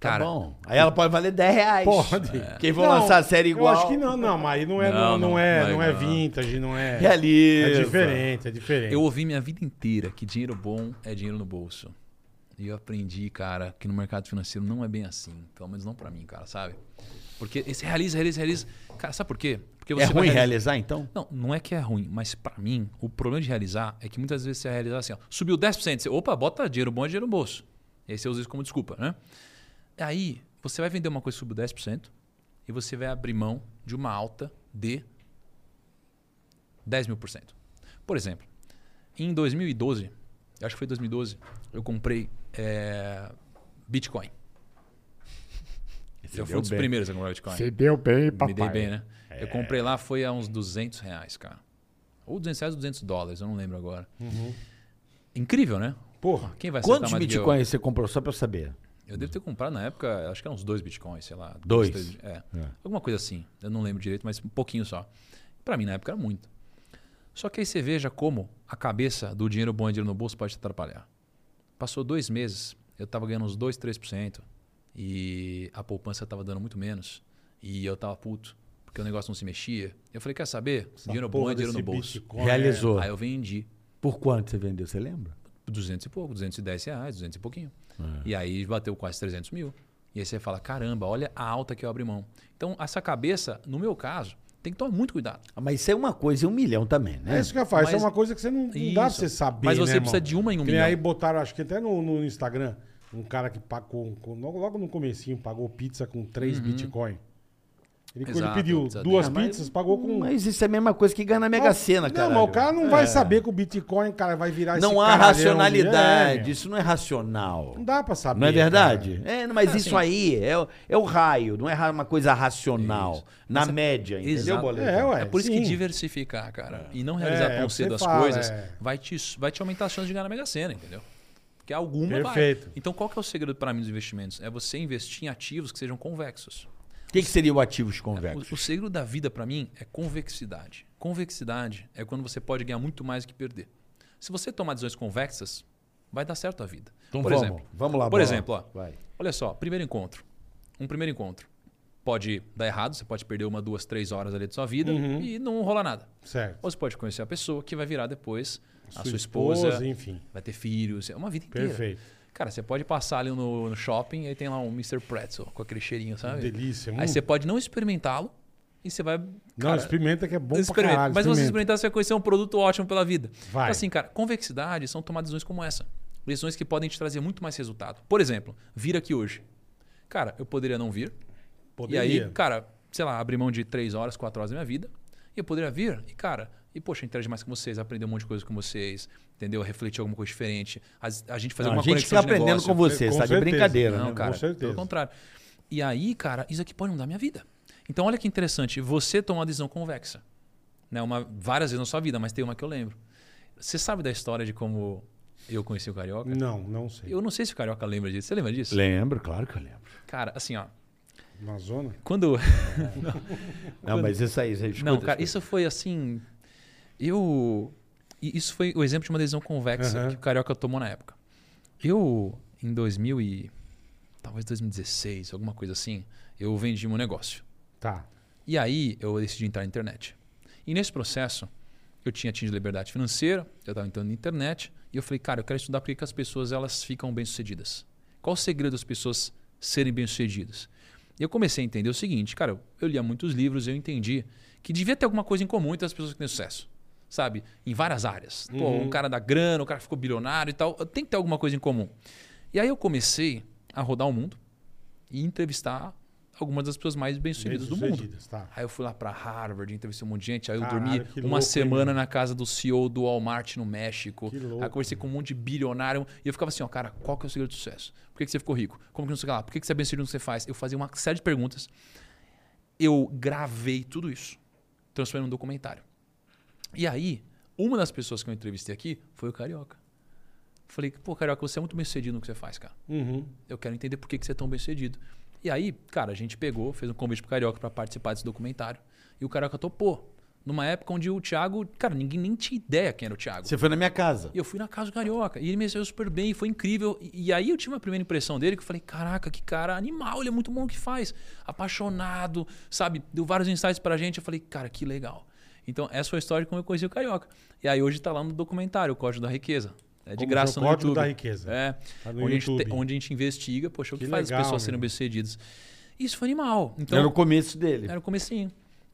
Speaker 4: Cara,
Speaker 3: bom. Aí ela pode valer 10 reais.
Speaker 2: Pode.
Speaker 3: Quem for
Speaker 2: Não,
Speaker 3: lançar a série igual.
Speaker 2: Eu acho que não, não, mas aí não é, não,
Speaker 4: Não,
Speaker 2: não,
Speaker 4: não,
Speaker 2: é,
Speaker 4: não
Speaker 2: não
Speaker 4: é
Speaker 2: é
Speaker 4: não.
Speaker 2: vintage, não é.
Speaker 3: Realiza.
Speaker 2: É diferente, é diferente.
Speaker 4: eu ouvi minha vida inteira que dinheiro bom é dinheiro no bolso. E eu aprendi, cara, que no mercado financeiro não é bem assim. Pelo menos não pra mim, cara, sabe? Porque esse realiza, realiza, realiza. Cara, sabe por quê? Porque
Speaker 3: É
Speaker 4: vai
Speaker 3: ruim
Speaker 4: realizar-
Speaker 3: realizar, então?
Speaker 4: Não, não é que é ruim, mas pra mim, o problema de realizar é que muitas vezes você realizar assim, ó, subiu 10%, você, opa, bota dinheiro bom é dinheiro no bolso. E aí você usa isso como desculpa, né? Aí, você vai vender uma coisa que subiu 10% e você vai abrir mão de uma alta de 10 mil por cento. Por exemplo, em 2012, eu acho que foi 2012, eu comprei é, Bitcoin. eu fui um dos
Speaker 5: bem.
Speaker 4: primeiros a comprar Bitcoin.
Speaker 5: Você deu bem, papai.
Speaker 4: Me dei bem, né? Eu comprei lá, foi a uns 200 reais, cara. Ou 200 reais ou 200 dólares, eu não lembro agora. Incrível, né?
Speaker 2: Porra.
Speaker 4: Quem vai
Speaker 3: Quantos bitcoins você comprou, só pra eu saber?
Speaker 4: Eu devo ter comprado na época, acho que eram uns dois bitcoins, sei lá.
Speaker 3: Dois?
Speaker 4: três, É.
Speaker 3: É.
Speaker 4: Alguma coisa assim. Eu não lembro direito, mas um pouquinho só. Pra mim, na época, era muito. Só que aí você veja como a cabeça do dinheiro bom e dinheiro no bolso pode te atrapalhar. Passou dois meses, eu tava ganhando uns 2, 3%. E a poupança tava dando muito menos. E eu tava puto, porque o negócio não se mexia. Eu falei, quer saber?
Speaker 2: Essa
Speaker 4: dinheiro bom é dinheiro no bolso.
Speaker 2: Bitcoin,
Speaker 3: Realizou.
Speaker 4: Aí eu vendi.
Speaker 3: Por quanto você vendeu, você lembra?
Speaker 4: 200 e pouco, 210 reais, 200 e pouquinho.
Speaker 3: É.
Speaker 4: E aí bateu quase 300 mil. E aí você fala, caramba, olha a alta que eu abri mão. Então, essa cabeça, no meu caso, tem que tomar muito cuidado.
Speaker 3: Ah, Mas isso é uma coisa e um milhão também,
Speaker 2: É,
Speaker 3: né?
Speaker 2: isso que eu falo. Isso é
Speaker 4: Mas-
Speaker 2: uma coisa que você não, não dá pra
Speaker 4: Isso.
Speaker 2: você saber.
Speaker 4: Mas você
Speaker 2: né,
Speaker 4: precisa
Speaker 2: irmão?
Speaker 4: de uma em um
Speaker 2: Que nem
Speaker 4: milhão.
Speaker 2: aí botaram, acho que até no, no Instagram, um cara que pagou, com- logo, logo no comecinho, pagou pizza com 3 Bitcoin. Ele, ele.
Speaker 4: Exato,
Speaker 2: pediu
Speaker 4: pizza
Speaker 2: duas
Speaker 3: mas-
Speaker 2: pizzas, pagou com.
Speaker 3: Mas isso é a mesma coisa que ganhar na Mega Sena, cara.
Speaker 2: Não, mas o cara não vai saber que o Bitcoin, cara, vai virar
Speaker 3: Não
Speaker 2: esse
Speaker 3: há racionalidade,
Speaker 2: É,
Speaker 3: isso não é racional.
Speaker 2: Não dá pra saber.
Speaker 3: Não é verdade?
Speaker 2: cara.
Speaker 3: É, mas
Speaker 4: É,
Speaker 3: isso
Speaker 4: assim.
Speaker 3: aí é, o- é o raio, não é uma coisa racional.
Speaker 4: Isso.
Speaker 3: Na
Speaker 4: Mas é-
Speaker 3: média, entendeu,
Speaker 4: Exato.
Speaker 3: Boleto?
Speaker 2: É, ué.
Speaker 4: É por isso
Speaker 2: sim.
Speaker 4: que diversificar, cara, e não realizar
Speaker 2: É, é
Speaker 4: tão
Speaker 2: que
Speaker 4: cedo as
Speaker 2: fala,
Speaker 4: coisas,
Speaker 2: é.
Speaker 4: vai, te, vai te aumentar as chances de ganhar na Mega Sena, entendeu? Porque alguma
Speaker 2: Perfeito.
Speaker 4: vai. Então, qual que é o segredo para mim dos investimentos? É você investir em ativos que sejam convexos.
Speaker 3: O que, que seria o ativos
Speaker 4: O,
Speaker 3: convexos?
Speaker 4: o segredo da vida para mim é convexidade. Convexidade é quando você pode ganhar muito mais do que perder. Se você tomar decisões convexas, vai dar certo a vida.
Speaker 3: Então
Speaker 4: por
Speaker 3: vamos,
Speaker 4: exemplo,
Speaker 3: vamos lá.
Speaker 4: por
Speaker 3: bola.
Speaker 4: exemplo, ó,
Speaker 3: Vai.
Speaker 4: olha só, primeiro encontro. Um primeiro encontro pode dar errado, você pode perder uma, duas, três horas ali de sua vida
Speaker 2: Uhum.
Speaker 4: e não rola nada.
Speaker 2: Certo.
Speaker 4: Ou você pode conhecer a pessoa que vai virar depois a
Speaker 2: Sua
Speaker 4: sua esposa,
Speaker 2: esposa, enfim.
Speaker 4: vai ter filhos, é uma vida inteira.
Speaker 2: Perfeito.
Speaker 4: Cara, você pode passar ali no, no shopping e aí tem lá um Mr. Pretzel com aquele cheirinho, sabe?
Speaker 2: Delícia.
Speaker 4: Aí
Speaker 2: hum.
Speaker 4: você pode não experimentá-lo e você vai.
Speaker 2: Não,
Speaker 4: cara,
Speaker 2: experimenta que é bom pra
Speaker 4: experimenta.
Speaker 2: caralho.
Speaker 4: Mas se você
Speaker 2: experimenta.
Speaker 4: experimentar, você vai conhecer um produto ótimo pela vida.
Speaker 2: Vai.
Speaker 4: Então, assim, cara, convexidade são tomar decisões como essa. Decisões que podem te trazer muito mais resultado. Por exemplo, vir aqui hoje. Cara, eu poderia não vir.
Speaker 2: Poderia.
Speaker 4: E aí, cara, sei lá, abrir mão de três horas, quatro horas da minha vida. E eu poderia vir e, cara, e poxa, interagir mais com vocês, aprender um monte de coisa com vocês, entendeu? Refletir alguma coisa diferente. A, a gente fazer
Speaker 3: Não, a
Speaker 4: alguma
Speaker 3: gente fica
Speaker 4: de
Speaker 3: aprendendo
Speaker 4: negócio.
Speaker 3: com você,
Speaker 2: Com
Speaker 3: tá de
Speaker 2: certeza.
Speaker 3: brincadeira,
Speaker 4: Não,
Speaker 3: né?
Speaker 4: cara,
Speaker 2: Com certeza.
Speaker 4: pelo contrário. E aí, cara, isso aqui pode mudar minha vida. Então, olha que interessante, você toma uma decisão convexa. Né? Uma, várias vezes na sua vida, mas tem uma que eu lembro. Você sabe da história de como eu conheci o Carioca?
Speaker 2: Não, não sei.
Speaker 4: Eu não sei se o Carioca lembra disso. Você lembra disso?
Speaker 3: Lembro, claro que eu lembro.
Speaker 4: Cara, assim, ó.
Speaker 2: Na zona?
Speaker 4: Quando. <laughs>
Speaker 3: Não, mas isso aí, escuta,
Speaker 4: não, cara,
Speaker 3: escuta.
Speaker 4: isso foi assim. Eu. Isso foi o exemplo de uma decisão convexa
Speaker 2: Aham.
Speaker 4: que o Carioca tomou na época. Eu, em 2000 e. Talvez 2016, alguma coisa assim, eu vendi meu negócio.
Speaker 2: Tá.
Speaker 4: E aí eu decidi entrar na internet. E nesse processo, eu tinha atingido liberdade financeira, eu estava entrando na internet, e eu falei, cara, eu quero estudar por que as pessoas elas ficam bem-sucedidas. Qual o segredo das pessoas serem bem-sucedidas? E eu comecei a entender o seguinte, cara, eu- lia muitos livros eu entendi que devia ter alguma coisa em comum entre as pessoas que têm sucesso. Sabe? Em várias áreas. Pô,
Speaker 2: Uhum.
Speaker 4: um cara da grana, o cara ficou bilionário e tal. Tem que ter alguma coisa em comum. E aí eu comecei a rodar o mundo e entrevistar algumas das pessoas mais bem-sucedidas do mundo.
Speaker 2: Tá.
Speaker 4: Aí eu fui lá pra Harvard, entrevistei um monte de gente. Aí eu
Speaker 2: Caralho,
Speaker 4: dormi uma
Speaker 2: louco, hein,
Speaker 4: semana
Speaker 2: meu?
Speaker 4: na casa do CEO do Walmart no México.
Speaker 2: Que louco,
Speaker 4: aí conversei com um monte de bilionário. E eu ficava assim, ó, cara, qual que é o segredo do sucesso? Por que, que você ficou rico? Como que não sei lá? Por que, que você é bem sucedido no que você faz? Eu fazia uma série de perguntas. Eu gravei tudo isso. Transformei num documentário. E aí, uma das pessoas que eu entrevistei aqui foi o Carioca. Falei, pô, Carioca, você é muito bem sucedido no que você faz, cara.
Speaker 2: Uhum.
Speaker 4: Eu quero entender por que, que você é tão bem sucedido. E aí, cara, a gente pegou, fez um convite pro Carioca para participar desse documentário. E o Carioca topou. Numa época onde o Thiago, cara, ninguém nem tinha ideia quem era o Thiago.
Speaker 3: Você foi na minha casa.
Speaker 4: E eu fui na casa do Carioca. E ele me recebeu super bem, foi incrível. E, e aí eu tive uma primeira impressão dele que eu falei: caraca, que cara animal, ele é muito bom no que faz. Apaixonado, sabe? Deu vários insights pra gente. Eu falei: cara, que legal. Então, essa foi a história de como eu conheci o Carioca. E aí hoje tá lá no documentário, o Código da Riqueza. É de
Speaker 2: Como
Speaker 4: graça no
Speaker 2: Código
Speaker 4: YouTube.
Speaker 2: da Riqueza?
Speaker 4: É.
Speaker 2: Tá
Speaker 4: onde, a te- onde a gente investiga, poxa, o que,
Speaker 2: Que
Speaker 4: faz
Speaker 2: legal,
Speaker 4: as pessoas serem bem-sucedidas. Isso foi animal. Então,
Speaker 3: Era o começo dele.
Speaker 4: era o comecinho.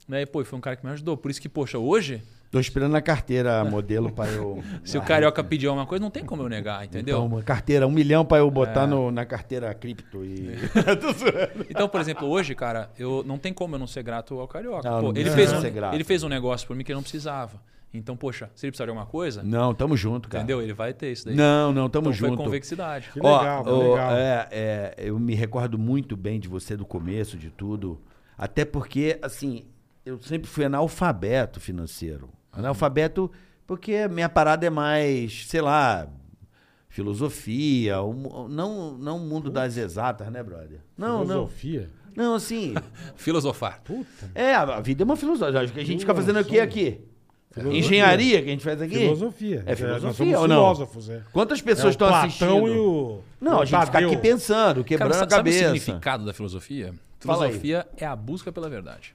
Speaker 4: Né? E, pô, foi um cara que me ajudou. Por isso que, poxa, hoje,
Speaker 3: Tô esperando a carteira <laughs> modelo pra eu.
Speaker 4: se o Carioca pedir alguma coisa, não tem como eu negar, entendeu?
Speaker 3: Então, uma carteira, um milhão pra eu botar
Speaker 4: É.
Speaker 3: no- na carteira cripto. E... <laughs>
Speaker 4: Então, por exemplo, hoje, cara, eu não tem como eu não ser grato ao Carioca.
Speaker 3: Não,
Speaker 4: Pô,
Speaker 3: não
Speaker 4: ele, fez um,
Speaker 3: ser grato.
Speaker 4: ele fez um negócio por mim que ele não precisava. Então, poxa, se ele precisar de alguma coisa,
Speaker 3: Não, tamo junto, cara.
Speaker 4: entendeu? Ele vai ter isso daí.
Speaker 3: Não, não, tamo
Speaker 4: então, foi
Speaker 3: junto.
Speaker 4: convexidade.
Speaker 2: Que
Speaker 3: Ó,
Speaker 2: legal, que
Speaker 3: ó,
Speaker 2: legal.
Speaker 3: é, é, eu me recordo muito bem de você do começo, de tudo. Até porque, assim, eu sempre fui analfabeto financeiro. Analfabeto porque minha parada é mais, sei lá, filosofia, um- não não o mundo das exatas, né, brother? Não,
Speaker 2: Filosofia?
Speaker 3: não. Não, assim, <laughs>
Speaker 4: Filosofar.
Speaker 2: Puta.
Speaker 3: é, a vida é uma filosofia. Acho que a gente fica fazendo o que aqui?
Speaker 2: Filosofia.
Speaker 3: Engenharia que a gente faz aqui?
Speaker 2: Filosofia.
Speaker 3: É filosofia
Speaker 2: Nós somos
Speaker 3: ou não?
Speaker 2: filósofos, é.
Speaker 3: Quantas
Speaker 2: É
Speaker 3: pessoas
Speaker 2: o
Speaker 3: estão
Speaker 2: Platão
Speaker 3: assistindo?
Speaker 2: e o.
Speaker 3: Não,
Speaker 2: o
Speaker 3: a gente fica
Speaker 2: Tadeu.
Speaker 3: aqui pensando,
Speaker 4: Cara,
Speaker 3: quebrando
Speaker 4: sa-
Speaker 3: a
Speaker 4: sabe o
Speaker 3: cabeça.
Speaker 4: significado da filosofia? Filosofia é a busca pela verdade.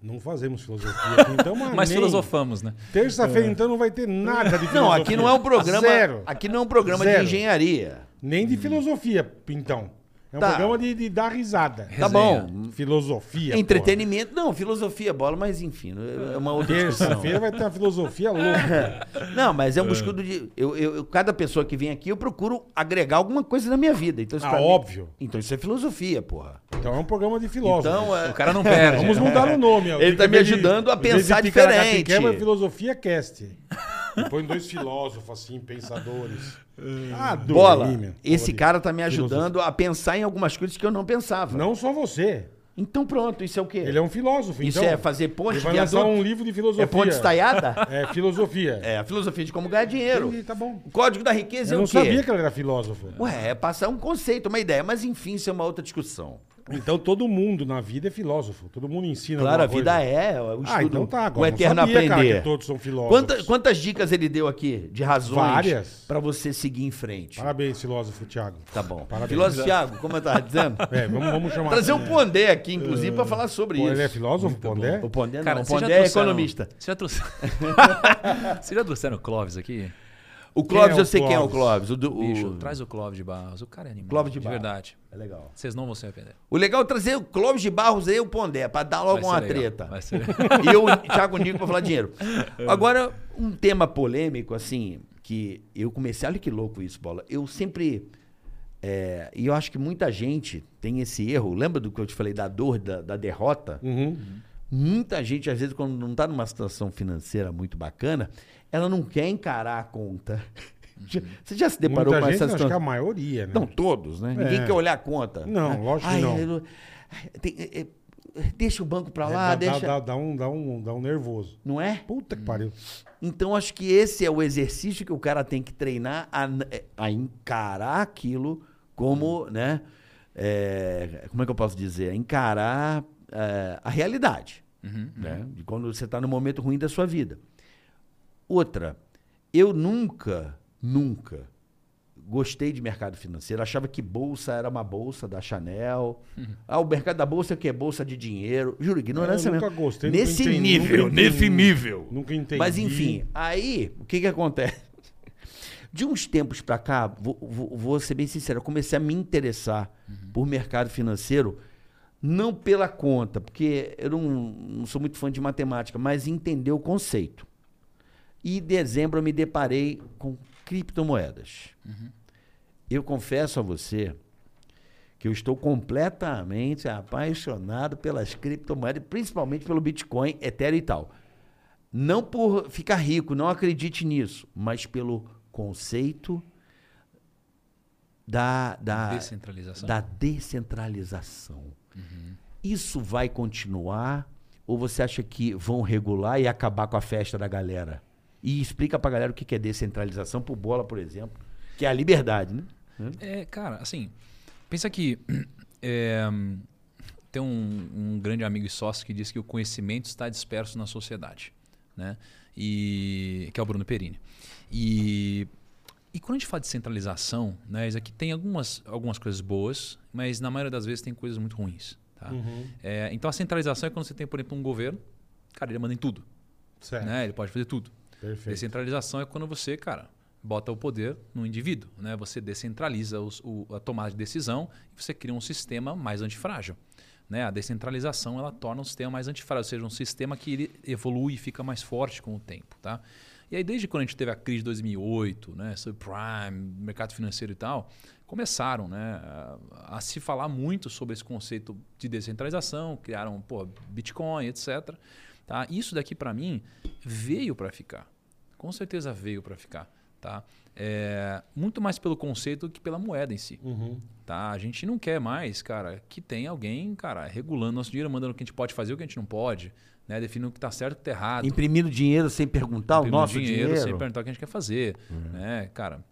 Speaker 2: Não fazemos filosofia aqui, então, <laughs> mas,
Speaker 4: Mas
Speaker 2: nem-
Speaker 4: filosofamos, né?
Speaker 2: Terça-feira, então, não vai ter nada de filosofia.
Speaker 3: Não, aqui não é um programa.
Speaker 2: Zero.
Speaker 3: Aqui não é um programa
Speaker 2: Zero.
Speaker 3: de engenharia.
Speaker 2: Nem de filosofia, então. É um
Speaker 3: Tá.
Speaker 2: programa de, de dar risada.
Speaker 3: Tá bom.
Speaker 2: Filosofia.
Speaker 3: Entretenimento. Não, filosofia, bola, mas enfim, é uma outra
Speaker 2: porra.
Speaker 3: discussão.
Speaker 2: Terça-feira vai ter uma filosofia louca. <laughs>
Speaker 3: Não, mas é um buscudo de. Eu, eu- eu- cada pessoa que vem aqui, eu procuro agregar alguma coisa na minha vida. Então, isso
Speaker 2: Ah,
Speaker 3: pra mim-
Speaker 2: óbvio.
Speaker 3: Então isso é filosofia, porra.
Speaker 2: Então é um programa de filósofos.
Speaker 3: Então, é-
Speaker 4: O cara não perde.
Speaker 2: Vamos mudar o nome. ó.
Speaker 3: Ele tá me
Speaker 2: de-
Speaker 3: ajudando a pensar diferente.
Speaker 2: Quebra, é Filosofia Cast. E põe dois filósofos, assim, pensadores. Ah, dormi,
Speaker 3: Bola,
Speaker 2: meu.
Speaker 3: esse cara tá me ajudando a pensar em algumas coisas que eu não pensava.
Speaker 2: Não só você.
Speaker 3: Então pronto, isso é o quê?
Speaker 2: Ele é um filósofo,
Speaker 3: Isso
Speaker 2: então.
Speaker 3: é fazer ponte
Speaker 2: Ele vai lançar
Speaker 3: adulto?
Speaker 2: um livro de filosofia.
Speaker 3: É ponte estaiada? <laughs>
Speaker 2: É, filosofia.
Speaker 3: É, a filosofia de como ganhar dinheiro.
Speaker 2: Entendi, tá bom.
Speaker 3: O código da riqueza
Speaker 2: Eu
Speaker 3: é
Speaker 2: não
Speaker 3: o quê?
Speaker 2: sabia que ele era filósofo.
Speaker 3: Ué, é passar um conceito, uma ideia. Mas enfim, isso é uma outra discussão.
Speaker 2: Então todo mundo na vida é filósofo. Todo mundo ensina
Speaker 3: Claro, a vida
Speaker 2: coisa.
Speaker 3: é o estudo,
Speaker 2: Ah, então tá. Agora
Speaker 3: o eterno
Speaker 2: sabia, cara,
Speaker 3: aprender.
Speaker 2: que todos são filósofos.
Speaker 3: Quanta- quantas dicas ele deu aqui de razões
Speaker 2: Várias.
Speaker 3: pra você seguir em frente?
Speaker 2: Parabéns, filósofo Thiago.
Speaker 3: Tá bom.
Speaker 2: Parabéns.
Speaker 3: Filósofo Thiago, como eu tava dizendo?
Speaker 2: É, vamos, vamos chamar.
Speaker 3: Trazer o Pondé aqui, inclusive, pra falar sobre
Speaker 2: Pô,
Speaker 3: isso.
Speaker 2: ele é filósofo, Pondé?
Speaker 3: O Pondé
Speaker 4: Cara,
Speaker 3: não, o Pondé é economista.
Speaker 4: Vocês já trouxeram... <laughs> Vocês já trouxeram o Clóvis aqui?
Speaker 3: O Clóvis,
Speaker 2: é
Speaker 3: eu sei quem é o
Speaker 2: Clóvis?
Speaker 3: Clóvis. O do, o-
Speaker 4: Bicho, traz o Clóvis de Barros. O cara é animal.
Speaker 3: Clóvis de
Speaker 4: de
Speaker 3: Barros.
Speaker 4: verdade.
Speaker 3: É legal.
Speaker 4: Vocês não vão se arrepender.
Speaker 3: O legal é trazer o Clóvis de Barros e o Pondé, pra dar logo uma
Speaker 4: legal,
Speaker 3: treta.
Speaker 4: vai ser-
Speaker 3: e eu, o Thiago Nico, pra falar dinheiro. <laughs> Agora, um tema polêmico, assim, que eu comecei. Olha que louco isso, bola. Eu sempre. é, e eu acho que muita gente tem esse erro. Lembra do que eu te falei da dor, da, da derrota?
Speaker 2: Uhum.
Speaker 3: Muita gente, às vezes, quando não está numa situação financeira muito bacana, ela não quer encarar a conta. Já- Você já se deparou
Speaker 2: Muita
Speaker 3: com
Speaker 2: gente,
Speaker 3: essa
Speaker 2: acho que
Speaker 3: situação?
Speaker 2: a maioria, né?
Speaker 3: Não, todos, né? Ninguém
Speaker 2: É.
Speaker 3: quer olhar a conta.
Speaker 2: Não, lógico que
Speaker 3: Ai,
Speaker 2: não.
Speaker 3: eu- ai, tem- é- é- deixa o banco pra
Speaker 2: É,
Speaker 3: lá,
Speaker 2: dá,
Speaker 3: deixa.
Speaker 2: dá, dá um, dá, um, dá um nervoso.
Speaker 3: Não é?
Speaker 2: Puta que pariu.
Speaker 3: Então, acho que esse é o exercício que o cara tem que treinar a, é, a encarar aquilo como, né? é, como é que eu posso dizer? Encarar é, a realidade. né? De quando você está no momento ruim da sua vida. Outra, eu nunca, nunca gostei de mercado financeiro. Achava que bolsa era uma bolsa da Chanel. Ah, o mercado da bolsa é o quê? Bolsa de dinheiro. Juro, ignorância
Speaker 2: Eu nunca
Speaker 3: mesmo.
Speaker 2: gostei, nunca
Speaker 3: Nesse
Speaker 2: entendi,
Speaker 3: nível,
Speaker 2: nunca entendi.
Speaker 3: nesse nível.
Speaker 2: Nunca entendi.
Speaker 3: Mas enfim, aí o que que acontece? De uns tempos pra cá, vou, vou- vou ser bem sincero, eu comecei a me interessar por mercado financeiro, não pela conta, porque eu não, não sou muito fã de matemática, mas entender o conceito. E em dezembro eu me deparei com criptomoedas. Eu confesso a você que eu estou completamente apaixonado pelas criptomoedas, principalmente pelo Bitcoin, Ethereum e tal. Não por ficar rico, não acredite nisso, mas pelo conceito da, da,
Speaker 4: Descentralização.
Speaker 3: da descentralização. Isso vai continuar ou você acha que vão regular e acabar com a festa da galera? E explica pra galera o que é descentralização pro Bola, por exemplo, que é a liberdade, né?
Speaker 4: É, cara, assim, pensa que é, tem um, um grande amigo e sócio que diz que o conhecimento está disperso na sociedade, né? E que é o Bruno Perini. E e quando a gente fala de centralização, né, isso aqui tem algumas, algumas coisas boas, mas na maioria das vezes tem coisas muito ruins. Tá? É, então a centralização é quando você tem, por exemplo, um governo, cara, ele manda em tudo.
Speaker 2: Certo.
Speaker 4: Né? Ele pode fazer tudo.
Speaker 2: Perfeito.
Speaker 4: É quando você, cara, bota o poder no indivíduo, né? Você descentraliza os- o- a tomada de decisão e você cria um sistema mais antifrágil. Né? A descentralização ela torna um sistema mais antifrágil, ou seja, um sistema que ele evolui e fica mais forte com o tempo, tá? E aí desde quando a gente teve a crise de 2008, né, subprime, mercado financeiro e tal, começaram, né, a, a se falar muito sobre esse conceito de descentralização, criaram, pô, Bitcoin, etc. Tá? Isso daqui para mim veio para ficar. Com certeza veio para ficar, tá? É, muito mais pelo conceito que pela moeda em si.
Speaker 2: Uhum.
Speaker 4: Tá? A gente não quer mais, cara, que tenha alguém, cara, regulando nosso dinheiro, mandando o que a gente pode fazer, o que a gente não pode, né? Definindo o que está certo e o que está errado.
Speaker 3: Imprimindo dinheiro sem perguntar o
Speaker 4: Imprimindo
Speaker 3: nosso dinheiro. Uhum.
Speaker 4: sem perguntar o que a gente quer fazer, né? Cara,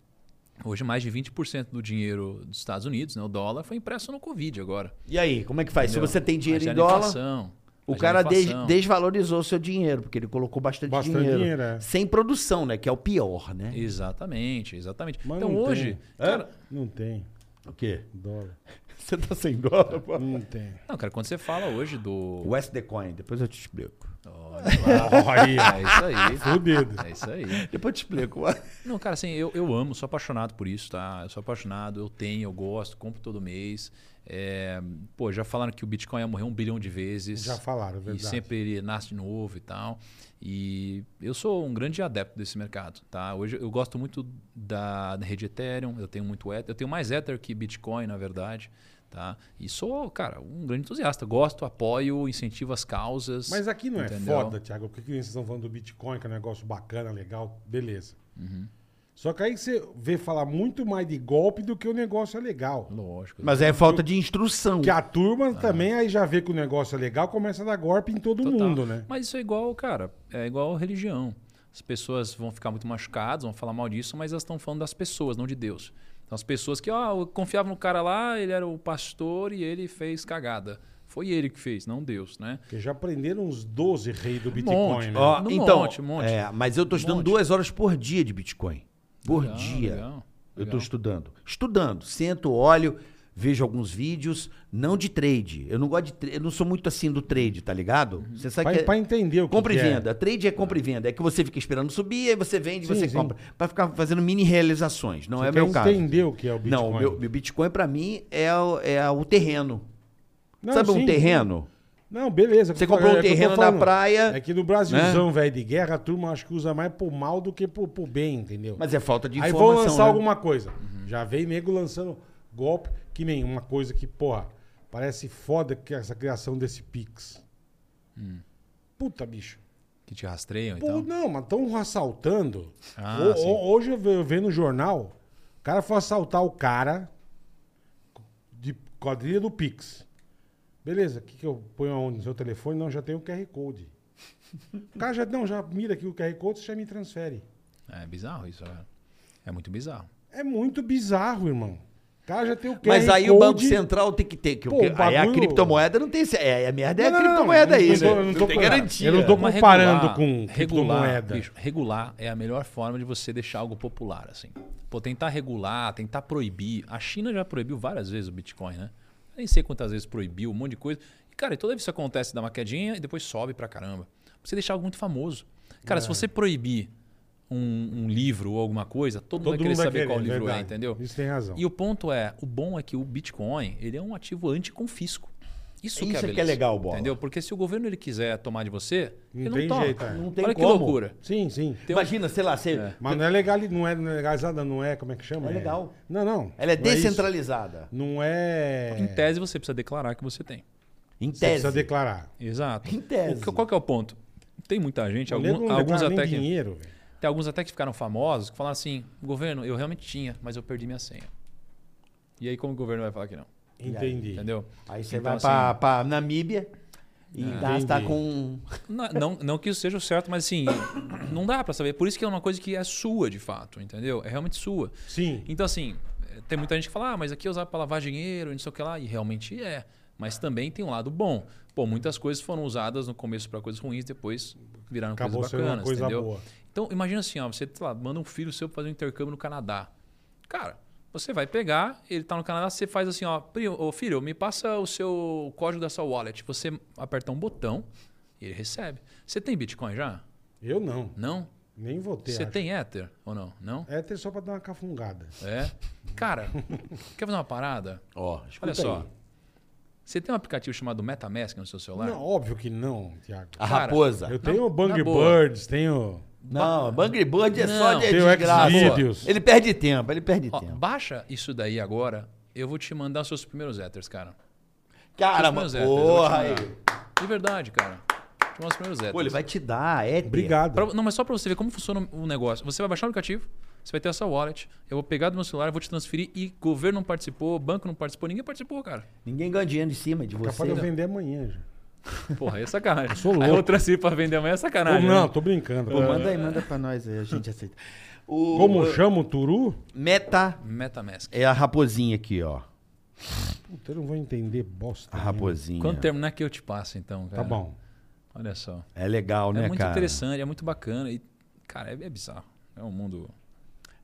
Speaker 4: hoje mais de 20% do dinheiro dos Estados Unidos, né, o dólar, foi impresso no Covid agora.
Speaker 3: E aí, como é que faz?
Speaker 4: entendeu?
Speaker 3: Se você tem dinheiro em
Speaker 4: gera
Speaker 3: dólar, o cara des- desvalorizou o seu dinheiro, porque ele colocou bastante,
Speaker 2: Bastante
Speaker 3: dinheiro.
Speaker 2: dinheiro, é.
Speaker 3: Sem produção, né? Que é o pior, né?
Speaker 4: Exatamente, exatamente.
Speaker 2: Mas
Speaker 4: então
Speaker 2: não
Speaker 4: hoje,
Speaker 2: tem.
Speaker 4: cara,
Speaker 2: Não tem
Speaker 3: O quê?
Speaker 2: dólar. <laughs>
Speaker 3: Você tá sem dólar, pô?
Speaker 2: Não tem.
Speaker 4: não, cara, quando você fala hoje do
Speaker 3: West the Coin, depois eu te explico.
Speaker 2: Olha,
Speaker 4: é isso aí. <laughs>
Speaker 2: fudido.
Speaker 4: É isso aí.
Speaker 3: Depois eu te explico. <laughs>
Speaker 4: Não, cara, assim, eu, eu amo, sou apaixonado por isso, tá? Eu sou apaixonado, eu tenho, eu gosto, compro todo mês. É, pô, já falaram que o Bitcoin ia morrer um bilhão de vezes.
Speaker 2: Já falaram, é
Speaker 4: E
Speaker 2: verdade.
Speaker 4: sempre ele nasce de novo e tal. E eu sou um grande adepto desse mercado, tá? Hoje eu gosto muito da, da rede Ethereum, eu tenho muito Ether, eu tenho mais Ether que Bitcoin, na verdade, tá? E sou, cara, um grande entusiasta, gosto, apoio, incentivo as causas.
Speaker 2: Mas aqui não é
Speaker 4: entendeu?
Speaker 2: foda, Thiago, porque que vocês estão falando do Bitcoin, que é um negócio bacana, legal, beleza.
Speaker 4: Uhum.
Speaker 2: Só que aí você vê falar muito mais de golpe do que o negócio é legal.
Speaker 4: Lógico.
Speaker 3: Mas é falta de instrução.
Speaker 2: Que a turma também aí já vê que o negócio é legal, começa a dar golpe em todo
Speaker 4: Total.
Speaker 2: mundo, né?
Speaker 4: Mas isso é igual, cara, é igual religião. As pessoas vão ficar muito machucadas, vão falar mal disso, mas elas estão falando das pessoas, não de Deus. Então as pessoas que, ó, eu confiava no cara lá, ele era o pastor e ele fez cagada. Foi ele que fez, não Deus, né?
Speaker 2: Porque já prenderam uns 12 reis do Bitcoin,
Speaker 4: monte.
Speaker 2: né?
Speaker 3: Ó,
Speaker 4: Um
Speaker 3: então,
Speaker 4: monte, um monte.
Speaker 3: É, mas eu tô estudando duas horas por dia de Bitcoin. Por
Speaker 4: Legal,
Speaker 3: dia.
Speaker 4: legal,
Speaker 3: Eu tô
Speaker 4: legal.
Speaker 3: estudando. Estudando. Sento, olho, vejo alguns vídeos, não de trade. Eu não gosto de tra- eu não sou muito assim do trade, tá ligado?
Speaker 4: Uhum.
Speaker 3: Você sabe
Speaker 2: Pra,
Speaker 3: que é
Speaker 2: pra entender o que,
Speaker 3: compra e
Speaker 2: que é.
Speaker 3: venda. Trade é compra e venda. É que você fica esperando subir, aí você vende,
Speaker 2: Sim,
Speaker 3: você
Speaker 2: sim.
Speaker 3: compra. Pra ficar fazendo mini realizações. Não
Speaker 2: Você
Speaker 3: é meu caso.
Speaker 2: entender o que é o Bitcoin.
Speaker 3: Não, o meu, meu Bitcoin pra mim é, o- é o terreno.
Speaker 2: Não,
Speaker 3: Sabe um
Speaker 2: sim,
Speaker 3: terreno?
Speaker 2: Não, beleza.
Speaker 3: Você comprou um
Speaker 2: é eu tô
Speaker 3: terreno na praia.
Speaker 2: É que no Brasilzão, velho, de guerra, a turma acho que usa mais pro mal do que pro, pro bem, entendeu?
Speaker 3: Mas é falta de
Speaker 2: Aí
Speaker 3: informação.
Speaker 2: vão lançar
Speaker 3: né?
Speaker 2: alguma coisa. Já vem nego lançando golpe, que nem uma coisa que, porra, parece foda que essa criação desse Pix. Puta, bicho.
Speaker 4: Que te rastreiam
Speaker 2: Pô,
Speaker 4: então.
Speaker 2: não, mas estão assaltando.
Speaker 4: Ah,
Speaker 2: O- hoje eu vendo no jornal, o cara foi assaltar o cara de quadrilha do Pix. Beleza, o que, que eu ponho aonde? No seu telefone? Não, já tem o QR Code. O cara já, não, já mira aqui o QR Code, você já me transfere.
Speaker 4: É bizarro isso, é. É muito bizarro.
Speaker 2: É muito bizarro, irmão. O cara já tem o QR
Speaker 3: Mas aí
Speaker 2: Code.
Speaker 3: o Banco Central tem que ter. Que,
Speaker 2: Pô, o
Speaker 3: aí a
Speaker 2: bagulho-
Speaker 3: criptomoeda não tem. É, a merda é
Speaker 2: Não,
Speaker 3: a
Speaker 2: não,
Speaker 3: criptomoeda aí,
Speaker 2: não tô-
Speaker 3: né?
Speaker 2: eu não
Speaker 3: Não,
Speaker 2: tô
Speaker 3: tem garantia.
Speaker 2: eu não tô comparando
Speaker 4: regular-
Speaker 2: com
Speaker 4: regular,
Speaker 2: criptomoeda.
Speaker 4: bicho, regular é a melhor forma de você deixar algo popular, assim. Pô, tentar regular, tentar proibir. A China já proibiu várias vezes o Bitcoin, né? Nem sei quantas vezes proibiu, um monte de coisa. E, cara, toda vez que isso acontece, dá uma quedinha e depois sobe pra caramba. Você deixar algo muito famoso. Cara,
Speaker 2: É.
Speaker 4: se você proibir um, um livro ou alguma coisa, todo, mundo
Speaker 2: Todo
Speaker 4: vai querer
Speaker 2: mundo vai
Speaker 4: saber
Speaker 2: querer,
Speaker 4: qual livro
Speaker 2: verdade.
Speaker 4: é, entendeu?
Speaker 2: Isso tem razão.
Speaker 4: E o ponto é, o bom é que o Bitcoin, ele é um ativo anticonfisco. Isso, que,
Speaker 3: Isso
Speaker 4: é
Speaker 3: é que é legal, Bola.
Speaker 4: Entendeu? Porque se o governo ele quiser tomar de você,
Speaker 2: Não
Speaker 4: ele
Speaker 2: tem
Speaker 4: não toma.
Speaker 2: jeito, é.
Speaker 3: Não tem
Speaker 4: Olha que
Speaker 3: como.
Speaker 4: loucura.
Speaker 2: Sim, sim.
Speaker 4: Tem um-
Speaker 3: Imagina, sei lá, você.
Speaker 2: Mas não é legal, não é legalizada, não é, como é que chama?
Speaker 3: É legal.
Speaker 2: Não, não.
Speaker 3: Ela é
Speaker 2: não isso.
Speaker 3: descentralizada.
Speaker 2: Não é.
Speaker 4: Em tese, você precisa declarar que você tem.
Speaker 3: Em
Speaker 2: Você
Speaker 3: tese.
Speaker 2: precisa declarar.
Speaker 4: Exato.
Speaker 3: Em tese.
Speaker 4: O que- qual que é o ponto? Tem muita gente, algum- alguns até que,
Speaker 2: dinheiro,
Speaker 4: tem alguns até que ficaram famosos, que falaram assim, governo, eu realmente tinha, mas eu perdi minha senha. E aí como o governo vai falar que não?
Speaker 2: Entendi.
Speaker 4: Entendeu?
Speaker 3: Aí você
Speaker 4: Então,
Speaker 3: vai
Speaker 4: assim,
Speaker 3: pra, pra Namíbia. E
Speaker 2: Ah.
Speaker 3: gastar
Speaker 2: Entendi.
Speaker 3: com.
Speaker 4: Não, não, não que isso seja o certo, mas assim, não dá pra saber. Por isso que é uma coisa que é sua, de fato, entendeu? É realmente sua.
Speaker 2: Sim.
Speaker 4: Então, assim, tem muita gente que fala, ah, mas aqui é usado pra lavar dinheiro, e não sei o que lá. E realmente é. Mas também tem um lado bom. Pô, muitas coisas foram usadas no começo pra coisas ruins, depois viraram
Speaker 2: Acabou
Speaker 4: coisas bacanas,
Speaker 2: coisa
Speaker 4: entendeu?
Speaker 2: boa.
Speaker 4: Então, imagina assim, ó, você sei lá, manda um filho seu pra fazer um intercâmbio no Canadá. Cara, você vai pegar, ele tá no Canadá, você faz assim, ó, "Primo, ô filho, me passa o seu código da sua wallet. Você aperta um botão e ele recebe. Você tem Bitcoin já?
Speaker 2: Eu não.
Speaker 4: Não?
Speaker 2: Nem vou ter.
Speaker 4: Você
Speaker 2: acho.
Speaker 4: tem Ether ou não? Não?
Speaker 2: É ter só pra dar uma cafungada.
Speaker 4: É. Cara, quer fazer uma parada?
Speaker 3: Ó, escuta
Speaker 4: Olha só.
Speaker 3: aí.
Speaker 4: Você tem um aplicativo chamado MetaMask no seu celular?
Speaker 2: Não, óbvio que não, Tiago.
Speaker 3: A
Speaker 4: Cara,
Speaker 3: raposa.
Speaker 2: Eu tenho o Bang. Birds, tenho.
Speaker 3: Não, Bangry Bird é só
Speaker 4: Não.
Speaker 3: de
Speaker 2: Tem o
Speaker 3: desgraça.
Speaker 2: Xvideos.
Speaker 3: Ele perde tempo, ele perde
Speaker 4: Ó,
Speaker 3: tempo.
Speaker 4: baixa isso daí agora. Eu vou te mandar os seus primeiros Ethers, cara.
Speaker 3: Caramba,
Speaker 4: te
Speaker 3: porra aí.
Speaker 4: De verdade, cara. Te mandar os primeiros Ethers.
Speaker 3: Pô, ele vai te dar, é.
Speaker 2: Obrigado.
Speaker 4: Pra- não, mas só pra você ver como funciona o negócio. Você vai baixar o aplicativo, você vai ter essa wallet, eu vou pegar do meu celular, eu vou te transferir e governo não participou, banco não participou, ninguém participou, cara.
Speaker 3: Ninguém ganha dinheiro em cima de
Speaker 2: Capaz
Speaker 3: você.
Speaker 2: de eu vender amanhã já. <laughs>
Speaker 4: Porra, aí é sacanagem.
Speaker 2: sou
Speaker 4: Aí
Speaker 2: louco.
Speaker 4: eu transfiro pra vender amanhã é
Speaker 2: Pô,
Speaker 4: sacanagem.
Speaker 2: não,
Speaker 4: né?
Speaker 2: tô brincando.
Speaker 3: Pô, manda aí, manda pra nós aí, a gente aceita. O,
Speaker 2: Como
Speaker 3: o-
Speaker 2: chama o Turu?
Speaker 3: Meta
Speaker 4: Metamask.
Speaker 3: é a raposinha aqui, ó.
Speaker 2: Puta, eu não vou entender bosta.
Speaker 3: A raposinha.
Speaker 4: Quando terminar que eu te passo, então, cara.
Speaker 2: Tá bom.
Speaker 4: Olha só.
Speaker 3: É legal, né,
Speaker 4: é muito
Speaker 3: cara?
Speaker 4: interessante, é muito bacana. E, cara, é, é bizarro. É um mundo.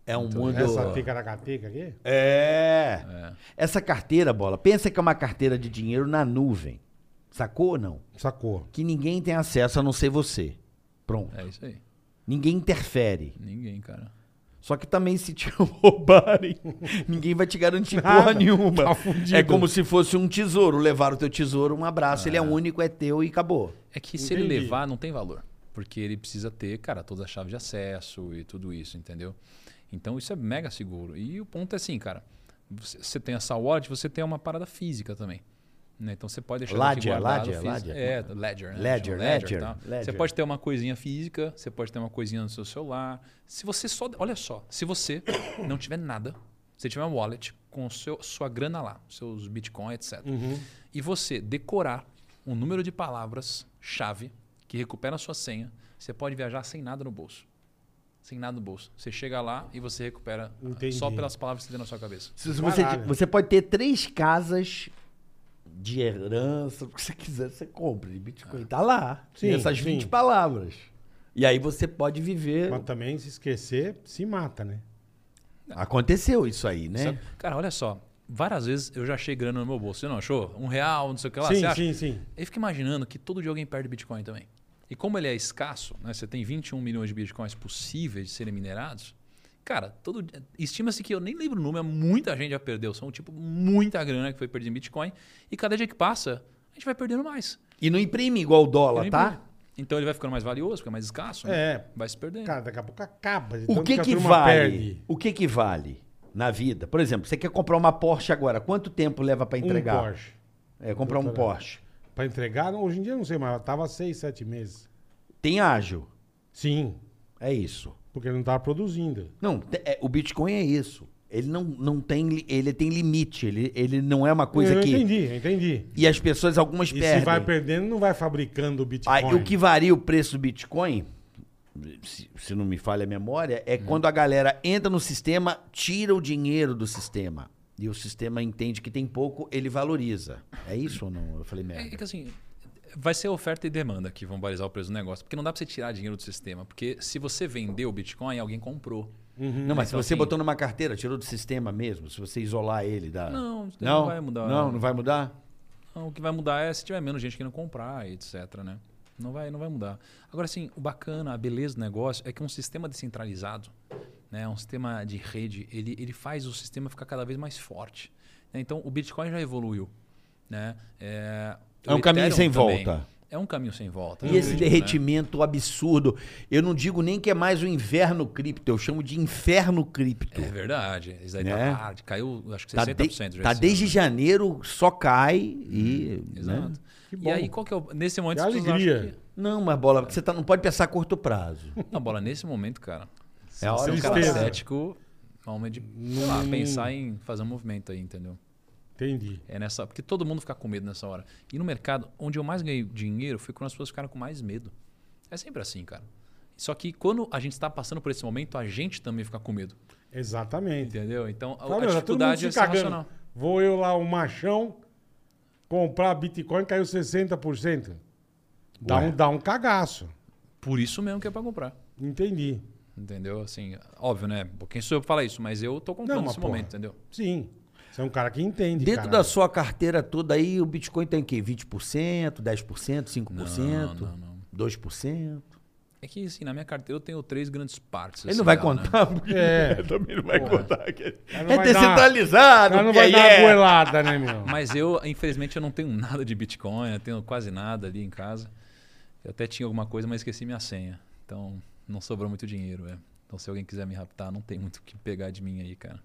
Speaker 3: É um mundo.
Speaker 2: Essa ticaracateca aqui?
Speaker 3: É.
Speaker 4: É.
Speaker 3: Essa carteira, bola, pensa que é uma carteira de dinheiro na nuvem. Sacou ou não?
Speaker 2: Sacou.
Speaker 3: Que ninguém tem acesso a não ser você. Pronto.
Speaker 4: É isso aí.
Speaker 3: Ninguém interfere.
Speaker 4: Ninguém, cara.
Speaker 3: Só que também se te <laughs> roubarem, ninguém vai te garantir porra
Speaker 2: Nada.
Speaker 3: nenhuma.
Speaker 2: Tá
Speaker 3: é como se fosse um tesouro. Levar o teu tesouro, um abraço. Ele é único, é teu e acabou.
Speaker 4: É que se ele levar, não tem valor. Porque ele precisa ter, cara, todas as chaves de acesso e tudo isso, entendeu? Então isso é mega seguro. E o ponto é assim, cara. Você, você tem essa wallet, você tem uma parada física também. Né? Então você pode deixar ela aqui
Speaker 3: Ledger,
Speaker 4: guardado
Speaker 3: Ledger. Ledger.
Speaker 4: É, Ledger. Né?
Speaker 3: Ledger, Ledger,
Speaker 4: tal.
Speaker 3: Ledger.
Speaker 4: Você pode ter uma coisinha física, você pode ter uma coisinha no seu celular. Se você só. Olha só, se você não tiver nada, você tiver uma wallet com seu, sua grana lá, seus bitcoins, etc.
Speaker 2: Uhum.
Speaker 4: E você decorar um número de palavras-chave que recupera a sua senha, você pode viajar sem nada no bolso. Sem nada no bolso. Você chega lá e você recupera
Speaker 2: Entendi.
Speaker 4: só pelas palavras que você tem na sua cabeça.
Speaker 3: Se você, você pode ter três casas de herança, o que você quiser, você compra. E Bitcoin tá lá.
Speaker 2: Sim,
Speaker 3: Tem essas
Speaker 2: sim.
Speaker 3: 20 palavras. E aí você pode viver.
Speaker 2: Mas também, se esquecer, se mata, né?
Speaker 3: Aconteceu isso aí, né?
Speaker 4: Sabe? Cara, olha só. Várias vezes eu já achei grana no meu bolso. Você não achou? Um real, não sei o que lá.
Speaker 2: sim,
Speaker 4: você acha?
Speaker 2: sim, sim.
Speaker 4: Eu fico imaginando que todo dia alguém perde Bitcoin também. E como ele é escasso, né? Você tem 21 milhões de Bitcoins possíveis de serem minerados. Cara, todo estima-se que eu nem lembro o número, muita gente já perdeu. São tipo muita grana que foi perdida em Bitcoin. E cada dia que passa, a gente vai perdendo mais.
Speaker 3: E não imprime igual o dólar, tá?
Speaker 4: imprime. Então ele vai ficando mais valioso, fica mais escasso. né?
Speaker 2: É.
Speaker 4: Vai se perdendo.
Speaker 2: Cara, daqui a pouco acaba. de
Speaker 3: O que que
Speaker 2: turma
Speaker 3: vale?
Speaker 2: perde.
Speaker 3: O que que vale na vida? Por exemplo, você quer comprar uma Porsche agora, quanto tempo leva pra entregar?
Speaker 2: Um Porsche.
Speaker 3: É, comprar um. Porsche.
Speaker 2: Pra entregar, hoje em dia eu não sei, mas tava seis, sete meses.
Speaker 3: Tem ágil.
Speaker 2: Sim,
Speaker 3: É isso.
Speaker 2: Porque ele não tava produzindo.
Speaker 3: Não, é, o Bitcoin é isso. Ele não, não tem, ele tem limite. Ele, ele não é uma coisa
Speaker 2: eu
Speaker 3: que.
Speaker 2: entendi, eu entendi.
Speaker 3: E as pessoas, algumas
Speaker 2: E
Speaker 3: perdem.
Speaker 2: se vai perdendo, não vai fabricando o Bitcoin.
Speaker 3: Aí, o que varia o preço do Bitcoin, se, se não me falha a memória, é quando a galera entra no sistema, tira o dinheiro do sistema. E o sistema entende que tem pouco, ele valoriza. É isso ou não? Eu falei
Speaker 4: É,
Speaker 3: merda.
Speaker 4: é que assim, vai ser oferta e demanda que vão balizar o preço do negócio. Porque não dá pra você tirar dinheiro do sistema. Porque se você vendeu o Bitcoin, alguém comprou.
Speaker 3: Não, mas se
Speaker 4: Então,
Speaker 3: você
Speaker 4: assim-
Speaker 3: botou numa carteira, tirou do sistema mesmo, se você isolar ele da.
Speaker 4: Não, isso não vai mudar.
Speaker 3: Não, não vai mudar?
Speaker 4: Não, o que vai mudar é se tiver menos gente querendo comprar, e etc, né? Não vai, não vai mudar. Agora, assim, o bacana, a beleza do negócio é que um sistema descentralizado, né, um sistema de rede, ele, ele faz o sistema ficar cada vez mais forte. né? Então, o Bitcoin já evoluiu. Né? É,
Speaker 3: É um caminho
Speaker 4: Ethereum
Speaker 3: sem
Speaker 4: também.
Speaker 3: volta.
Speaker 4: É um caminho sem volta.
Speaker 3: E esse
Speaker 4: acredito, né?
Speaker 3: derretimento absurdo. Eu não digo nem que é mais o inverno cripto, eu chamo de inferno cripto.
Speaker 4: É verdade. Isso aí
Speaker 3: Né?
Speaker 4: tá hard, caiu acho que
Speaker 3: Tá,
Speaker 4: 60%
Speaker 3: de-
Speaker 4: já
Speaker 3: tá desde
Speaker 4: ano.
Speaker 3: janeiro, só cai e. né?
Speaker 4: Exato.
Speaker 2: Que
Speaker 4: E
Speaker 2: bom.
Speaker 4: aí, qual que é o. Nesse momento,
Speaker 2: Que alegria.
Speaker 4: que-
Speaker 3: Não, mas bola, você tá, não pode pensar a curto prazo.
Speaker 4: Não, bola, nesse momento, cara.
Speaker 3: É a
Speaker 4: você
Speaker 3: hora
Speaker 4: é um
Speaker 3: de
Speaker 4: cara cético, é de sei lá, pensar em fazer um movimento aí, entendeu?
Speaker 2: Entendi.
Speaker 4: É nessa, porque todo mundo fica com medo nessa hora. E no mercado, onde eu mais ganhei dinheiro foi quando as pessoas ficaram com mais medo. É sempre assim, cara. Só que quando a gente está passando por esse momento, a gente também fica com medo.
Speaker 2: Exatamente.
Speaker 4: Entendeu? Então a,
Speaker 2: Fala,
Speaker 4: a dificuldade é racional.
Speaker 2: Vou eu lá, o machão, comprar Bitcoin, caiu 60%. Dá
Speaker 3: Ué.
Speaker 2: um, dá um cagaço.
Speaker 4: Por isso mesmo que é pra comprar.
Speaker 2: Entendi.
Speaker 4: Entendeu? Assim, óbvio, né? Quem sou eu pra falar isso? Mas eu tô comprando
Speaker 2: Não,
Speaker 4: nesse
Speaker 2: porra,
Speaker 4: momento, entendeu?
Speaker 2: Sim. Você é um cara que entende.
Speaker 3: Dentro
Speaker 2: cara.
Speaker 3: da sua carteira toda aí, o Bitcoin tem o quê? 20%, 10%, 5%,
Speaker 4: Não, não, não.
Speaker 3: 2%?
Speaker 4: É que, assim, na minha carteira eu tenho três grandes partes.
Speaker 3: Ele
Speaker 4: assim,
Speaker 3: não vai
Speaker 4: dela, né?
Speaker 3: contar, <laughs> porque
Speaker 2: É. <laughs>
Speaker 3: também não vai contar. que-
Speaker 2: Cara, não
Speaker 3: É
Speaker 2: vai dar-
Speaker 3: descentralizado,
Speaker 2: cara não vai
Speaker 3: aí
Speaker 2: dar
Speaker 3: é-
Speaker 2: goelada, né, meu? <laughs>
Speaker 4: Mas eu, infelizmente, eu não tenho nada de Bitcoin, eu tenho quase nada ali em casa. Eu até tinha alguma coisa, mas esqueci minha senha. Então, não sobrou muito dinheiro, é. Então, se alguém quiser me raptar, não tem muito o que pegar de mim aí, cara.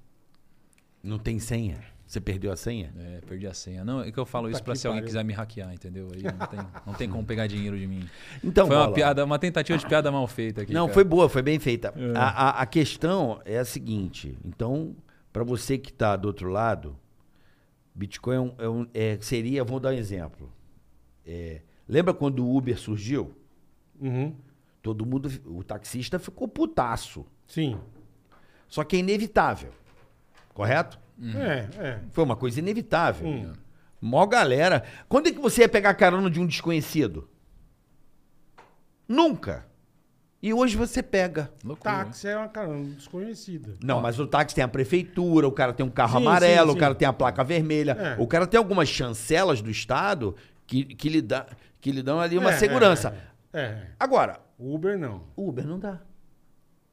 Speaker 3: Não tem senha? Você perdeu a senha?
Speaker 4: É, perdi a senha. Não, é que eu falo
Speaker 2: Puta
Speaker 4: isso pra
Speaker 2: que
Speaker 4: se alguém quiser me hackear, entendeu? Aí não tem, não tem como pegar dinheiro de mim.
Speaker 3: Então,
Speaker 4: foi uma piada, uma tentativa de piada mal feita aqui.
Speaker 3: Não,
Speaker 4: cara.
Speaker 3: foi boa, foi bem feita.
Speaker 4: É.
Speaker 3: A, a- a questão é a seguinte. Então, para você que está do outro lado, Bitcoin é um- é um- é- seria, vou dar um exemplo. É, lembra quando o Uber surgiu?
Speaker 2: Uhum.
Speaker 3: Todo mundo, o taxista ficou putaço.
Speaker 2: Sim.
Speaker 3: Só que é inevitável. Correto?
Speaker 2: É, é.
Speaker 3: Foi uma coisa inevitável.
Speaker 2: Hum.
Speaker 3: Mó galera. Quando é que você ia pegar carona de um desconhecido? Nunca. E hoje você pega.
Speaker 4: Loucura, né?
Speaker 2: Táxi é uma caramba desconhecida.
Speaker 3: Não, mas o táxi tem a prefeitura, o cara tem um carro
Speaker 2: Sim,
Speaker 3: amarelo,
Speaker 2: sim, sim.
Speaker 3: o cara tem a placa vermelha,
Speaker 2: É.
Speaker 3: o cara tem algumas chancelas do Estado que, que, lhe, dá, que lhe dão ali uma
Speaker 2: É,
Speaker 3: segurança.
Speaker 2: É, é.
Speaker 3: Agora,
Speaker 2: Uber não.
Speaker 3: Uber não dá.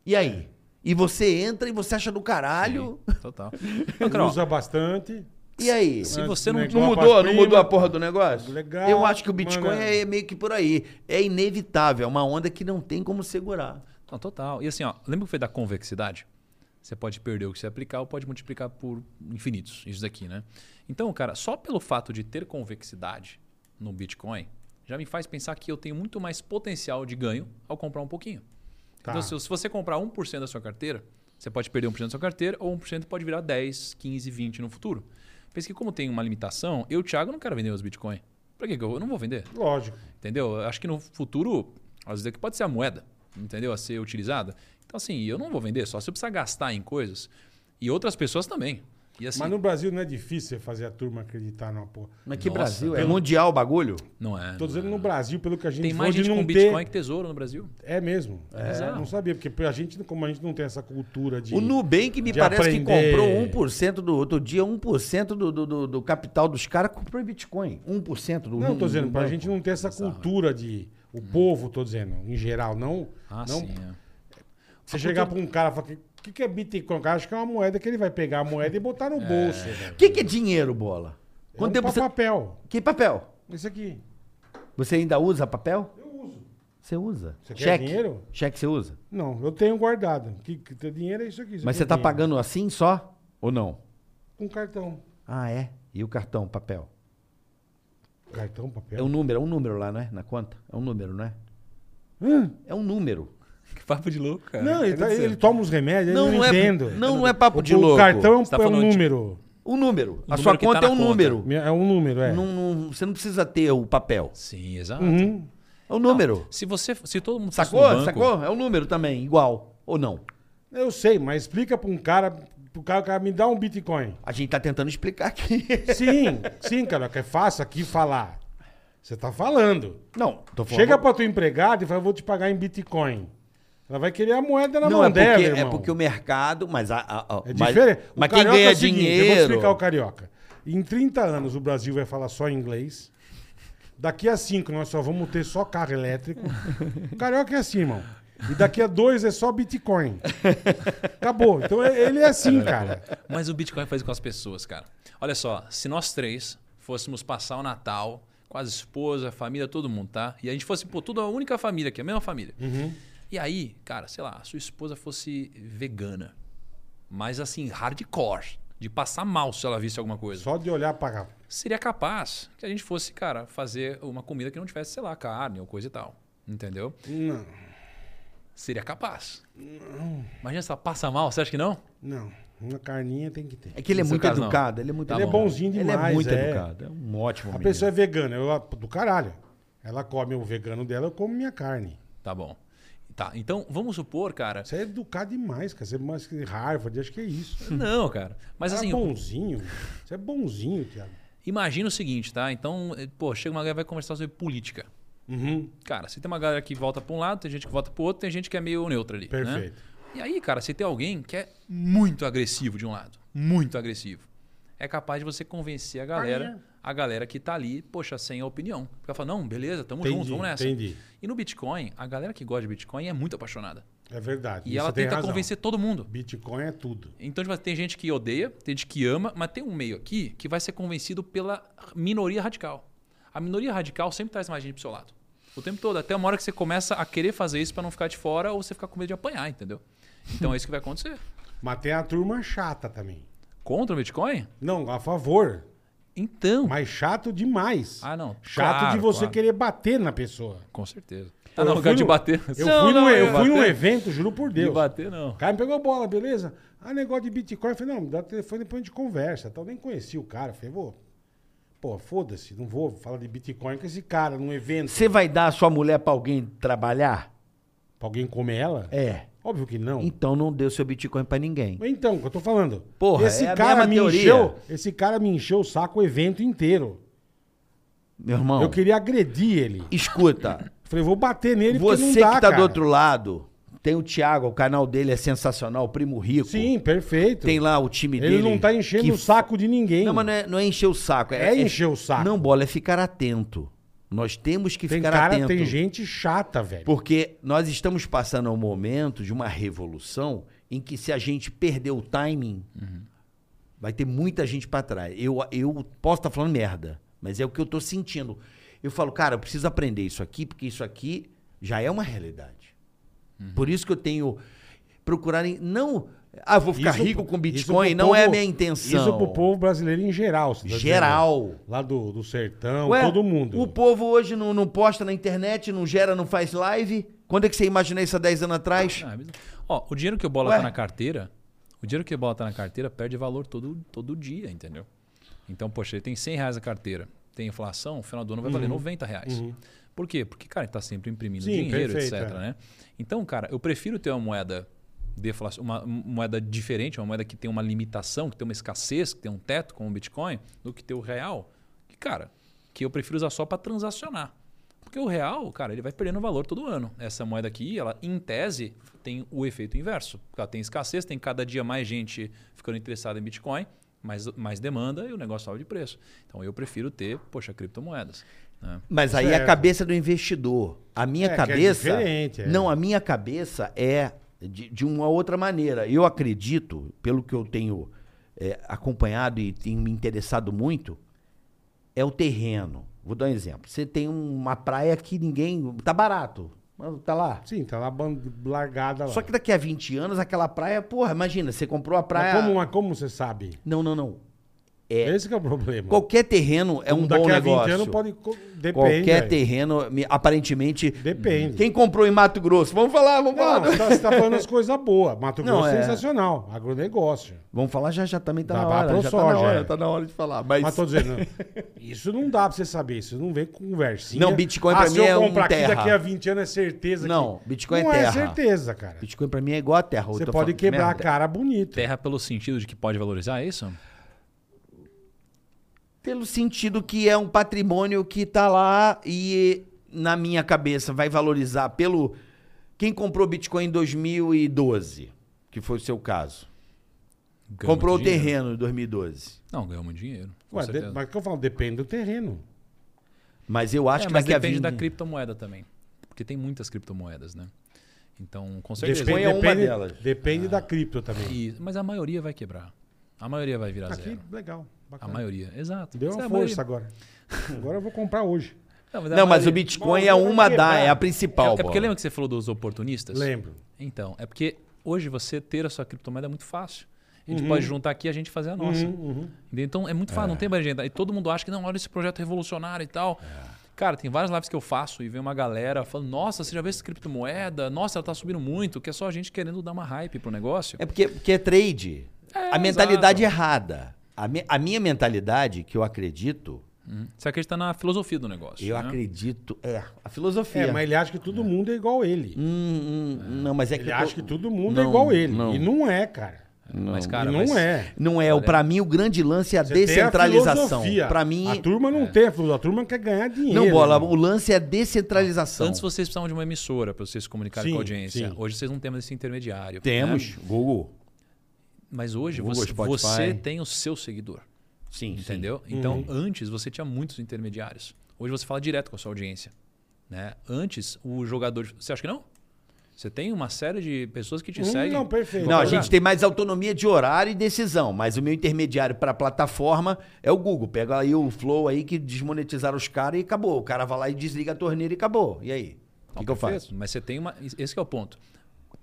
Speaker 3: E aí? E você entra e você acha do caralho.
Speaker 4: Sim, Total. <laughs>
Speaker 2: Usa bastante.
Speaker 3: E aí?
Speaker 4: se
Speaker 2: Mas
Speaker 4: você não,
Speaker 3: Não mudou, não mudou a porra do negócio?
Speaker 2: Legal,
Speaker 3: Eu acho que o Bitcoin
Speaker 2: mano.
Speaker 3: é meio que por aí. É inevitável, é uma onda que não tem como segurar.
Speaker 4: Não, total. E assim, ó, lembra que foi da convexidade? Você pode perder o que você aplicar ou pode multiplicar por infinitos. Isso daqui, né? Então, cara, só pelo fato de ter convexidade no Bitcoin, já me faz pensar que eu tenho muito mais potencial de ganho ao comprar um pouquinho.
Speaker 2: Tá.
Speaker 4: Então, se, você comprar 1% da sua carteira, você pode perder 1% da sua carteira ou 1% pode virar 10, 15, 20 no futuro. Pensa que como tem uma limitação, eu, Thiago, não quero vender os Bitcoin. Pra que que eu, eu não vou vender?
Speaker 2: Lógico.
Speaker 4: Entendeu? Eu acho que no futuro, às vezes aqui pode ser a moeda, entendeu? A ser utilizada. Então, assim, eu não vou vender, só se eu precisar gastar em coisas. E outras pessoas também. E assim,
Speaker 2: Mas no Brasil não é difícil você fazer a turma acreditar numa porra.
Speaker 3: Mas que
Speaker 4: Nossa,
Speaker 3: Brasil? É mundial o bagulho?
Speaker 4: não é.
Speaker 2: Tô dizendo
Speaker 4: é.
Speaker 2: no Brasil, pelo que a gente
Speaker 4: Tem mais
Speaker 2: de
Speaker 4: gente
Speaker 2: não
Speaker 4: com
Speaker 2: ter...
Speaker 4: Bitcoin que tesouro no Brasil.
Speaker 2: É mesmo.
Speaker 4: É bizarro.
Speaker 2: não sabia, porque a gente, como a gente não tem essa cultura de...
Speaker 3: O Nubank me parece
Speaker 2: aprender.
Speaker 3: que comprou 1% do outro dia, 1% do, do, do, do capital dos caras comprou em Bitcoin. 1% do
Speaker 2: Não, tô dizendo,
Speaker 3: do
Speaker 2: pra
Speaker 3: banco.
Speaker 2: gente não ter essa cultura de... O povo, tô dizendo, em geral, não...
Speaker 4: Ah,
Speaker 2: não
Speaker 4: sim. é.
Speaker 2: Você chegar pra um cara e falar, o que, que é Bitcoin? O cara acha que é uma moeda que ele vai pegar a moeda e botar no <laughs> bolso. velho.
Speaker 3: O que, que é dinheiro, bola?
Speaker 2: É
Speaker 3: Quanto
Speaker 2: um
Speaker 3: tempo
Speaker 2: pa-
Speaker 3: você...
Speaker 2: papel.
Speaker 3: Que papel?
Speaker 2: Isso aqui.
Speaker 3: Você ainda usa papel?
Speaker 2: Eu uso.
Speaker 3: Você usa.
Speaker 2: Você quer
Speaker 3: Cheque?
Speaker 2: dinheiro?
Speaker 3: Cheque você usa?
Speaker 2: Não, eu tenho guardado. Que, que ter dinheiro é isso aqui. isso
Speaker 3: Mas
Speaker 2: aqui
Speaker 3: você
Speaker 2: é
Speaker 3: tá
Speaker 2: dinheiro.
Speaker 3: pagando assim só? Ou não?
Speaker 2: Com cartão.
Speaker 3: Ah, é? E o cartão, papel?
Speaker 2: Cartão, papel.
Speaker 3: É um número, é um número lá, não é? Na conta? É um número, não é? É um número.
Speaker 4: Que papo de louco, cara.
Speaker 2: Não, ele,
Speaker 4: Tá
Speaker 2: tá- ele toma os remédios,
Speaker 3: Não,
Speaker 2: eu não,
Speaker 3: não é-
Speaker 2: entendo.
Speaker 3: não, não é papo
Speaker 2: O-
Speaker 3: de
Speaker 2: o
Speaker 3: louco.
Speaker 2: cartão é um,
Speaker 4: tá
Speaker 2: é um
Speaker 4: de-
Speaker 2: número.
Speaker 3: Um número. A
Speaker 4: número
Speaker 3: sua
Speaker 4: tá
Speaker 3: conta é
Speaker 4: na
Speaker 3: um
Speaker 4: conta.
Speaker 3: número.
Speaker 2: É um número, é.
Speaker 3: Não, não- você não precisa ter o papel.
Speaker 4: Sim, exato.
Speaker 2: Uhum.
Speaker 3: É um número.
Speaker 4: Se você, se todo mundo
Speaker 3: Sacou?
Speaker 4: no banco,
Speaker 3: Sacou? É um número também, igual. Ou não?
Speaker 2: Eu sei, mas explica pra um cara, pro cara, o cara me dá um Bitcoin.
Speaker 3: A gente tá tentando explicar aqui. <laughs>
Speaker 2: Sim, sim, cara, que é fácil aqui falar. Você tá falando.
Speaker 3: Não, tô falando.
Speaker 2: Chega pra tua empregada e fala, eu vou te pagar em Bitcoin. Ela vai querer a moeda na
Speaker 3: Não,
Speaker 2: mão
Speaker 3: é
Speaker 2: dela,
Speaker 3: porque, é
Speaker 2: irmão.
Speaker 3: porque o mercado. Mas, a, a- a-
Speaker 2: É
Speaker 3: mas,
Speaker 2: diferente. O
Speaker 3: mas quem
Speaker 2: carioca
Speaker 3: ganha
Speaker 2: é seguinte, Eu vou
Speaker 3: dinheiro.
Speaker 2: explicar o carioca. Em 30 anos o Brasil vai falar só inglês. Daqui a 5 nós só vamos ter só carro elétrico. O carioca é assim, irmão. E daqui a dois é só Bitcoin. Acabou. Então é- ele é assim, cara.
Speaker 4: Mas o Bitcoin faz com as pessoas, cara. Olha só, se nós três fôssemos passar o Natal com as esposas, a família, todo mundo, tá? E a gente fosse, pô, tudo a única família aqui, a mesma família. E aí, cara, sei lá, a sua esposa fosse vegana. Mas assim, hardcore. De passar mal se ela visse alguma coisa.
Speaker 2: Só de olhar pra.
Speaker 4: Seria capaz que a gente fosse, cara, fazer uma comida que não tivesse, sei lá, carne ou coisa e tal. Entendeu?
Speaker 2: Não,
Speaker 4: Seria capaz. Imagina se ela passa mal, você acha que não?
Speaker 2: não. Uma carninha tem que ter.
Speaker 3: É que ele é
Speaker 4: No
Speaker 3: muito
Speaker 4: caso, não.
Speaker 3: educado. Ele é muito
Speaker 4: Tá
Speaker 2: Ele é
Speaker 4: bom.
Speaker 2: bonzinho
Speaker 3: Ele
Speaker 2: demais.
Speaker 3: é muito
Speaker 2: é.
Speaker 3: educado. É um ótimo
Speaker 2: A
Speaker 3: menino.
Speaker 2: pessoa é vegana, eu do caralho. Ela come o vegano dela, eu como minha carne.
Speaker 4: Tá bom. Tá, então vamos supor, cara.
Speaker 2: Você é educado demais, cara. Você é mais que Harvard, acho que é isso.
Speaker 4: Não, cara. Mas
Speaker 2: Você
Speaker 4: assim,
Speaker 2: é bonzinho. Você é bonzinho, Thiago.
Speaker 4: imagina o seguinte, tá? Então, eh, pô, chega uma galera e vai conversar sobre política.
Speaker 2: Uhum,
Speaker 4: Cara, se tem uma galera que volta pra um lado, tem gente que volta pro outro, tem gente que é meio neutra ali. né?
Speaker 2: perfeito.
Speaker 4: E aí, cara, se tem alguém que é muito agressivo de um lado, muito agressivo, é capaz de você convencer a galera,
Speaker 2: Aí, é.
Speaker 4: A galera que tá ali, poxa, sem a opinião. Porque ela fala, não, beleza, tamo
Speaker 2: Entendi,
Speaker 4: junto, vamos nessa.
Speaker 2: entendi.
Speaker 4: E no Bitcoin, a galera que gosta de Bitcoin é muito apaixonada.
Speaker 2: É verdade.
Speaker 4: E ela tenta
Speaker 2: razão.
Speaker 4: convencer todo mundo.
Speaker 2: Bitcoin é tudo.
Speaker 4: Então, tipo, tem gente que odeia, tem gente que ama, mas tem um meio aqui que vai ser convencido pela minoria radical. A minoria radical sempre traz mais gente pro seu lado. O tempo todo, até uma hora que você começa a querer fazer isso pra não ficar de fora ou você ficar com medo de apanhar, entendeu? Então é isso que vai acontecer.
Speaker 2: Mas tem a turma chata também.
Speaker 4: Contra o Bitcoin?
Speaker 2: Não, a favor.
Speaker 4: Então.
Speaker 2: Mas chato demais.
Speaker 4: Ah, não.
Speaker 2: Chato
Speaker 4: Claro,
Speaker 2: de você
Speaker 4: claro.
Speaker 2: querer bater na pessoa.
Speaker 4: Com certeza.
Speaker 2: Eu
Speaker 4: Ah, não, lugar de
Speaker 2: no-
Speaker 4: bater.
Speaker 2: Eu
Speaker 4: Não,
Speaker 2: fui,
Speaker 4: não,
Speaker 2: num, eu
Speaker 4: de
Speaker 2: fui num
Speaker 4: bater-
Speaker 2: evento, juro por
Speaker 4: De
Speaker 2: Deus.
Speaker 4: bater, não.
Speaker 2: O cara me pegou bola, beleza? Ah, negócio de Bitcoin. Eu falei, não, me dá o telefone depois a gente conversa. Tal. Nem conheci o cara. Eu falei, vou. Pô, foda-se, não vou falar de Bitcoin com esse cara num evento.
Speaker 3: Você vai dar a sua mulher pra alguém trabalhar?
Speaker 2: Pra alguém comer ela?
Speaker 3: É.
Speaker 2: Óbvio que não.
Speaker 3: Então não o seu Bitcoin pra ninguém.
Speaker 2: Então, o que eu tô falando.
Speaker 3: Porra,
Speaker 2: esse
Speaker 3: é
Speaker 2: cara me
Speaker 3: teoria.
Speaker 2: encheu. Esse cara me encheu o saco o evento inteiro.
Speaker 3: Meu irmão,
Speaker 2: Eu queria agredir ele.
Speaker 3: escuta. <coughs>
Speaker 2: Falei, vou bater nele porque
Speaker 3: Você
Speaker 2: não dá,
Speaker 3: que tá
Speaker 2: cara.
Speaker 3: do outro lado, tem o Thiago, o canal dele é sensacional, o Primo Rico.
Speaker 2: Sim, perfeito.
Speaker 3: Tem lá o time
Speaker 2: Ele
Speaker 3: dele.
Speaker 2: não tá enchendo
Speaker 3: que
Speaker 2: o saco de ninguém.
Speaker 3: Não, mas não é, não é encher o saco.
Speaker 2: É encher o saco.
Speaker 3: Não, bola, é ficar atento. Nós temos que
Speaker 2: tem
Speaker 3: ficar
Speaker 2: cara,
Speaker 3: atento.
Speaker 2: tem gente chata, velho.
Speaker 3: Porque nós estamos passando um momento de uma revolução em que se a gente perder o timing, vai ter muita gente para trás. Eu, eu posso estar falando merda, mas é o que eu tô sentindo. Eu falo, cara, eu preciso aprender isso aqui, porque isso aqui já é uma realidade. Por isso que eu tenho procurar em- não, ah, vou ficar
Speaker 2: Isso
Speaker 3: rico com Bitcoin, não é a
Speaker 2: povo-
Speaker 3: minha intenção.
Speaker 2: Isso pro povo brasileiro em geral. tá
Speaker 3: Geral.
Speaker 2: dizendo? Lá do, do sertão,
Speaker 3: Ué,
Speaker 2: todo mundo.
Speaker 3: O povo hoje não, não posta na internet, não gera, não faz live. Quando é que você imaginou isso há 10 anos atrás?
Speaker 4: Ah, mas- Ó, o dinheiro que o bola
Speaker 3: Ué?
Speaker 4: tá na carteira, o dinheiro que o bola tá na carteira perde valor todo, todo dia, entendeu? Então, poxa, ele tem 100 reais a carteira, tem inflação, no final do ano vai valer 90 reais. Por quê? Porque, cara, ele tá sempre imprimindo
Speaker 2: Sim,
Speaker 4: dinheiro,
Speaker 2: perfeito,
Speaker 4: etc,
Speaker 2: é.
Speaker 4: né? Então, cara, eu prefiro ter uma moeda deflaci- uma moeda diferente, uma moeda que tem uma limitação, que tem uma escassez, que tem um teto, como o Bitcoin, do que ter o real, que, cara, que eu prefiro usar só para transacionar. Porque o real, cara, ele vai perdendo valor todo ano. Essa moeda aqui, ela, em tese, tem o efeito inverso. Porque ela tem escassez, tem cada dia mais gente ficando interessada em Bitcoin, mais, mais demanda e o negócio sobe de preço. Então eu prefiro ter, poxa, criptomoedas. né?
Speaker 3: Mas aí é a cabeça do investidor. A minha
Speaker 2: É, é
Speaker 3: cabeça.
Speaker 2: diferente, é.
Speaker 3: Não, a minha cabeça é de, de uma outra maneira. Eu acredito, pelo que eu tenho é, acompanhado e tenho me interessado muito, é o terreno. Vou dar um exemplo. Você tem uma praia que ninguém. Tá barato. mas Tá lá.
Speaker 2: Sim, tá lá largada lá.
Speaker 3: Só que daqui a 20 anos, aquela praia, porra, imagina, você comprou a
Speaker 2: Mas
Speaker 3: praia.
Speaker 2: como, mas como você sabe?
Speaker 3: Não, não, não. É,
Speaker 2: Esse que é o problema.
Speaker 3: qualquer terreno é um
Speaker 2: Daqui
Speaker 3: bom
Speaker 2: a
Speaker 3: negócio.
Speaker 2: 20 anos pode... Depende.
Speaker 3: Qualquer terreno, me- aparentemente.
Speaker 2: Depende.
Speaker 3: Quem comprou em Mato Grosso? Vamos falar, vamos
Speaker 2: Não,
Speaker 3: falar.
Speaker 2: você tá, você tá falando as coisas boas. Mato
Speaker 3: Não,
Speaker 2: Grosso é
Speaker 3: é.
Speaker 2: sensacional. Agronegócio.
Speaker 3: Vamos falar já, já também tá
Speaker 2: Dá
Speaker 3: na hora. Já tá
Speaker 2: ProSoja,
Speaker 3: na hora,
Speaker 2: é.
Speaker 3: tá na hora de falar. Mas,
Speaker 2: Mas tô dizendo, <laughs> isso não dá pra você saber. Isso não vem com conversinha.
Speaker 3: Não, Bitcoin
Speaker 2: ah, se
Speaker 3: mim
Speaker 2: eu
Speaker 3: é um
Speaker 2: comprar aqui
Speaker 3: terra.
Speaker 2: daqui a 20 anos é certeza
Speaker 3: Não,
Speaker 2: que...
Speaker 3: Bitcoin é
Speaker 2: não
Speaker 3: terra.
Speaker 2: é certeza, cara.
Speaker 3: Bitcoin pra mim é igual a terra.
Speaker 2: Você pode quebrar a cara bonito.
Speaker 4: Terra pelo sentido de que pode valorizar, é isso?
Speaker 3: Pelo sentido que é um patrimônio que tá lá e na minha cabeça vai valorizar pelo. Quem comprou Bitcoin em 2012, que foi o seu caso.
Speaker 4: Ganhou
Speaker 3: comprou o
Speaker 4: dinheiro.
Speaker 3: terreno em 2012.
Speaker 4: Não, ganhou muito dinheiro.
Speaker 2: Ué, de- mas o que eu falo? Depende do terreno.
Speaker 3: Mas eu acho
Speaker 4: É,
Speaker 3: que
Speaker 4: mas
Speaker 3: daqui a
Speaker 4: depende
Speaker 3: 20...
Speaker 4: da criptomoeda também. Porque tem muitas criptomoedas, né? Então, com certeza.
Speaker 3: Bitcoin é uma
Speaker 2: depende,
Speaker 3: delas.
Speaker 2: Depende da cripto também.
Speaker 4: E- mas a maioria vai quebrar. A maioria vai virar
Speaker 2: Aqui,
Speaker 4: zero.
Speaker 2: legal.
Speaker 4: A
Speaker 2: Bacana.
Speaker 4: maioria, exato.
Speaker 2: Deu uma
Speaker 4: é a
Speaker 2: força
Speaker 4: maioria.
Speaker 2: agora. <laughs> Agora eu vou comprar hoje.
Speaker 4: Não, a
Speaker 3: Não, mas o Bitcoin
Speaker 2: Bom,
Speaker 3: é uma da, é a
Speaker 4: É,
Speaker 3: principal.
Speaker 4: é porque
Speaker 3: Bola.
Speaker 4: lembra que você falou dos oportunistas?
Speaker 2: Lembro.
Speaker 4: Então, é porque hoje você ter a sua criptomoeda é muito fácil. A gente
Speaker 2: Uhum.
Speaker 4: pode juntar aqui e a gente fazer a nossa.
Speaker 2: Uhum, uhum.
Speaker 4: Então é muito fácil, não tem mais gente. E todo mundo acha que não, olha esse projeto revolucionário e tal. Cara, tem várias lives que eu faço e vem uma galera falando: Nossa, você já viu essa criptomoeda? Nossa, ela tá subindo muito. Que é só a gente querendo dar uma hype pro negócio.
Speaker 3: É porque, porque é trade. a mentalidade errada. A, mi- a minha mentalidade, que eu acredito,
Speaker 4: Hum. Você acredita na filosofia do negócio.
Speaker 3: eu
Speaker 4: né?
Speaker 3: acredito. É, a filosofia.
Speaker 2: É, mas ele acha que todo mundo é igual ele.
Speaker 3: Hum, hum, não, mas é que.
Speaker 2: Ele
Speaker 3: tô-
Speaker 2: acha que todo mundo é
Speaker 3: Não,
Speaker 2: igual ele.
Speaker 3: não.
Speaker 2: E não é, cara.
Speaker 4: Mas, cara,
Speaker 2: não
Speaker 4: mas-
Speaker 2: é.
Speaker 3: Não é, o
Speaker 4: Olha-
Speaker 3: para mim o grande lance é a
Speaker 2: Você
Speaker 3: descentralização. Para mim,
Speaker 2: A turma não tem a filosofia. A turma quer ganhar dinheiro.
Speaker 3: não bola,
Speaker 2: irmão.
Speaker 3: o lance é a descentralização.
Speaker 4: Antes vocês precisavam de uma emissora para vocês se comunicarem
Speaker 2: Sim,
Speaker 4: com a audiência.
Speaker 2: sim.
Speaker 4: Hoje vocês não têm mais esse intermediário.
Speaker 3: Temos
Speaker 4: né?
Speaker 3: Google.
Speaker 4: Mas hoje
Speaker 3: Google,
Speaker 4: você, você tem o seu seguidor.
Speaker 3: Sim,
Speaker 4: Entendeu?
Speaker 2: Uhum.
Speaker 4: Então, antes você tinha muitos intermediários. Hoje você fala direto com a sua audiência. Né? Antes, o jogador. Você acha que não? Você tem uma série de pessoas que te
Speaker 2: Hum,
Speaker 4: seguem.
Speaker 2: não, perfeito.
Speaker 3: Não, a gente tem mais autonomia de horário e decisão, mas o meu intermediário para a plataforma é o Google. Pega aí o Flow aí que desmonetizaram os caras e acabou. O cara vai lá e desliga a torneira e acabou. E aí? O que, que eu faço?
Speaker 4: Mas você tem uma. Esse que é o ponto.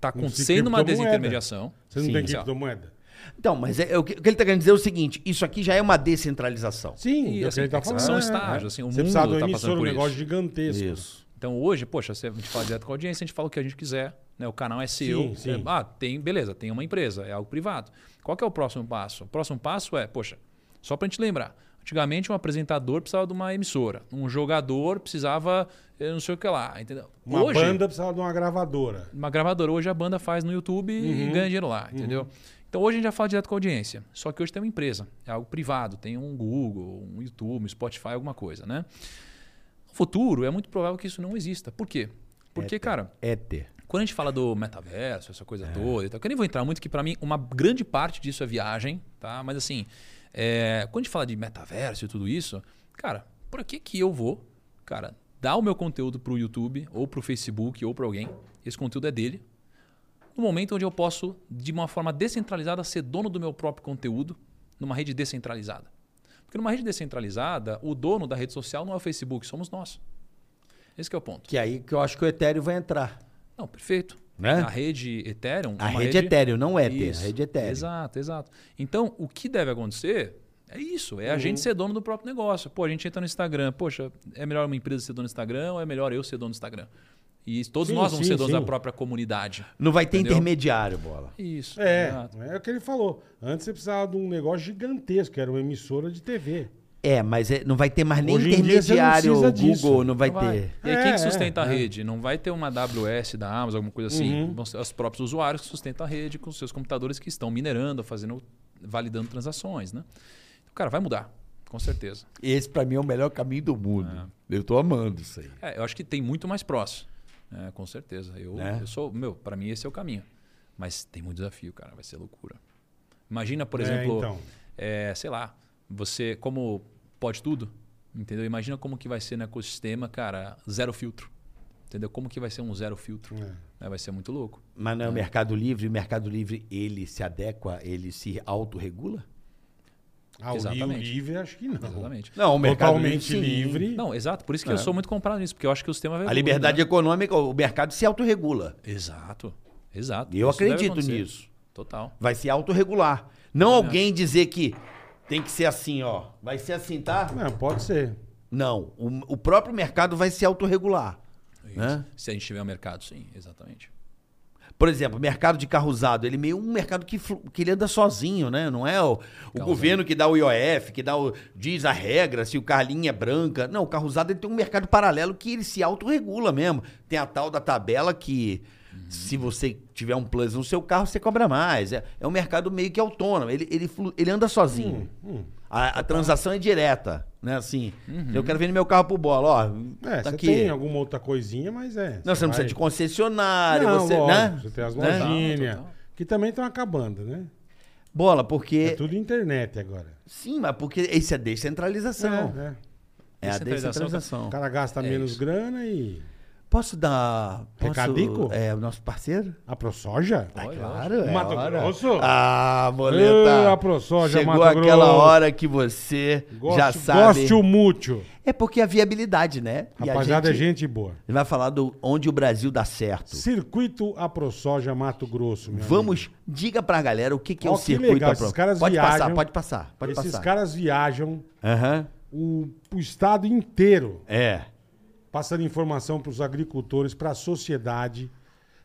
Speaker 4: Tá
Speaker 2: se
Speaker 4: acontecendo uma desintermediação.
Speaker 2: Você não
Speaker 3: Sim,
Speaker 2: tem
Speaker 4: sim.
Speaker 2: criptomoeda?
Speaker 3: Então, mas é, é o, que, ele está querendo dizer é o seguinte: isso aqui já é uma descentralização.
Speaker 2: Sim,
Speaker 4: E,
Speaker 2: é
Speaker 4: assim,
Speaker 2: tá falando.
Speaker 4: são
Speaker 2: é,
Speaker 4: estágios,
Speaker 2: é.
Speaker 4: assim, o
Speaker 2: Você
Speaker 4: mundo tá
Speaker 2: uma
Speaker 4: passando
Speaker 2: emissora, um
Speaker 4: por
Speaker 2: negócio
Speaker 4: isso.
Speaker 2: gigantesco.
Speaker 3: Isso.
Speaker 4: Então hoje, poxa, se a gente fala direto com a audiência, a gente fala o que a gente quiser. Né? O canal é seu.
Speaker 2: Sim, sim.
Speaker 4: É, ah, tem, beleza, tem uma empresa, é algo privado. Qual que é o próximo passo? O próximo passo é, poxa, só pra gente lembrar. Antigamente um apresentador precisava de uma emissora. Um jogador precisava eh, não sei o que lá. Entendeu?
Speaker 2: Uma
Speaker 4: hoje,
Speaker 2: banda precisava de uma gravadora.
Speaker 4: uma gravadora. Hoje a banda faz no YouTube
Speaker 2: Uhum.
Speaker 4: e ganha dinheiro lá, entendeu? Então hoje a gente já fala direto com a audiência. Só que hoje tem uma empresa, é algo privado, tem um Google, um YouTube, um Spotify, alguma coisa, né? No futuro é muito provável que isso não exista. Por quê? Porque, cara,
Speaker 3: Éter.
Speaker 4: quando a gente fala do metaverso, essa
Speaker 2: É.
Speaker 4: coisa toda, e tal, que eu nem vou entrar muito, que para mim uma grande parte disso é viagem, tá? Mas assim, é, quando a gente fala de metaverso e tudo isso, cara, por que que eu vou, cara, dar o meu conteúdo pro YouTube, ou pro Facebook, ou para alguém, esse conteúdo é dele, no momento onde eu posso, de uma forma descentralizada, ser dono do meu próprio conteúdo, numa rede descentralizada. Porque numa rede descentralizada, o dono da rede social não é o Facebook, somos nós. Esse é o ponto.
Speaker 3: Que aí que eu acho que o Ethereum vai entrar.
Speaker 4: Não, perfeito.
Speaker 3: Né?
Speaker 4: A rede Ethereum.
Speaker 3: A
Speaker 4: uma
Speaker 3: rede Ethereum, não Ether,
Speaker 4: Isso.
Speaker 3: a rede Ethereum.
Speaker 4: Exato, exato. Então, o que deve acontecer é isso: é a
Speaker 3: Uhum.
Speaker 4: gente ser dono do próprio negócio. Pô, a gente entra no Instagram. Poxa, é melhor uma empresa ser dono do Instagram ou é melhor eu ser dono do Instagram? E todos
Speaker 2: Sim,
Speaker 4: nós vamos
Speaker 2: sim,
Speaker 4: ser donos
Speaker 2: sim.
Speaker 4: da própria comunidade.
Speaker 3: Não vai ter
Speaker 4: Entendeu?
Speaker 3: intermediário, bola.
Speaker 4: Isso.
Speaker 2: É,
Speaker 4: exato.
Speaker 2: é o que ele falou. Antes você precisava de um negócio gigantesco, que era uma emissora de TV.
Speaker 3: É, mas é- não vai ter mais nem
Speaker 2: Hoje
Speaker 3: intermediário. O
Speaker 2: precisa disso.
Speaker 3: Google não vai
Speaker 4: Não vai.
Speaker 3: ter.
Speaker 4: E aí, quem
Speaker 2: É,
Speaker 4: que sustenta
Speaker 2: é,
Speaker 4: a
Speaker 2: é.
Speaker 4: rede? Não vai ter uma AWS da Amazon, alguma coisa assim.
Speaker 2: Uhum.
Speaker 4: Vão ser os próprios usuários que sustentam a rede com os seus computadores que estão minerando, fazendo, validando transações, né? Então, cara, vai mudar, com certeza.
Speaker 3: Esse pra mim é o melhor caminho do mundo. Eu tô amando isso aí.
Speaker 4: É, eu acho que tem muito mais próximo. É, com certeza. Eu,
Speaker 3: Né?
Speaker 4: eu sou, meu, para mim esse é o caminho. Mas tem muito desafio, cara. Vai ser loucura. Imagina, por
Speaker 2: É,
Speaker 4: exemplo,
Speaker 2: então.
Speaker 4: é, sei lá, você, como pode tudo, entendeu? Imagina como que vai ser no ecossistema, cara, zero filtro. Entendeu? Como que vai ser um zero filtro?
Speaker 2: É.
Speaker 4: É, vai ser muito louco.
Speaker 3: Mas não é o Mercado Livre, o Mercado Livre ele se adequa, ele se autorregula?
Speaker 2: Ah, o Rio
Speaker 4: Exatamente.
Speaker 2: Livre, acho que não.
Speaker 4: Exatamente.
Speaker 3: Não, o Mercado
Speaker 2: Totalmente
Speaker 3: Livre,
Speaker 2: livre.
Speaker 4: Não, exato. Por isso que
Speaker 3: É.
Speaker 4: eu sou muito comprado nisso, porque eu acho que o sistema vai
Speaker 3: A liberdade
Speaker 4: né?
Speaker 3: econômica, o mercado se autorregula.
Speaker 4: Exato. Exato.
Speaker 3: Eu
Speaker 4: Isso
Speaker 3: acredito nisso.
Speaker 4: Total.
Speaker 3: Vai se autorregular. Não alguém dizer que tem que ser assim, ó. Vai ser assim, tá?
Speaker 2: Não, pode ser.
Speaker 3: Não. O, o próprio mercado vai se autorregular.
Speaker 4: Isso.
Speaker 3: Né?
Speaker 4: Se a gente tiver um mercado, sim, exatamente.
Speaker 3: Por exemplo, o mercado de carro usado, ele é meio um mercado que, que ele anda sozinho, né? Não é o, o governo que dá o IOF, que dá o, diz a regra, se o carlinho é branca. Não, o carro usado ele tem um mercado paralelo que ele se autorregula mesmo. Tem a tal da tabela que, se você tiver um plus no seu carro, você cobra mais. É, é um mercado meio que autônomo. Ele, ele, ele anda sozinho.
Speaker 2: Hum,
Speaker 3: A, a transação é direta, né? Assim, eu quero vender meu carro pro bola, ó.
Speaker 2: É,
Speaker 3: tá
Speaker 2: você
Speaker 3: aqui.
Speaker 2: tem alguma outra coisinha, mas é.
Speaker 3: Não, você não precisa de concessionário,
Speaker 2: Não,
Speaker 3: você,
Speaker 2: lógico,
Speaker 3: né?
Speaker 2: Você tem as
Speaker 3: Né?
Speaker 2: lojinhas,
Speaker 4: total.
Speaker 2: que também estão acabando, né?
Speaker 3: Bola,
Speaker 2: É
Speaker 3: porque.
Speaker 2: tudo internet agora.
Speaker 3: Sim, mas porque isso é descentralização.
Speaker 2: É, é.
Speaker 3: É, a
Speaker 4: Descentralização,
Speaker 2: O
Speaker 3: descentralização.
Speaker 2: cara gasta
Speaker 4: É
Speaker 2: menos
Speaker 4: isso.
Speaker 2: grana e.
Speaker 3: Posso dar. Posso,
Speaker 2: Recadico?
Speaker 3: É, o nosso parceiro?
Speaker 2: A ProSoja?
Speaker 3: Ah,
Speaker 4: Olha,
Speaker 3: claro, é.
Speaker 2: Mato
Speaker 3: hora.
Speaker 2: Grosso?
Speaker 3: Ah, boleta.
Speaker 2: a ProSoja,
Speaker 3: Chegou
Speaker 2: Mato
Speaker 3: aquela
Speaker 2: Grosso.
Speaker 3: hora que você já sabe.
Speaker 2: Gosto muito.
Speaker 3: É porque a viabilidade, né? A
Speaker 2: Rapaziada, é
Speaker 3: gente
Speaker 2: boa.
Speaker 3: vai falar do onde o Brasil dá certo.
Speaker 2: Circuito a ProSoja Mato Grosso, meu
Speaker 3: Vamos, diga pra galera o que, que é o
Speaker 2: que
Speaker 3: circuito
Speaker 2: legal, esses caras
Speaker 3: Pode
Speaker 2: viajam.
Speaker 3: passar, pode passar, pode
Speaker 2: Esses
Speaker 3: passar.
Speaker 2: caras viajam
Speaker 3: Aham.
Speaker 2: o, o estado inteiro,
Speaker 3: É.
Speaker 2: passando informação para os agricultores, para a sociedade,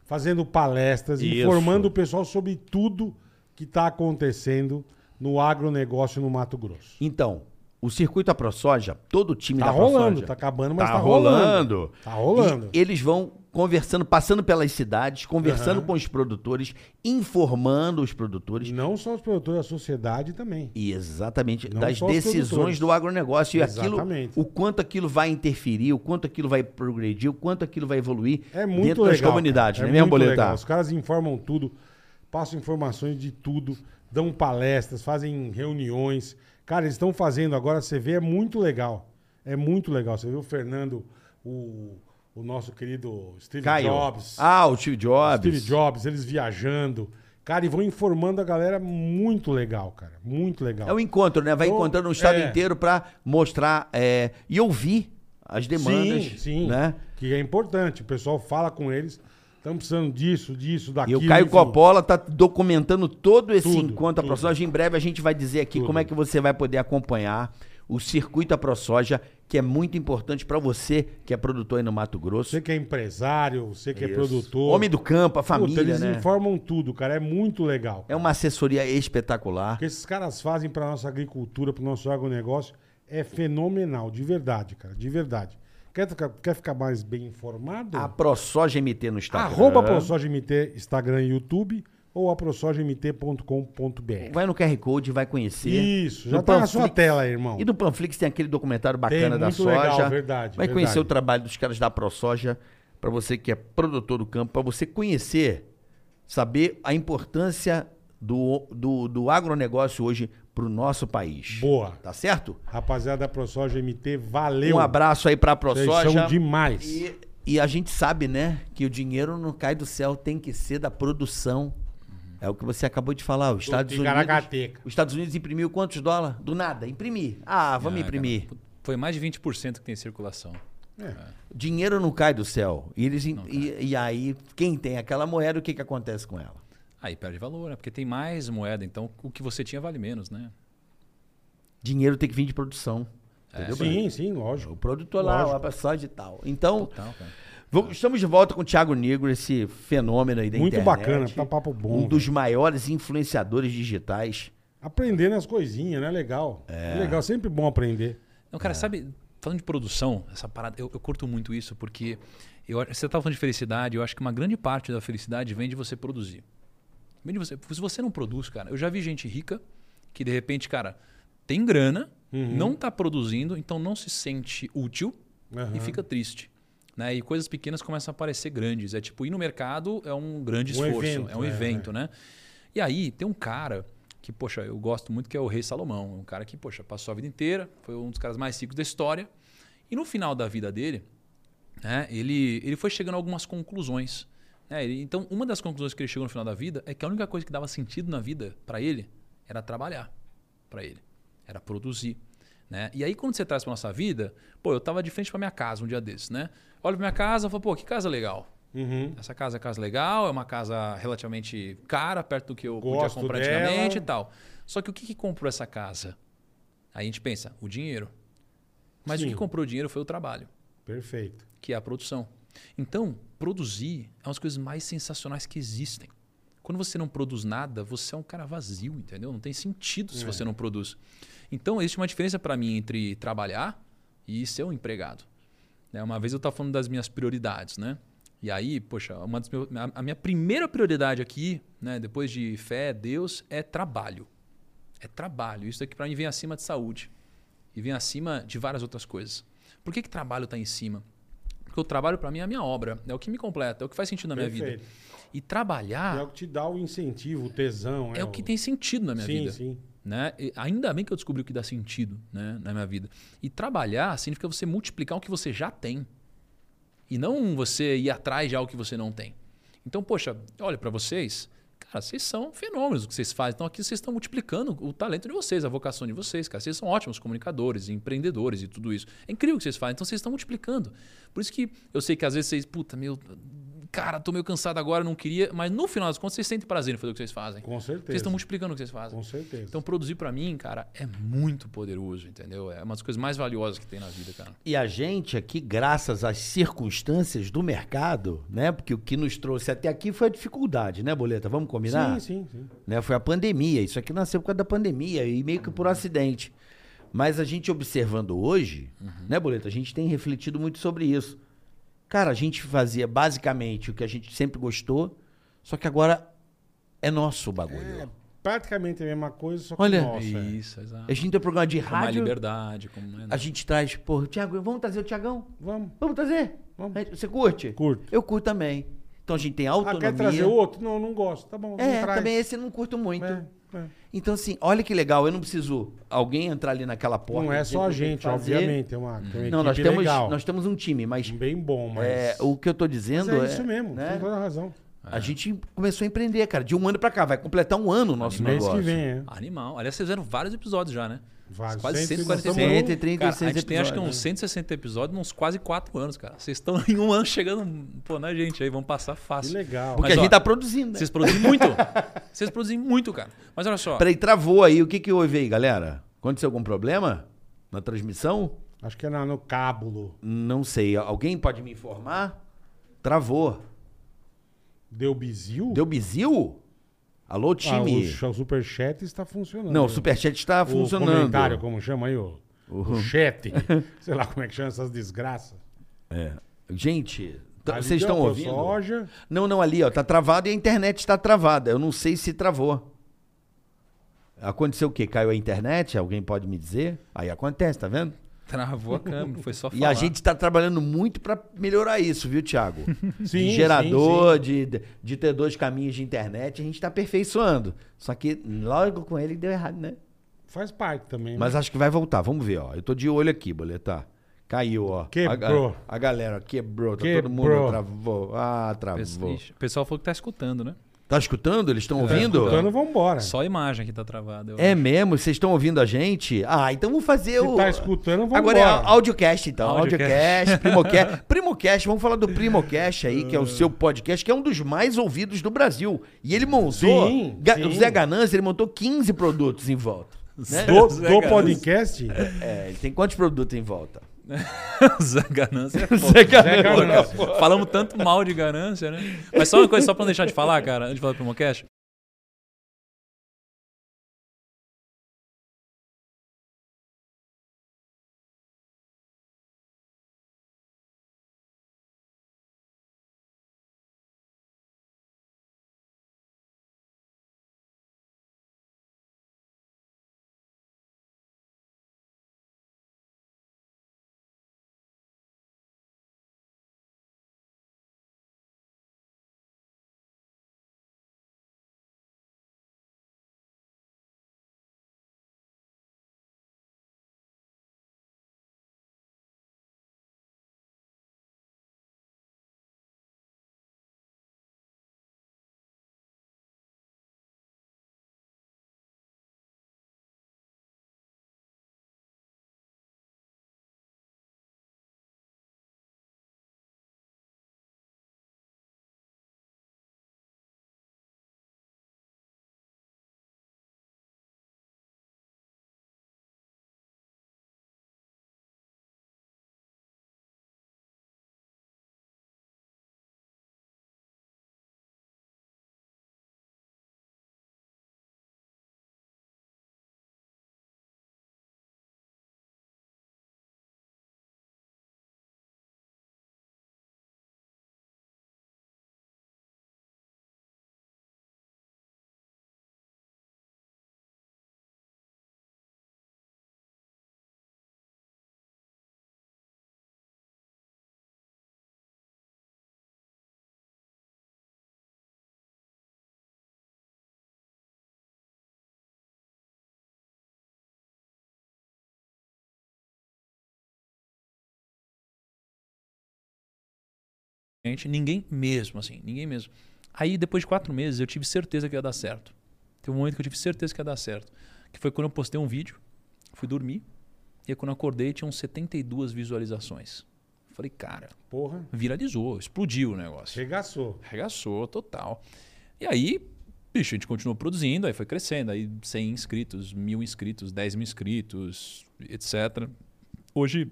Speaker 2: fazendo palestras,
Speaker 3: Isso.
Speaker 2: informando o pessoal sobre tudo que está acontecendo no agronegócio no Mato Grosso.
Speaker 3: Então, o circuito AproSoja, todo o time
Speaker 2: Tá
Speaker 3: da
Speaker 2: rolando,
Speaker 3: AproSoja,
Speaker 2: tá acabando, mas
Speaker 3: tá
Speaker 2: tá
Speaker 3: rolando.
Speaker 2: rolando. Tá rolando.
Speaker 3: E eles vão conversando, passando pelas cidades, conversando
Speaker 2: Aham.
Speaker 3: com os produtores, informando os produtores.
Speaker 2: Não só os produtores, a sociedade também.
Speaker 3: E exatamente,
Speaker 2: Não
Speaker 3: das decisões do agronegócio. E aquilo,
Speaker 2: Exatamente.
Speaker 3: o quanto aquilo vai interferir, o quanto aquilo vai progredir, o quanto aquilo vai evoluir
Speaker 2: É muito
Speaker 3: dentro
Speaker 2: legal.
Speaker 3: das comunidades,
Speaker 2: cara.
Speaker 3: né
Speaker 2: é
Speaker 3: mesmo,
Speaker 2: muito
Speaker 3: Boletar?
Speaker 2: legal. Os caras informam tudo, passam informações de tudo, dão palestras, fazem reuniões. Cara, eles estão fazendo agora, você vê, é muito legal. É muito legal. Você vê o Fernando, o, o nosso querido Steve
Speaker 3: Caio.
Speaker 2: Jobs.
Speaker 3: Ah, o Steve Jobs.
Speaker 2: Steve Jobs, eles viajando. Cara, e vão informando a galera muito legal, cara. Muito legal.
Speaker 3: É o encontro, né? Vai
Speaker 2: Então,
Speaker 3: encontrando o estado
Speaker 2: é.
Speaker 3: inteiro para mostrar é, e ouvir as demandas.
Speaker 2: sim, sim.
Speaker 3: Né?
Speaker 2: Que é importante. O pessoal fala com eles. Estamos precisando disso, disso,
Speaker 3: E
Speaker 2: daquilo.
Speaker 3: o Caio
Speaker 2: enfim.
Speaker 3: Coppola tá documentando todo esse
Speaker 2: Tudo,
Speaker 3: encontro
Speaker 2: tudo.
Speaker 3: AproSoja. Em breve a gente vai dizer aqui
Speaker 2: Tudo.
Speaker 3: como é que você vai poder acompanhar o circuito AproSoja, que é muito importante para você que é produtor aí no Mato Grosso.
Speaker 2: Você que é empresário, você que é
Speaker 3: Isso.
Speaker 2: produtor.
Speaker 3: Homem do campo, a
Speaker 2: Puta,
Speaker 3: família,
Speaker 2: eles
Speaker 3: né?
Speaker 2: informam tudo, cara. É muito legal.
Speaker 3: É
Speaker 2: cara.
Speaker 3: uma assessoria espetacular.
Speaker 2: O que esses caras fazem para nossa agricultura, para o nosso agronegócio, é fenomenal, de verdade, cara. De verdade. Quer, ficar- quer ficar mais bem informado?
Speaker 3: A ProSoja MT no Instagram.
Speaker 2: Arroba ProSojaMT, Instagram e YouTube, ou aprosojamt.com.br.
Speaker 3: Vai no QR Code, vai conhecer.
Speaker 2: Isso, já
Speaker 3: No
Speaker 2: tá na sua
Speaker 3: Panflix.
Speaker 2: tela aí, irmão.
Speaker 3: E no Panflix tem aquele documentário bacana
Speaker 2: Tem,
Speaker 3: da soja.
Speaker 2: legal, verdade,
Speaker 3: Vai
Speaker 2: verdade.
Speaker 3: conhecer o trabalho dos caras da ProSoja, para você que é produtor do campo, para você conhecer, saber a importância do, do, do agronegócio hoje para o nosso país.
Speaker 2: Boa.
Speaker 3: Tá certo?
Speaker 2: Rapaziada da ProSoja MT, valeu.
Speaker 3: Um abraço aí para a
Speaker 2: Vocês
Speaker 3: ProSoja.
Speaker 2: são demais.
Speaker 3: E, e a gente sabe, né, que o dinheiro não cai do céu, tem que ser da produção. É o que você acabou de falar. Os Estados Unidos. Os Estados Unidos imprimiu quantos dólares? Do nada, imprimir. Ah, vamos
Speaker 4: Ah,
Speaker 3: imprimir.
Speaker 4: cara, foi mais de 20% que tem circulação.
Speaker 3: Dinheiro não cai do céu. E, eles, e, e aí, quem tem aquela moeda, o que, que acontece com ela?
Speaker 4: Aí perde valor, né? Porque tem mais moeda, então o que você tinha vale menos, né?
Speaker 3: Dinheiro tem que vir de produção. Entendeu?
Speaker 2: Sim, sim, lógico.
Speaker 3: O produtor lá,
Speaker 2: Lógico.
Speaker 3: a passagem e tal. Então,
Speaker 4: Total, cara.
Speaker 3: vamos- estamos de volta com o Thiago Negro, esse fenômeno aí da
Speaker 2: Muito
Speaker 3: internet.
Speaker 2: bacana, tá papo bom.
Speaker 3: Um dos maiores influenciadores digitais.
Speaker 2: Aprendendo as coisinhas, né? Legal. É. legal, sempre bom aprender.
Speaker 4: Não,
Speaker 3: É.
Speaker 4: cara, sabe, falando de produção, essa parada, eu, eu curto muito isso, porque eu, você estava falando de felicidade, eu acho que uma grande parte da felicidade vem de você produzir. Você. Se você não produz, cara, eu já vi gente rica que de repente, cara, tem grana,
Speaker 3: Uhum.
Speaker 4: não está produzindo, então não se sente útil
Speaker 2: Aham.
Speaker 4: e fica triste. Né? E coisas pequenas começam a parecer grandes. É tipo, ir no mercado é um grande
Speaker 2: Um
Speaker 4: esforço,
Speaker 2: evento,
Speaker 4: é um
Speaker 2: é,
Speaker 4: evento, né? E aí, tem um cara que, poxa, eu gosto muito, que é o Rei Salomão. Um cara que, poxa, passou a vida inteira, foi um dos caras mais ricos da história. E no final da vida dele, né, ele, ele foi chegando a algumas conclusões. Ele- então, uma das conclusões que ele chegou no final da vida é que a única coisa que dava sentido na vida para ele era trabalhar para ele, era produzir. Né? E aí, quando você traz para nossa vida, pô, eu tava de frente para minha casa um dia desses, né? Olho para minha casa e falo, pô, que casa legal.
Speaker 2: Uhum.
Speaker 4: Essa casa é casa legal, é uma casa relativamente cara, perto do que eu
Speaker 2: Gosto
Speaker 4: podia comprar
Speaker 2: dela.
Speaker 4: antigamente e tal. Só que o que, que comprou essa casa? Aí a gente pensa, o dinheiro. Mas
Speaker 2: Sim.
Speaker 4: o que comprou o dinheiro foi o trabalho,
Speaker 2: Perfeito.
Speaker 4: que é a produção. Então, produzir é uma das coisas mais sensacionais que existem. Quando você não produz nada, você é um cara vazio, entendeu? Não tem sentido se
Speaker 2: É.
Speaker 4: você não produz. Então, existe uma diferença para mim entre trabalhar e ser um empregado. Né? Uma vez eu estava falando das minhas prioridades, né? E aí, poxa, uma das meu- a minha primeira prioridade aqui, né, depois de fé, Deus, é trabalho. É trabalho. Isso daqui para mim vem acima de saúde. E vem acima de várias outras coisas. Por que, que trabalho está em cima? Porque o trabalho para mim é a minha obra, é o que me completa, é o que faz sentido na minha vida.
Speaker 2: Perfeito.
Speaker 4: E trabalhar
Speaker 2: É o que te dá o incentivo, o tesão.
Speaker 4: é o que tem sentido na minha
Speaker 2: sim,
Speaker 4: vida.
Speaker 2: Sim,
Speaker 4: Né? E ainda bem que eu descobri o que dá sentido né, na minha vida. E trabalhar significa você multiplicar o que você já tem. E não você ir atrás de algo que você não tem. Então, poxa, olha para vocês. Cara, vocês são fenômenos o que vocês fazem. Então aqui vocês estão multiplicando o talento de vocês, a vocação de vocês, cara. Vocês são ótimos comunicadores, empreendedores e tudo isso. É incrível o que vocês fazem. Então vocês estão multiplicando. Por isso que eu sei que às vezes vocês, puta, meu, cara, tô meio cansado agora, não queria. Mas no final das contas, vocês sentem prazer em fazer o que vocês fazem.
Speaker 2: Com certeza.
Speaker 4: Vocês estão multiplicando o que vocês fazem.
Speaker 2: Com certeza.
Speaker 4: Então, produzir pra mim, cara, é muito poderoso, entendeu? É uma das coisas mais valiosas que tem na vida, cara.
Speaker 3: E a gente aqui, graças às circunstâncias do mercado, né? Porque o que nos trouxe até aqui foi a dificuldade, né, Boleta? Vamos combinar?
Speaker 2: sim, sim, sim.
Speaker 3: né? Foi a pandemia. Isso aqui nasceu por causa da pandemia e meio que por acidente. Mas a gente observando hoje, né, Boleto? A gente tem refletido muito sobre isso. Cara, a gente fazia basicamente o que a gente sempre gostou, só que agora é nosso o bagulho.
Speaker 2: É praticamente a mesma coisa, só que
Speaker 3: Olha,
Speaker 2: nossa. é.
Speaker 4: Isso, exato.
Speaker 3: A gente tem um programa de
Speaker 4: Com mais
Speaker 3: rádio,
Speaker 4: liberdade, com né?
Speaker 3: a gente traz, pô, Tiago, vamos trazer o Tiagão?
Speaker 2: Vamos.
Speaker 3: Vamos trazer?
Speaker 2: Vamos.
Speaker 3: Você curte?
Speaker 2: Curto.
Speaker 3: Eu curto também. Então a gente tem
Speaker 2: Ah,
Speaker 3: autonomia.
Speaker 2: quer trazer outro? Não, não gosto. Tá bom,
Speaker 3: É, também esse eu não curto muito.
Speaker 2: É, é.
Speaker 3: Então, assim, olha que legal, eu não preciso alguém entrar ali naquela porta.
Speaker 2: Não é só a gente, obviamente. É uma, tem uma
Speaker 3: Não, nós temos,
Speaker 2: legal.
Speaker 3: nós temos um time, mas
Speaker 2: Bem bom, mas...
Speaker 3: é, o que eu tô
Speaker 2: mas
Speaker 3: dizendo
Speaker 2: é
Speaker 3: é.
Speaker 2: isso mesmo,
Speaker 3: né?
Speaker 2: tem toda a razão.
Speaker 3: A gente começou a empreender, cara, de um ano pra cá. Vai completar um ano o nosso
Speaker 2: Mês
Speaker 3: negócio.
Speaker 2: que vem, é.
Speaker 4: Animal. Aliás, vocês fizeram vários episódios já, né?
Speaker 2: Vários.
Speaker 4: Quase
Speaker 2: Cento e-
Speaker 4: 146.
Speaker 2: nós estamos-
Speaker 3: 136
Speaker 4: Cara, a gente tem acho que
Speaker 3: episódios,
Speaker 4: uns 160 episódios, uns quase 4 anos, cara. Vocês estão em um ano chegando, pô, na gente aí, vamos passar
Speaker 2: Que
Speaker 4: fácil.
Speaker 2: legal.
Speaker 3: Porque
Speaker 4: Mas,
Speaker 3: a
Speaker 4: ó,
Speaker 3: gente tá produzindo, né?
Speaker 4: Vocês produzem muito. Vocês produzem muito, cara. Mas olha só.
Speaker 3: Peraí, travou aí. O que que houve aí, galera? Aconteceu algum problema na transmissão?
Speaker 2: Acho que é na- no cábulo.
Speaker 3: Não sei. Alguém pode me informar? Travou.
Speaker 2: Deu bizil?
Speaker 3: Deu bizil? Alô,
Speaker 2: Ah,
Speaker 3: time?
Speaker 2: o, ch- o superchat está funcionando.
Speaker 3: Não, o superchat está
Speaker 2: O
Speaker 3: funcionando.
Speaker 2: comentário, como chama aí? O, o chat. <laughs> Sei lá como é que chama essas desgraças.
Speaker 3: É. Gente, vocês estão ouvindo?
Speaker 2: Soja.
Speaker 3: Não, não, ali, ó, tá travado e a internet está travada. Eu não sei se travou. Aconteceu o quê? Caiu a internet? Alguém pode me dizer? Aí acontece, tá vendo? <laughs>
Speaker 4: Travou a câmera, foi só falar.
Speaker 3: E a gente está trabalhando muito para melhorar isso, viu, Thiago? <laughs>
Speaker 2: Sim,
Speaker 3: de gerador,
Speaker 2: sim,
Speaker 3: De, de, de ter dois caminhos de internet, a gente está aperfeiçoando. Só que logo com ele deu errado, né?
Speaker 2: Faz parte também. né?
Speaker 3: Mas acho que vai voltar. Vamos ver, ó. Eu tô de olho aqui, boletar. Caiu, ó.
Speaker 2: Quebrou.
Speaker 3: A, a galera quebrou. Tá todo
Speaker 2: Quebrou.
Speaker 3: mundo travou. Ah, travou.
Speaker 4: O pessoal falou que tá escutando, né?
Speaker 3: Tá escutando? Eles estão ouvindo?
Speaker 2: Então vambora.
Speaker 4: Só a imagem que tá travada. eu
Speaker 3: É
Speaker 4: acho.
Speaker 3: mesmo? Vocês estão ouvindo a gente? Ah, então vamos fazer
Speaker 2: Se
Speaker 3: o.
Speaker 2: tá escutando, vambora.
Speaker 3: Agora é audiocast, então.
Speaker 4: Audiocast.
Speaker 3: Audiocast, Primocast. <laughs> Primocast, vamos falar do Primocast aí, que é o seu podcast, que é um dos mais ouvidos do Brasil. E ele montou.
Speaker 2: Sim,
Speaker 3: Ga-
Speaker 2: sim.
Speaker 3: O Zé Ganância, ele montou 15 produtos em volta. Né?
Speaker 2: Do,
Speaker 4: Zé
Speaker 2: do podcast?
Speaker 3: É, ele tem quantos produtos em volta? <laughs>
Speaker 4: Zé Ganância é <laughs>
Speaker 3: Zé
Speaker 2: Ganância.
Speaker 4: Falamos tanto mal de ganância, né? Mas só uma coisa, só pra não deixar de falar, cara, antes de falar do Primocast. Gente, ninguém mesmo, assim, ninguém mesmo. Aí, depois de quatro meses, eu tive certeza que ia dar certo. Teve um momento que eu tive certeza que ia dar certo. Que foi quando eu postei um vídeo, fui dormir, e aí quando eu acordei tinham 72 visualizações. Falei, cara,
Speaker 2: Porra,
Speaker 4: viralizou, explodiu o negócio.
Speaker 2: regaçou.
Speaker 4: Arregaçou total. E aí, bicho, a gente continuou produzindo, aí foi crescendo. Aí 100 inscritos, mil inscritos, 10 mil inscritos, etc. Hoje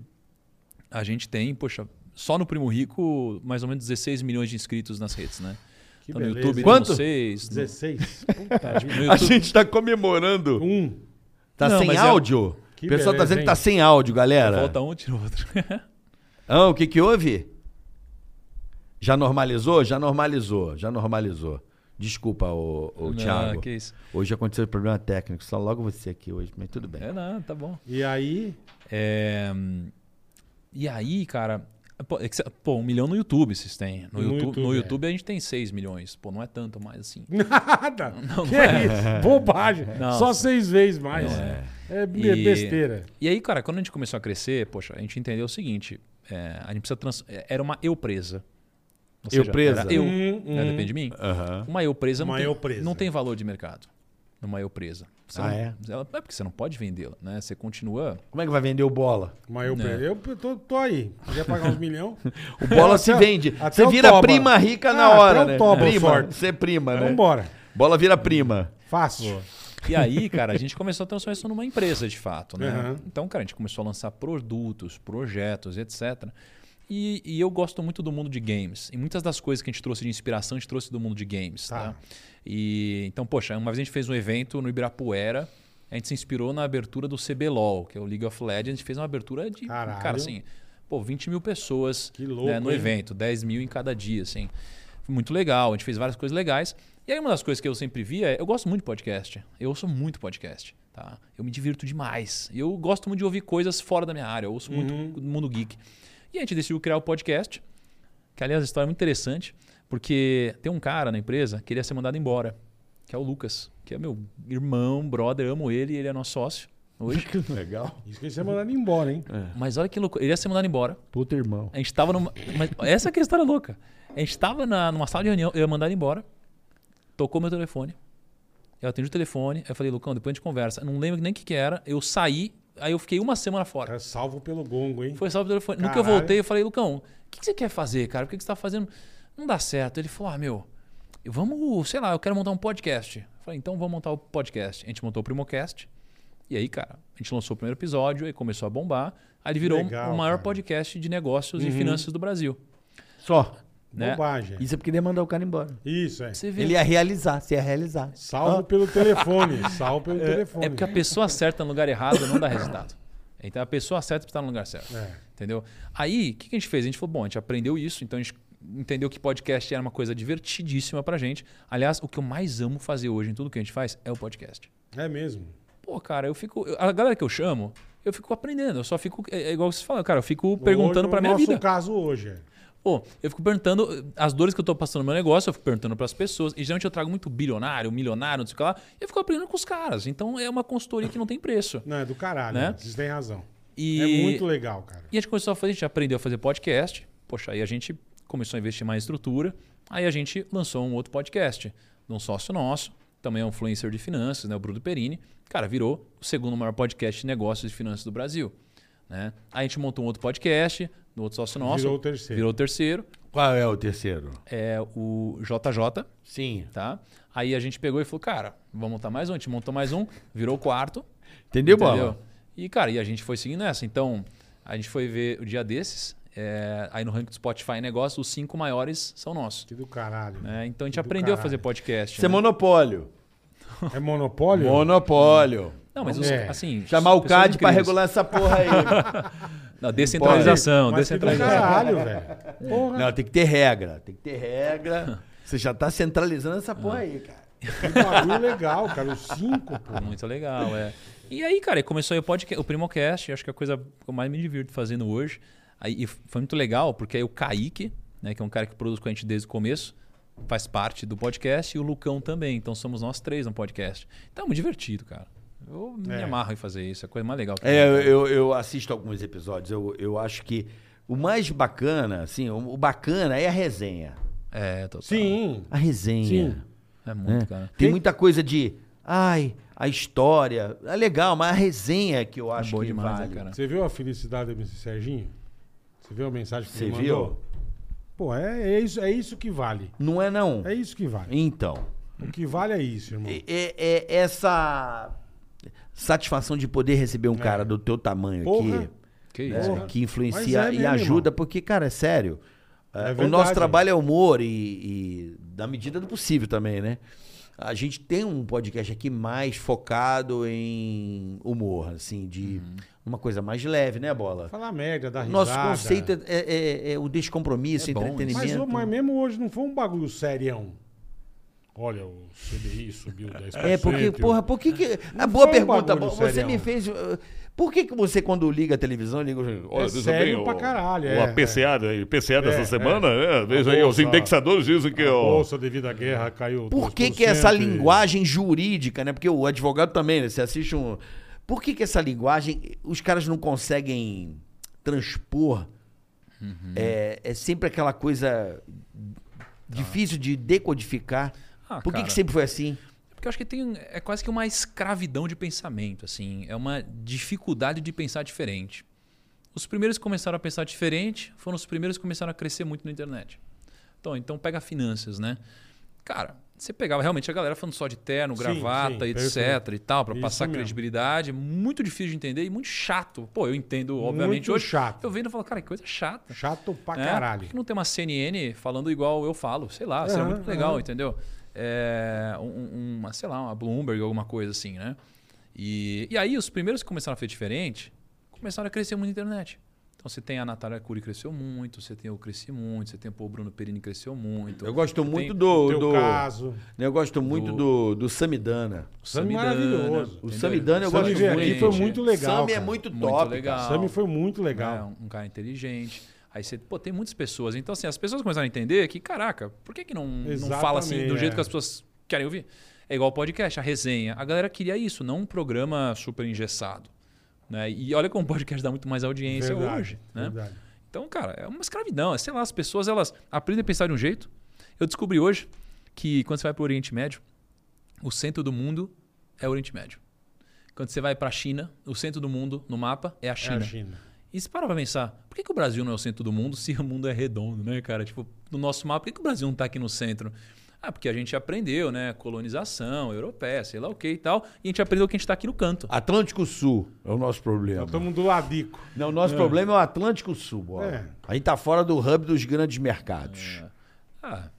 Speaker 4: a gente tem, poxa, só no Primo Rico, mais ou menos 16 milhões de inscritos nas redes, né?
Speaker 2: Que
Speaker 4: Então, no. YouTube
Speaker 2: hein?
Speaker 3: Quanto?
Speaker 4: temos seis. no-
Speaker 2: 16. Puta
Speaker 4: no
Speaker 3: A gente tá comemorando.
Speaker 2: Um.
Speaker 3: Tá
Speaker 4: Não,
Speaker 3: sem
Speaker 4: é-
Speaker 3: áudio?
Speaker 2: Que
Speaker 3: o pessoal tá
Speaker 2: beleza,
Speaker 3: dizendo que tá
Speaker 2: hein?
Speaker 3: sem áudio, galera.
Speaker 4: Volta um, tira o outro. <laughs>
Speaker 3: Ah, o que que houve? Já normalizou? Já normalizou, já normalizou. Desculpa, ô, ô
Speaker 4: Não,
Speaker 3: Thiago.
Speaker 4: que isso.
Speaker 3: Hoje aconteceu um problema técnico, só logo você aqui hoje, mas tudo bem.
Speaker 4: É, não, tá bom.
Speaker 2: E aí,
Speaker 4: É, E aí, cara. Pô, é que pô, um milhão no YouTube vocês têm. No,
Speaker 2: No
Speaker 4: YouTube,
Speaker 2: YouTube,
Speaker 4: no
Speaker 2: é.
Speaker 4: YouTube a gente tem 6 milhões. Pô, não é tanto mais assim. <laughs>
Speaker 2: nada.
Speaker 4: Não,
Speaker 2: que
Speaker 4: não
Speaker 2: é isso? Bobagem.
Speaker 4: Não.
Speaker 2: Só seis vezes mais. É, be-
Speaker 4: E-
Speaker 2: besteira.
Speaker 4: E aí, cara, quando a gente começou a crescer, poxa, a gente entendeu o seguinte: é, a gente precisa. Trans... é, Era uma eu presa. Ou
Speaker 3: Eu presa?
Speaker 4: Era eu.
Speaker 2: Hum,
Speaker 4: né,
Speaker 2: hum.
Speaker 4: depende de mim. Uma eu presa,
Speaker 2: Uma
Speaker 4: não, tem,
Speaker 2: eu presa.
Speaker 4: não tem valor de mercado. Uma eu presa. Você
Speaker 3: Ah,
Speaker 4: não-
Speaker 3: é?
Speaker 4: Ela, é porque você não pode vendê-la, né? Você continua.
Speaker 3: Como é que vai vender o bola?
Speaker 2: Mas eu,
Speaker 4: É.
Speaker 2: eu tô, tô aí. Quer pagar uns milhão? <laughs>
Speaker 3: O bola se vende.
Speaker 2: até
Speaker 3: Você vira
Speaker 2: toba.
Speaker 3: prima rica na
Speaker 2: Ah,
Speaker 3: hora,
Speaker 2: até o
Speaker 3: né?
Speaker 2: toba,
Speaker 3: prima. Você é prima, né?
Speaker 2: Vambora.
Speaker 3: Bola vira prima.
Speaker 2: Fácil.
Speaker 4: E aí, cara, a gente começou a transformar isso numa empresa de fato, né?
Speaker 2: Uhum.
Speaker 4: Então, cara, a gente começou a lançar produtos, projetos, etc. E, e eu gosto muito do mundo de games. E muitas das coisas que a gente trouxe de inspiração, a gente trouxe do mundo de games,
Speaker 2: Tá.
Speaker 4: tá? E então, poxa, uma vez a gente fez um evento no Ibirapuera, a gente se inspirou na abertura do CBLOL, que é o League of Legends, a gente fez uma abertura de,
Speaker 2: Caralho.
Speaker 4: cara, assim, pô, 20 mil pessoas
Speaker 2: Que louco,
Speaker 4: né, no
Speaker 2: hein?
Speaker 4: evento, 10 mil em cada dia, assim. Foi muito legal, a gente fez várias coisas legais. E aí uma das coisas que eu sempre via é, eu gosto muito de podcast. Eu ouço muito podcast, tá? Eu me divirto demais. Eu gosto muito de ouvir coisas fora da minha área, eu ouço muito
Speaker 2: Uhum.
Speaker 4: do mundo geek. E a gente decidiu criar o podcast, que aliás a história é muito interessante, porque tem um cara na empresa que queria ser mandado embora, que é o Lucas, que é meu irmão, brother, amo ele, ele é nosso sócio hoje. <laughs>
Speaker 3: Legal.
Speaker 2: Isso que você é mandado embora, hein?
Speaker 4: Mas olha que louco, ele ia ser mandado embora.
Speaker 3: Puta irmão.
Speaker 4: A gente tava numa. Mas essa que é a história louca. A gente tava na, numa sala de reunião, eu ia mandar ele embora. Tocou meu telefone. Eu atendi o telefone. Aí eu falei, Lucão, depois a gente conversa. Não lembro nem o que, que era. Eu saí, aí eu fiquei uma semana fora.
Speaker 2: É salvo pelo gongo, hein?
Speaker 4: Foi salvo o telefone. No que eu
Speaker 2: Caralho.
Speaker 4: voltei, eu falei, Lucão, o que, que você quer fazer, cara? O que, que você tá fazendo? Não dá certo. Ele falou, ah, meu, vamos, sei lá, eu quero montar um podcast. Eu falei, então vamos montar o podcast. A gente montou o Primocast. E aí, cara, a gente lançou o primeiro episódio, aí começou a bombar. Aí ele virou
Speaker 2: Legal,
Speaker 4: o maior
Speaker 2: cara. Uhum.
Speaker 4: podcast de negócios e finanças do Brasil.
Speaker 3: Só.
Speaker 4: Né?
Speaker 2: Bobagem.
Speaker 3: Isso é porque ia mandar o cara embora.
Speaker 2: Isso, é.
Speaker 4: Você vê.
Speaker 3: Ele ia realizar, você ia realizar.
Speaker 2: Salvo pelo telefone. Salvo pelo telefone.
Speaker 4: É porque a pessoa certa no lugar errado não dá resultado. Então a pessoa certa está no lugar certo.
Speaker 2: É.
Speaker 4: Entendeu? Aí, o que que a gente fez? A gente falou, bom, a gente aprendeu isso, então a gente entendeu que podcast era uma coisa divertidíssima pra gente. Aliás, o que eu mais amo fazer hoje em tudo que a gente faz é o podcast.
Speaker 2: É mesmo.
Speaker 4: Pô, cara, eu fico. A galera que eu chamo, eu fico aprendendo. Eu só fico. É é igual você fala, cara, eu fico perguntando
Speaker 2: Hoje,
Speaker 4: pra minha
Speaker 2: nosso
Speaker 4: vida.
Speaker 2: caso hoje.
Speaker 4: Pô, eu fico perguntando as dores que eu tô passando no meu negócio, eu fico perguntando pras pessoas. E geralmente eu trago muito bilionário, milionário, não sei o que lá. E eu fico aprendendo com os caras. Então é uma consultoria que não tem preço.
Speaker 2: Não, é do caralho.
Speaker 4: Né?
Speaker 2: né? Vocês têm razão.
Speaker 4: E,
Speaker 2: É muito legal, cara.
Speaker 4: E a gente começou a fazer, a gente aprendeu a fazer podcast. Poxa, aí a gente começou a investir mais em estrutura. Aí a gente lançou um outro podcast de um sócio nosso, também é um influencer de finanças, né, o Bruno Perini. Cara, virou o segundo maior podcast de negócios e finanças do Brasil. Né? Aí a gente montou um outro podcast do outro sócio nosso.
Speaker 2: Virou o terceiro.
Speaker 4: Virou o terceiro.
Speaker 3: Qual é o terceiro?
Speaker 4: É o JJ,
Speaker 3: Sim.
Speaker 4: tá? Aí a gente pegou e falou, cara, vamos montar mais um. A gente montou mais um, virou o quarto.
Speaker 3: Entendeu,
Speaker 4: Entendeu?
Speaker 3: Bola?
Speaker 4: E, cara, e a gente foi seguindo essa. Então, a gente foi ver o dia desses, é, aí no ranking do Spotify negócio, os cinco maiores são nossos.
Speaker 2: Que do caralho.
Speaker 4: né? Então a gente aprendeu a fazer podcast.
Speaker 3: Isso é
Speaker 4: né?
Speaker 3: monopólio.
Speaker 2: É monopólio?
Speaker 3: Monopólio.
Speaker 4: Não, mas os,
Speaker 2: É.
Speaker 4: assim.
Speaker 3: Chamar o CAD pra
Speaker 4: incríveis.
Speaker 3: regular essa porra aí. <laughs>
Speaker 4: Não, descentralização,
Speaker 2: Mas que do
Speaker 4: descentralização.
Speaker 2: caralho, velho.
Speaker 3: Não, tem que ter regra. Tem que ter regra. Você já tá centralizando essa porra aí, cara.
Speaker 2: Que bagulho legal, cara. Os cinco, pô.
Speaker 4: Muito legal, é. E aí, cara, começou aí o podcast, o Primocast, acho que é a coisa que eu mais me divirto fazendo hoje. Aí e foi muito legal, porque aí o Kaique, né, que é um cara que produz com a gente desde o começo, faz parte do podcast, e o Lucão também. Então somos nós três no podcast. Então é muito divertido, cara. Eu me
Speaker 2: É.
Speaker 4: amarro em fazer isso, é a coisa mais legal que
Speaker 3: É,
Speaker 4: tem.
Speaker 3: eu, eu, eu assisto alguns episódios. Eu, eu acho que o mais bacana, assim, o, o bacana é a resenha.
Speaker 4: É, total.
Speaker 2: Sim.
Speaker 3: A resenha.
Speaker 2: Sim.
Speaker 4: É muito,
Speaker 3: né?
Speaker 4: cara.
Speaker 3: Tem
Speaker 2: Quem-
Speaker 3: muita coisa de. Ai, a história. É legal, mas a resenha é que eu acho
Speaker 4: boa
Speaker 3: que
Speaker 4: demais, né,
Speaker 3: vale.
Speaker 4: cara?
Speaker 2: Você viu a felicidade do MC Serginho? Você viu a mensagem que
Speaker 3: Você
Speaker 2: ele
Speaker 3: viu?
Speaker 2: Pô, é, é, isso, é isso que vale.
Speaker 3: Não é não?
Speaker 2: É isso que vale.
Speaker 3: Então,
Speaker 2: O que vale é isso, irmão.
Speaker 3: é, é- é essa satisfação de poder receber um cara do teu tamanho
Speaker 2: É. Porra.
Speaker 3: aqui,
Speaker 4: Que
Speaker 3: né,
Speaker 4: isso,
Speaker 2: Porra.
Speaker 4: cara.
Speaker 3: que influencia
Speaker 2: é
Speaker 3: e
Speaker 2: mesmo,
Speaker 3: ajuda,
Speaker 2: irmão.
Speaker 3: porque, cara, é sério.
Speaker 2: É
Speaker 3: É, o nosso trabalho é humor e, e da medida do possível também, né? A gente tem um podcast aqui mais focado em humor, assim, de
Speaker 2: Uhum.
Speaker 3: Uma coisa mais leve, né, Bola?
Speaker 2: Falar merda, dar
Speaker 3: O
Speaker 2: risada.
Speaker 3: Nosso conceito é, é- é o descompromisso,
Speaker 4: É bom.
Speaker 2: Mas,
Speaker 3: entretenimento.
Speaker 2: ô, mas mesmo hoje não foi um bagulho serião. Olha, o CDI subiu 10%.
Speaker 3: É, porque, porra, por que que... A
Speaker 2: Não
Speaker 3: boa
Speaker 2: foi um
Speaker 3: pergunta,
Speaker 2: bagulho
Speaker 3: você
Speaker 2: serião.
Speaker 3: me fez... uh, Por que que você, quando liga a televisão, liga...
Speaker 2: É sério pra caralho, é.
Speaker 6: O APCA, né? PCA dessa
Speaker 2: É,
Speaker 6: semana,
Speaker 2: é.
Speaker 6: né? Veja
Speaker 2: A
Speaker 6: aí, os indexadores dizem que
Speaker 2: A
Speaker 6: ó,
Speaker 2: bolsa devido à guerra caiu
Speaker 3: Por que
Speaker 2: 2%
Speaker 3: que essa linguagem jurídica, né? Porque o advogado também, né? Você assiste um... Por que que essa linguagem, os caras não conseguem transpor? É, é sempre aquela coisa difícil de decodificar.
Speaker 4: Ah,
Speaker 3: Por que
Speaker 4: cara.
Speaker 3: que sempre foi assim?
Speaker 4: Porque eu acho que tem é quase que uma escravidão de pensamento, assim, é uma dificuldade de pensar diferente. Os primeiros que começaram a pensar diferente foram os primeiros que começaram a crescer muito na internet. Então, então pega finanças, né? Cara, você pegava realmente a galera falando só de terno,
Speaker 2: Sim,
Speaker 4: gravata,
Speaker 2: sim,
Speaker 4: etc
Speaker 2: perfeito.
Speaker 4: e tal, para passar
Speaker 2: mesmo.
Speaker 4: credibilidade, muito difícil de entender e muito chato. Pô, eu entendo, obviamente,
Speaker 2: Muito
Speaker 4: hoje.
Speaker 2: chato.
Speaker 4: Eu vendo e falo, cara, que coisa chata.
Speaker 2: Chato pra
Speaker 4: É,
Speaker 2: caralho.
Speaker 4: Por que não tem uma CNN falando igual eu falo? Sei lá, seria muito legal, entendeu? É, um- uma, sei lá, uma Bloomberg, alguma coisa assim, né? E, e aí os primeiros que começaram a fazer diferente começaram a crescer muito na internet. Então você tem a Natália Cury cresceu muito, você tem eu cresci muito, você tem o Bruno Perini cresceu muito.
Speaker 3: Eu gosto muito do...
Speaker 2: Teu
Speaker 3: do
Speaker 2: caso.
Speaker 3: Eu gosto muito do, do Samidana.
Speaker 4: o
Speaker 2: Sami
Speaker 4: Samidana,
Speaker 2: maravilhoso.
Speaker 3: O? Samidana eu
Speaker 2: Sami
Speaker 3: gosto muito.
Speaker 2: aqui, foi muito legal.
Speaker 3: Sami é muito
Speaker 4: Muito
Speaker 3: top.
Speaker 4: legal.
Speaker 3: cara.
Speaker 2: Sami foi muito legal.
Speaker 4: Um cara inteligente. Aí você, pô, tem muitas pessoas. Então, assim, as pessoas começaram a entender que, caraca, por que, que não, não fala assim do jeito
Speaker 2: é.
Speaker 4: que as pessoas querem ouvir? É igual o podcast, a resenha. A galera queria isso, não um programa super engessado. Né? E olha como o podcast dá muito mais audiência
Speaker 2: Verdade,
Speaker 4: hoje. Né?
Speaker 2: verdade.
Speaker 4: Então, cara, é uma escravidão. É, sei lá, as pessoas elas aprendem a pensar de um jeito. Eu descobri hoje que quando você vai para o Oriente Médio, o centro do mundo é o Oriente Médio. Quando você vai para a China, o centro do mundo no mapa é a
Speaker 2: É
Speaker 4: China.
Speaker 2: a China.
Speaker 4: E se parar pra pensar, por que, que o Brasil não é o centro do mundo se o mundo é redondo, né, cara? Tipo, no nosso mapa, por que, que o Brasil não tá aqui no centro? Ah, porque a gente aprendeu, né? Colonização europeia, sei lá o que e tal. E a gente aprendeu que a gente tá aqui no canto.
Speaker 3: Atlântico Sul é o nosso problema.
Speaker 2: Nós estamos do ladico.
Speaker 3: Não, o nosso problema é o Atlântico Sul, bola.
Speaker 2: É.
Speaker 3: A gente tá fora do hub dos grandes mercados.
Speaker 4: Ah,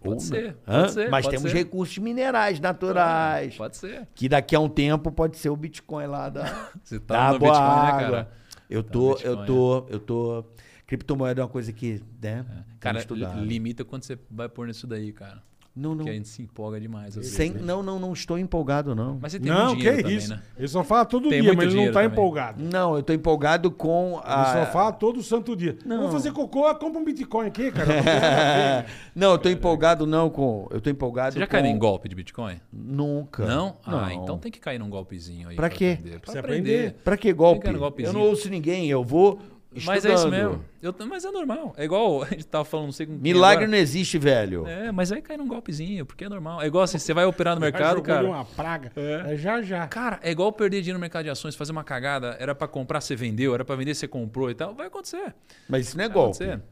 Speaker 3: Ou
Speaker 4: pode ser, pode ser.
Speaker 3: Mas
Speaker 4: pode
Speaker 3: temos
Speaker 4: ser.
Speaker 3: recursos minerais naturais.
Speaker 4: Pode ser.
Speaker 3: Que daqui a um tempo pode ser o Bitcoin lá da, <laughs>
Speaker 4: Você
Speaker 3: da
Speaker 4: tá no
Speaker 3: água,
Speaker 4: Bitcoin, né,
Speaker 3: água.
Speaker 4: cara?
Speaker 3: Eu
Speaker 4: Tá no
Speaker 3: tô,
Speaker 4: Bitcoin,
Speaker 3: eu tô, eu tô. Criptomoeda é uma coisa que, né?
Speaker 4: Cara,
Speaker 3: estudado.
Speaker 4: li- limita quando você vai pôr nisso daí, cara.
Speaker 3: Não, não.
Speaker 4: Porque a gente se empolga demais. Às
Speaker 3: Sem,
Speaker 4: vezes, né?
Speaker 3: não, não, não estou empolgado, não.
Speaker 4: Mas você tem
Speaker 2: Não,
Speaker 4: muito
Speaker 2: que
Speaker 4: dinheiro também,
Speaker 2: isso.
Speaker 4: né?
Speaker 2: Ele só fala todo
Speaker 4: Tem
Speaker 2: dia, mas ele não tá
Speaker 4: também.
Speaker 2: empolgado.
Speaker 3: Não, eu tô empolgado com a.
Speaker 2: Ele só fala todo santo dia.
Speaker 3: Não.
Speaker 2: Vamos fazer cocô, compra um Bitcoin aqui, cara. <laughs> Não
Speaker 3: eu tô empolgado não com. Eu tô empolgado
Speaker 4: Você já
Speaker 3: com...
Speaker 4: caiu em golpe de Bitcoin?
Speaker 3: Nunca.
Speaker 4: Não? Ah,
Speaker 3: Não.
Speaker 4: então tem que cair num golpezinho aí.
Speaker 3: Pra quê?
Speaker 4: aprender. Pra
Speaker 2: Você
Speaker 4: aprender.
Speaker 2: aprender.
Speaker 3: Pra que golpe? Eu não ouço ninguém, eu vou.
Speaker 4: Mas é isso mesmo. Eu, mas é normal. É igual <laughs> a gente tava falando, não sei com
Speaker 3: Milagre
Speaker 4: agora.
Speaker 3: não existe, velho.
Speaker 4: É, mas aí cai num golpezinho, porque é normal. É igual assim, você vai operar no <laughs>
Speaker 2: Já
Speaker 4: mercado, cara.
Speaker 2: uma praga. É. já, já.
Speaker 4: Cara, é igual perder dinheiro no mercado de ações, fazer uma cagada. Era pra comprar, você vendeu. Era pra vender, você comprou e tal. Vai acontecer.
Speaker 3: Mas isso não é
Speaker 4: Vai
Speaker 3: golpe.
Speaker 4: acontecer.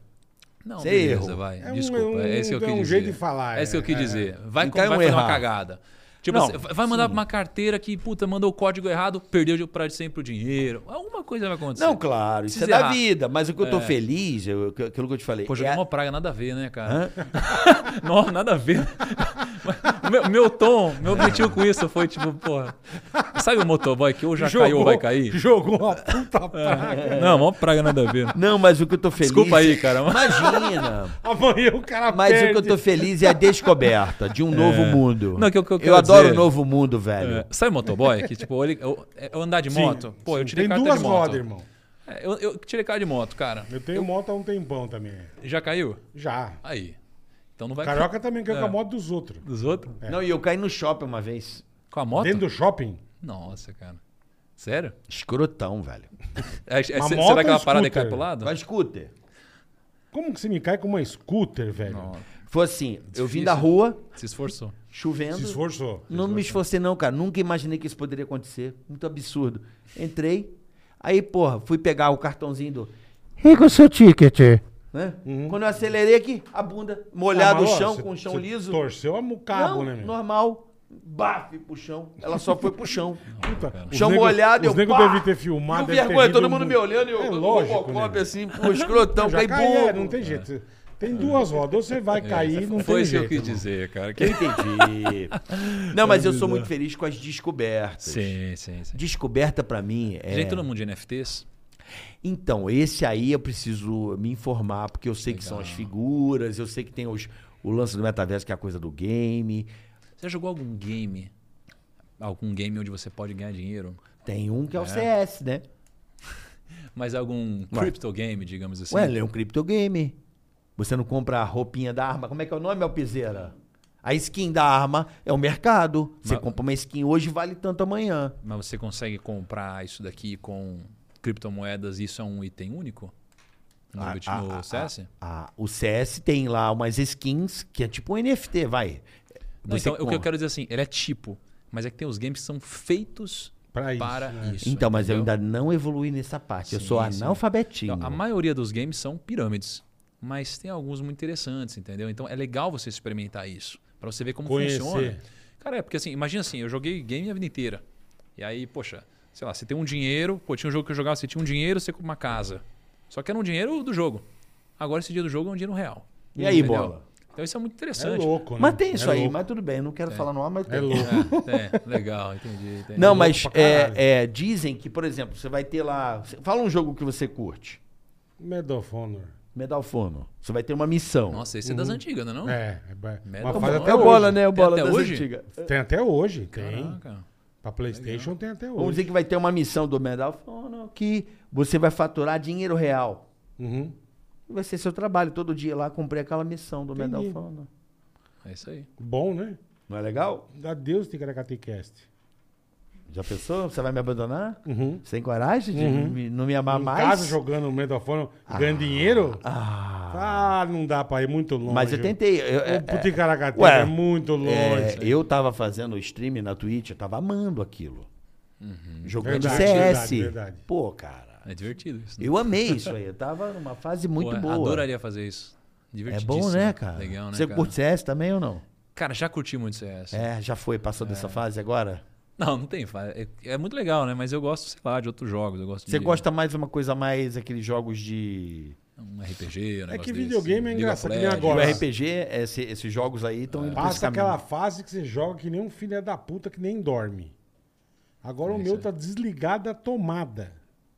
Speaker 4: Não,
Speaker 3: Isso é
Speaker 4: beleza,
Speaker 3: erro.
Speaker 4: vai.
Speaker 2: É um-
Speaker 4: Desculpa, é esse que eu
Speaker 2: é
Speaker 4: quis
Speaker 2: um
Speaker 4: dizer.
Speaker 2: jeito de falar,
Speaker 4: É esse que eu
Speaker 2: é,
Speaker 4: quis
Speaker 2: é.
Speaker 4: dizer. Vai,
Speaker 3: Então
Speaker 4: vai
Speaker 3: é um
Speaker 4: fazer uma cagada. Tipo,
Speaker 3: Não,
Speaker 4: você vai mandar
Speaker 2: sim.
Speaker 4: pra uma carteira que, puta, mandou o código errado, perdeu pra sempre o dinheiro. Alguma coisa vai acontecer.
Speaker 3: Não, claro, isso é da
Speaker 4: errar.
Speaker 3: vida. Mas o que eu tô
Speaker 4: É.
Speaker 3: feliz, eu- aquilo que eu te falei.
Speaker 4: Pô,
Speaker 3: é
Speaker 4: joguei
Speaker 3: a-
Speaker 4: uma praga, nada a ver, né, cara? <laughs> Não, nada a ver. O <laughs> meu, meu tom, meu objetivo com isso foi tipo, porra. Sabe o motoboy que ou já caiu ou vai cair?
Speaker 2: Jogou uma puta praga.
Speaker 4: Não, uma praga nada a ver.
Speaker 3: Não, mas o que eu tô feliz.
Speaker 4: Desculpa aí, cara.
Speaker 3: Imagina. <laughs>
Speaker 2: Amanhã o cara
Speaker 3: Mas o
Speaker 2: perde.
Speaker 3: que eu tô feliz é a descoberta de um novo mundo.
Speaker 4: Não, que eu- que eu
Speaker 3: eu
Speaker 4: quero
Speaker 3: adoro o novo mundo, velho.
Speaker 4: É, sabe motoboy? Que tipo, ele, eu, eu andar de
Speaker 2: Sim,
Speaker 4: moto? Pô, eu
Speaker 2: sim.
Speaker 4: tirei
Speaker 2: Tem
Speaker 4: carta
Speaker 2: duas
Speaker 4: de moto.
Speaker 2: rodas, irmão.
Speaker 4: É, eu, eu tirei carta de moto, cara.
Speaker 2: Eu tenho moto há um tempão também.
Speaker 4: Já caiu?
Speaker 2: Já.
Speaker 4: Aí. Então não vai
Speaker 2: Carioca também caiu
Speaker 4: É.
Speaker 2: com a moto dos outros.
Speaker 4: dos outros?
Speaker 3: Não, e eu caí no shopping uma vez.
Speaker 4: Com a moto?
Speaker 2: Dentro do shopping?
Speaker 4: Nossa, cara. Sério?
Speaker 3: Escrotão, velho. <laughs>
Speaker 4: É, é,
Speaker 2: Uma
Speaker 4: cê-
Speaker 2: moto
Speaker 4: será que ela parada e cai pro lado?
Speaker 3: A scooter.
Speaker 2: Como que você me cai com uma scooter, velho?
Speaker 4: Não,
Speaker 3: Foi assim, eu vim
Speaker 4: Difícil.
Speaker 3: da rua,
Speaker 4: se esforçou.
Speaker 3: chovendo.
Speaker 2: Se esforçou.
Speaker 3: Não me esforcei não, cara. Nunca imaginei que isso poderia acontecer. Muito absurdo. Entrei, aí, porra, fui pegar o cartãozinho do... E com o seu ticket? Né? Quando eu acelerei aqui, a bunda molhada
Speaker 2: Ah, ó,
Speaker 3: chão, com o chão liso.
Speaker 2: Torceu a cabo,
Speaker 3: Não,
Speaker 2: né, meu?
Speaker 3: normal. Baf pro chão. Ela só foi pro chão. <laughs>
Speaker 2: Puta, os
Speaker 3: chão
Speaker 2: nego-
Speaker 3: molhado,
Speaker 2: Os
Speaker 3: eu
Speaker 2: devem ter filmado. Ter
Speaker 3: vergonha, todo mundo
Speaker 2: muito.
Speaker 3: me olhando e eu
Speaker 2: É
Speaker 3: com o
Speaker 2: lógico, né?
Speaker 3: assim, pô, escrotão,
Speaker 2: Já cai, é, não tem jeito. Tem duas rodas, ou você vai cair, não
Speaker 4: Foi
Speaker 2: tem
Speaker 4: isso que eu quis dizer, cara.
Speaker 3: Eu entendi. <laughs> Não, mas eu sou muito feliz com as descobertas.
Speaker 4: Sim, sim, sim.
Speaker 3: Descoberta pra mim é.
Speaker 4: Já entrou no mundo de NFTs?
Speaker 3: Então, esse aí eu preciso me informar, porque eu sei que são as
Speaker 4: Legal.
Speaker 3: figuras, eu sei que tem os, o lance do metaverso, que é a coisa do game.
Speaker 4: Você já jogou algum game? Algum game onde você pode ganhar dinheiro?
Speaker 3: Tem um que é o CS, né? <laughs>
Speaker 4: Mas algum crypto game, digamos assim?
Speaker 3: Ué, ele é um criptogame. Você não compra a roupinha da arma. Como é que é o nome, Alpizeira? A skin da arma é o mercado. Você
Speaker 4: Mas-
Speaker 3: compra uma skin hoje vale tanto amanhã.
Speaker 4: Mas você consegue comprar isso daqui com criptomoedas e isso é um item único? No,
Speaker 3: Ah,
Speaker 4: bit-
Speaker 3: ah,
Speaker 4: no
Speaker 3: ah,
Speaker 4: CS?
Speaker 3: Ah, o CS tem lá umas skins que é tipo um NFT, vai.
Speaker 4: Não,
Speaker 3: Você
Speaker 4: então, o que eu
Speaker 3: compra.
Speaker 4: quero dizer assim, ele é tipo, mas é que tem os games que são feitos
Speaker 2: Pra isso,
Speaker 4: para
Speaker 2: né?
Speaker 4: isso.
Speaker 3: Então, mas eu
Speaker 4: entendeu?
Speaker 3: ainda não evoluí nessa parte. eu
Speaker 4: Sim,
Speaker 3: sou
Speaker 4: sim.
Speaker 3: analfabetinho.
Speaker 4: Então, a maioria dos games são pirâmides, mas tem alguns muito interessantes, entendeu? Então é legal você experimentar isso, para você ver como
Speaker 2: Conhecer.
Speaker 4: funciona. Cara, é porque assim, imagina assim, eu joguei game a vida inteira. E aí, poxa, sei lá, você tem um dinheiro, pô, tinha um jogo que eu jogava, você tinha um dinheiro, você compra uma casa. Só que era um dinheiro do jogo. Agora esse dia do jogo é um dinheiro real.
Speaker 3: E aí,
Speaker 4: Entendeu?
Speaker 3: bola?
Speaker 4: Então isso é muito
Speaker 2: É
Speaker 4: interessante.
Speaker 2: louco, né?
Speaker 3: Mas tem isso
Speaker 2: É
Speaker 3: aí,
Speaker 2: louco.
Speaker 3: mas tudo bem, não quero falar no ar, mas
Speaker 2: É
Speaker 3: tem.
Speaker 2: louco.
Speaker 4: É, <laughs> é, legal, entendi. entendi.
Speaker 3: Não,
Speaker 2: louco
Speaker 3: mas é, é, dizem que, por exemplo, você vai ter lá. Fala um jogo que você curte.
Speaker 2: Medal of Honor.
Speaker 3: Medal of Honor. Você vai ter uma missão.
Speaker 4: Nossa, esse é das antigas, não é não?
Speaker 2: É, é, faz
Speaker 4: Honor.
Speaker 2: até
Speaker 3: é o
Speaker 2: hoje.
Speaker 3: bola, né? O
Speaker 4: Tem
Speaker 3: bola
Speaker 4: até
Speaker 3: das
Speaker 4: hoje?
Speaker 3: antigas.
Speaker 2: Tem até hoje, tem.
Speaker 4: Caraca.
Speaker 2: Pra Playstation tem até
Speaker 3: Vamos
Speaker 2: hoje.
Speaker 3: dizer que vai ter uma missão do Medal of Honor que você vai faturar dinheiro real.
Speaker 2: Uhum.
Speaker 3: Vai ser seu trabalho. Todo dia lá cumprir aquela missão do Medal
Speaker 2: Entendi.
Speaker 3: Honor.
Speaker 4: É isso aí.
Speaker 2: Bom, né?
Speaker 3: Não é legal?
Speaker 2: Adeus, Ticaracatecast.
Speaker 3: Já pensou? Você vai me abandonar?
Speaker 2: Uhum.
Speaker 3: Sem coragem de
Speaker 2: Uhum.
Speaker 3: me- não me amar
Speaker 2: em
Speaker 3: mais?
Speaker 2: casa jogando Medal of Honor, ganhando dinheiro?
Speaker 3: Ah.
Speaker 2: Ah, não dá pra ir muito longe.
Speaker 3: Mas eu tentei. eu- é-
Speaker 2: O Puticaracateca
Speaker 3: Ué,
Speaker 2: é muito longe.
Speaker 3: É, eu tava fazendo stream na Twitch, eu tava amando aquilo. Jogando
Speaker 2: Verdade,
Speaker 3: CS.
Speaker 2: verdade, verdade.
Speaker 3: Pô, cara.
Speaker 4: É divertido isso. né?
Speaker 3: Eu amei isso aí. Eu tava numa fase muito
Speaker 4: Pô,
Speaker 3: boa.
Speaker 4: Adoraria fazer isso.
Speaker 3: É bom, né, cara?
Speaker 4: Legal, né,
Speaker 3: Você
Speaker 4: cara?
Speaker 3: curte CS também ou não?
Speaker 4: Cara, já curti muito CS.
Speaker 3: É, já foi, passou dessa fase agora?
Speaker 4: Não, não tem. É, é muito legal, né? Mas eu gosto, sei lá, de outros jogos. Eu gosto
Speaker 3: Você
Speaker 4: de
Speaker 3: gosta mais de uma coisa mais aqueles jogos de.
Speaker 4: um RPG, um
Speaker 2: É que
Speaker 4: desse,
Speaker 2: videogame é
Speaker 4: League of
Speaker 2: engraçado, que nem
Speaker 4: Legends.
Speaker 3: O
Speaker 2: Agora-
Speaker 3: RPG, esse- esses jogos aí estão indo esse
Speaker 2: Passa aquela fase que você joga que nem um filho da puta que nem dorme. Agora
Speaker 4: É
Speaker 2: o meu tá desligado da tomada.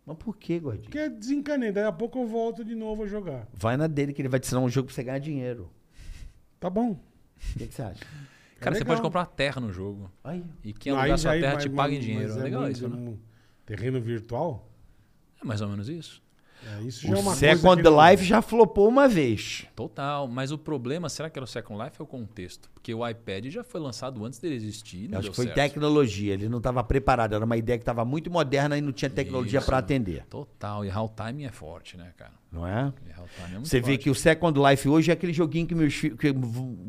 Speaker 3: Mas por que, gordinho?
Speaker 2: Porque eu desencanei. Daí a pouco eu volto de novo a jogar.
Speaker 3: Vai na dele que ele vai te ensinar um jogo pra você ganhar dinheiro.
Speaker 2: Tá bom.
Speaker 3: O que, que você acha?
Speaker 4: Cara, você pode comprar terra no jogo.
Speaker 3: Aí.
Speaker 4: E quem alugar sua terra te paga em dinheiro.
Speaker 2: é
Speaker 4: legal isso, né?
Speaker 2: Terreno virtual?
Speaker 4: É mais ou menos isso.
Speaker 2: É, isso já é
Speaker 3: O
Speaker 2: uma coisa
Speaker 3: Second
Speaker 2: que não-
Speaker 3: Life já flopou uma vez.
Speaker 4: Total. Mas o problema, será que era o Second Life ou o contexto? Porque o iPad já foi lançado antes dele existir. Não
Speaker 3: Eu acho
Speaker 4: deu
Speaker 3: que foi
Speaker 4: certo.
Speaker 3: tecnologia. Ele não estava preparado. Era uma ideia que estava muito moderna e não tinha tecnologia para atender.
Speaker 4: Total. E Real Time é forte, né, cara?
Speaker 3: Não é?
Speaker 4: É
Speaker 3: Você vê
Speaker 4: forte.
Speaker 3: que o Second Life hoje é aquele joguinho que, meus que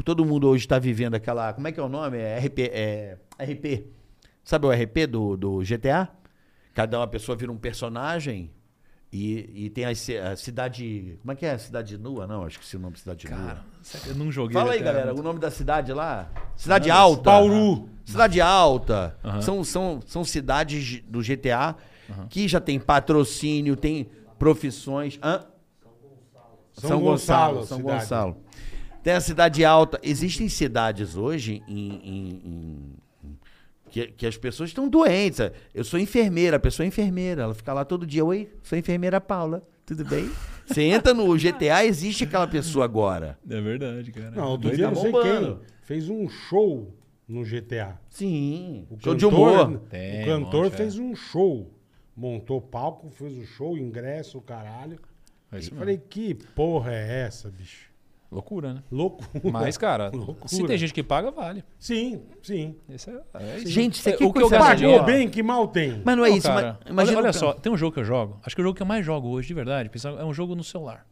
Speaker 3: todo mundo hoje está vivendo aquela. Como é que é o nome? É RP. É RP. Sabe o RP do, do GTA? Cada uma pessoa vira um personagem e, e tem a, a cidade. Como é que é? Cidade nua? Não, acho que esse é o nome cidade
Speaker 4: Cara,
Speaker 3: nua.
Speaker 4: sério, eu não joguei.
Speaker 3: Fala aí, galera,
Speaker 4: muito.
Speaker 3: o nome da cidade lá? Cidade Alta.
Speaker 2: Bauru.
Speaker 3: Cidade Alta.
Speaker 4: Aham.
Speaker 3: São, são, são cidades do GTA que já tem patrocínio, tem profissões. Hã?
Speaker 2: São Gonçalo,
Speaker 3: São
Speaker 2: cidade.
Speaker 3: Gonçalo. Tem a cidade alta. Existem cidades hoje em, em- em- que, que as pessoas estão doentes. Eu sou enfermeira, a pessoa é enfermeira. Ela fica lá todo dia. Oi, sou enfermeira Paula. Tudo bem? Você entra no GTA, existe aquela pessoa agora.
Speaker 4: É verdade, cara.
Speaker 2: Não, outro dia
Speaker 3: tá
Speaker 2: não sei quem fez um show no GTA.
Speaker 3: Sim.
Speaker 2: O
Speaker 3: Show
Speaker 2: cantor,
Speaker 3: de humor.
Speaker 4: Tem,
Speaker 2: o cantor
Speaker 4: monte, é.
Speaker 2: fez um show. Montou palco, fez o show, ingresso, o caralho.
Speaker 4: É
Speaker 2: Eu falei, que porra é essa, bicho?
Speaker 4: Loucura, né?
Speaker 2: Loucura.
Speaker 4: Mas, cara,
Speaker 2: Loucura.
Speaker 4: se tem gente que paga, vale.
Speaker 2: Sim, sim.
Speaker 4: Esse é, é isso.
Speaker 3: Gente, isso
Speaker 4: É, o que eu
Speaker 2: Pagou bem, que mal tem.
Speaker 3: Mas não é
Speaker 4: Não,
Speaker 3: isso.
Speaker 4: cara.
Speaker 3: imagina
Speaker 4: olha olha só, tem um jogo que eu jogo. Acho que é o jogo que eu mais jogo hoje, de verdade. É um jogo no celular.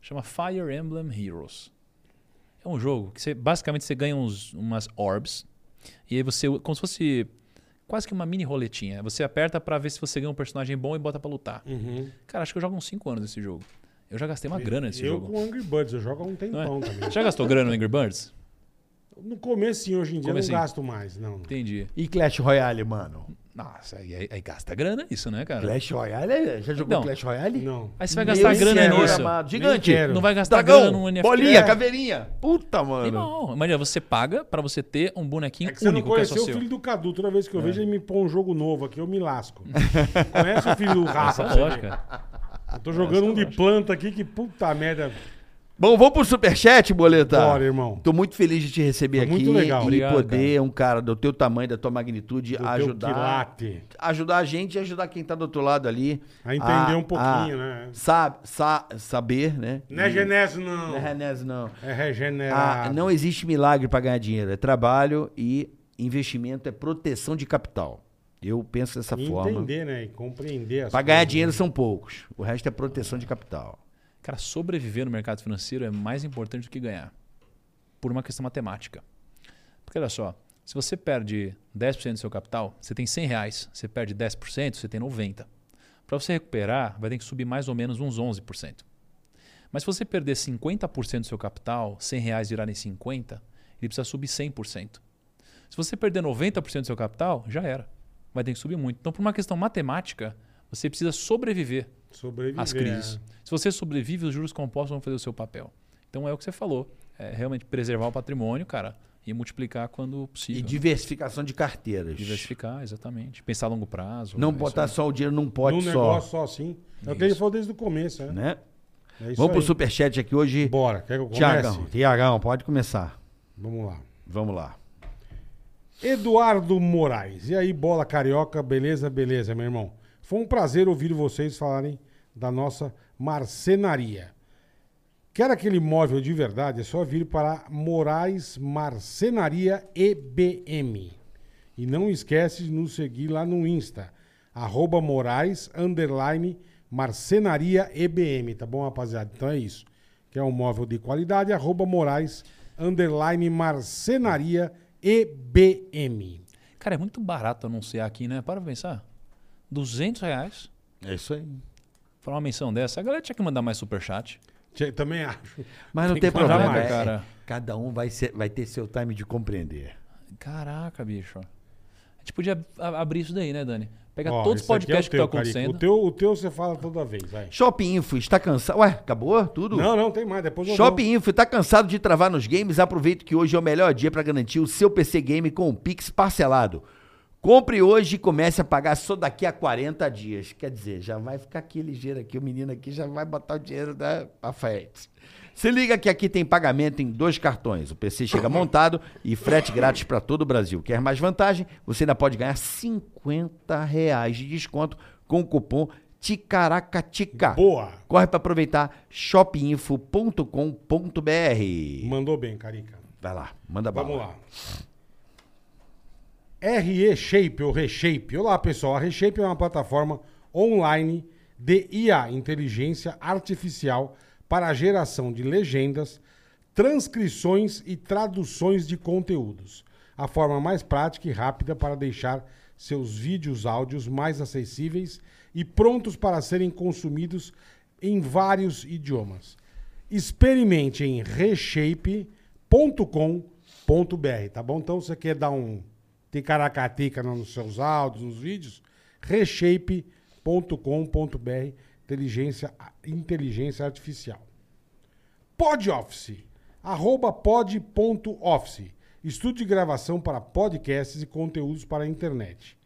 Speaker 4: Chama Fire Emblem Heroes. É um jogo que você, basicamente você ganha uns, umas orbs. E aí você, como se fosse quase que uma mini roletinha. Você aperta pra ver se você ganha um personagem bom e bota pra lutar.
Speaker 2: Uhum.
Speaker 4: Cara, acho que eu jogo uns 5 anos nesse jogo. Eu já gastei uma grana nesse
Speaker 2: eu
Speaker 4: jogo.
Speaker 2: com Angry Birds, eu jogo há um
Speaker 4: Não
Speaker 2: tempão
Speaker 4: é?
Speaker 2: também.
Speaker 4: Já gastou grana no Angry Birds?
Speaker 2: No começo, sim, hoje em dia eu não gasto mais, não.
Speaker 4: Entendi.
Speaker 3: E Clash Royale, mano?
Speaker 4: Nossa, aí, aí- aí gasta grana isso, né, cara?
Speaker 3: Clash Royale? é- Já jogou
Speaker 4: Não.
Speaker 3: Clash Royale?
Speaker 2: Não.
Speaker 4: Aí você vai
Speaker 3: Meu
Speaker 4: gastar grana
Speaker 3: senhor
Speaker 4: nisso.
Speaker 3: Gigante.
Speaker 4: Não vai gastar
Speaker 3: Dragão,
Speaker 4: grana no NFT.
Speaker 3: bolinha,
Speaker 4: É.
Speaker 3: caveirinha. Puta, mano.
Speaker 4: Não, imagina, você paga pra você ter um bonequinho
Speaker 2: É que você não
Speaker 4: único que é só
Speaker 2: conheceu o
Speaker 4: seu.
Speaker 2: filho do Cadu. Toda vez que
Speaker 3: É.
Speaker 2: eu vejo ele me põe um jogo novo aqui, eu me lasco. <laughs> Conhece o filho do Rafa?
Speaker 4: Essa
Speaker 2: pra. Eu tô jogando um de planta aqui que puta merda.
Speaker 3: Bom, vamos pro superchat, Boleta?
Speaker 2: Bora, irmão.
Speaker 3: Tô muito feliz de te receber aqui.
Speaker 2: muito legal.
Speaker 3: E
Speaker 4: Obrigado,
Speaker 3: poder, um cara do teu tamanho, da tua magnitude,
Speaker 2: Do
Speaker 3: ajudar. Ajudar a gente e ajudar quem tá do outro lado ali.
Speaker 2: A entender um pouquinho, né?
Speaker 3: Sa sa saber, né?
Speaker 2: Não é genésio, não.
Speaker 3: Não é Renés, não.
Speaker 2: É
Speaker 3: Ah,
Speaker 2: regenerado.
Speaker 3: não existe milagre para ganhar dinheiro. É trabalho e investimento é proteção de capital. Eu penso dessa
Speaker 2: E
Speaker 3: forma.
Speaker 2: entender, né? E compreender
Speaker 3: Para ganhar dinheiro
Speaker 2: né?
Speaker 3: são poucos. O resto é proteção de capital.
Speaker 4: Cara, sobreviver no mercado financeiro é mais importante do que ganhar. Por uma questão matemática. Porque olha só, se você perde 10% do seu capital, você tem 100 reais. Você perde 10%, você tem 90. Para você recuperar, vai ter que subir mais ou menos uns 11%. Mas se você perder 50% do seu capital, 100 reais virarem 50, ele precisa subir 100%. Se você perder 90% do seu capital, já era. Vai ter que subir muito. Então, por uma questão matemática, você precisa sobreviver
Speaker 2: Sobreviver.
Speaker 4: as crises.
Speaker 2: é.
Speaker 4: Se você sobrevive, os juros compostos vão fazer o seu papel. Então é o que você falou. É realmente preservar o patrimônio, cara, e multiplicar quando
Speaker 3: E
Speaker 4: possível.
Speaker 3: diversificação de carteiras.
Speaker 4: Diversificar, exatamente. Pensar a longo prazo.
Speaker 3: Não
Speaker 4: é
Speaker 3: botar
Speaker 4: isso
Speaker 3: só o dinheiro num pote
Speaker 2: Num
Speaker 3: só.
Speaker 2: negócio só assim. É o que ele falou desde o começo, né?
Speaker 3: Né?
Speaker 2: É isso
Speaker 3: Vamos pro
Speaker 2: aí.
Speaker 3: superchat aqui hoje.
Speaker 2: Bora. Quer que eu comece?
Speaker 3: Tiagão, Tiagão, pode começar.
Speaker 2: Vamos lá.
Speaker 3: Vamos lá.
Speaker 2: Eduardo Moraes. E aí, bola carioca, beleza, beleza, meu irmão. Foi um prazer ouvir vocês falarem da nossa marcenaria. Quer aquele móvel de verdade? É só vir para Moraes Marcenaria EBM. E não esquece de nos seguir lá no Insta, arroba Moraes, underline, Marcenaria EBM, tá bom, rapaziada? Então é isso. Quer um móvel de qualidade, arroba Moraes, underline, Marcenaria EBM.
Speaker 4: Cara, é muito barato anunciar aqui, né? Para pra pensar. 200 reais
Speaker 3: É isso aí.
Speaker 4: para uma menção dessa. A galera tinha que mandar mais superchat.
Speaker 2: Tchê, Também acho.
Speaker 3: Mas não
Speaker 2: Tem
Speaker 3: tem,
Speaker 2: que falar
Speaker 3: problema,
Speaker 2: mais.
Speaker 3: é-
Speaker 4: cara.
Speaker 3: Cada um vai, ser, vai ter seu time de compreender.
Speaker 4: Caraca, bicho. A gente podia abrir isso daí, né, Dani? Pegar
Speaker 2: Ó,
Speaker 4: todos os
Speaker 2: é o
Speaker 4: podcasts que
Speaker 2: teu,
Speaker 4: estão
Speaker 2: Carica.
Speaker 4: acontecendo.
Speaker 2: O teu, o teu você fala toda vez, vai.
Speaker 3: Shopping Info, está cansado? Ué, acabou tudo?
Speaker 2: Não, não, tem mais. Depois eu
Speaker 3: Shopping Info, tá cansado de travar nos games? Aproveite que hoje é o melhor dia para garantir o seu PC Game com o Pix parcelado. Compre hoje e comece a pagar só daqui a 40 dias. Quer dizer, já vai ficar aqui ligeiro aqui, o menino aqui já vai botar o dinheiro da pra frente. Se liga que aqui tem pagamento em dois cartões. O PC chega montado e frete grátis para todo o Brasil. Quer mais vantagem? Você ainda pode ganhar 50 reais de desconto com o cupom TICARACATICA.
Speaker 2: Boa.
Speaker 3: Corre para aproveitar shopinfo.com.br.
Speaker 2: Mandou bem, Carica.
Speaker 3: Vai lá, manda bala.
Speaker 2: Vamos lá. RE Shape ou Reshape. Olá, pessoal. A Reshape é uma plataforma online de IA, inteligência artificial, para a geração de legendas, transcrições e traduções de conteúdos. A forma mais prática e rápida para deixar seus vídeos áudios mais acessíveis e prontos para serem consumidos em vários idiomas. Experimente em reshape.com.br, tá bom? Então, você quer dar um ticaracatica nos seus áudios, nos vídeos? reshape.com.br, inteligência, inteligência artificial. PodOffice, arroba pod.office, estúdio de gravação para podcasts e conteúdos para a internet.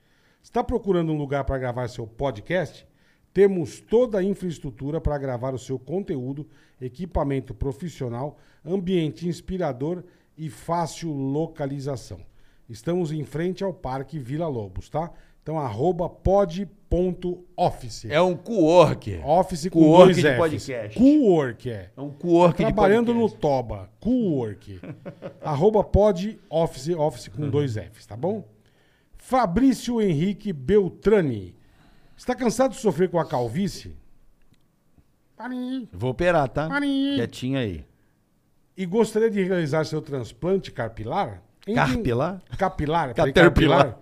Speaker 2: Está procurando um lugar para gravar seu podcast? Temos toda a infraestrutura para gravar o seu conteúdo, equipamento profissional, ambiente inspirador e fácil localização. Estamos em frente ao Parque Vila Lobos, tá? Então, arroba pod.office.
Speaker 3: É um co-work.
Speaker 2: Office com
Speaker 3: Co-work
Speaker 2: dois
Speaker 3: de
Speaker 2: Fs.
Speaker 3: podcast.
Speaker 2: Co-work, é.
Speaker 3: É um co-work de
Speaker 2: Trabalhando no. Toba. Co-work. <laughs> Arroba pod office, office com dois Fs, tá bom? Fabrício Henrique Beltrani. Está cansado de sofrer com a calvície? Parim.
Speaker 3: Vou operar, tá?
Speaker 2: Marinho.
Speaker 3: Quietinho aí.
Speaker 2: E gostaria de realizar seu transplante capilar?
Speaker 3: Carpilar?
Speaker 2: Capilar? capilar.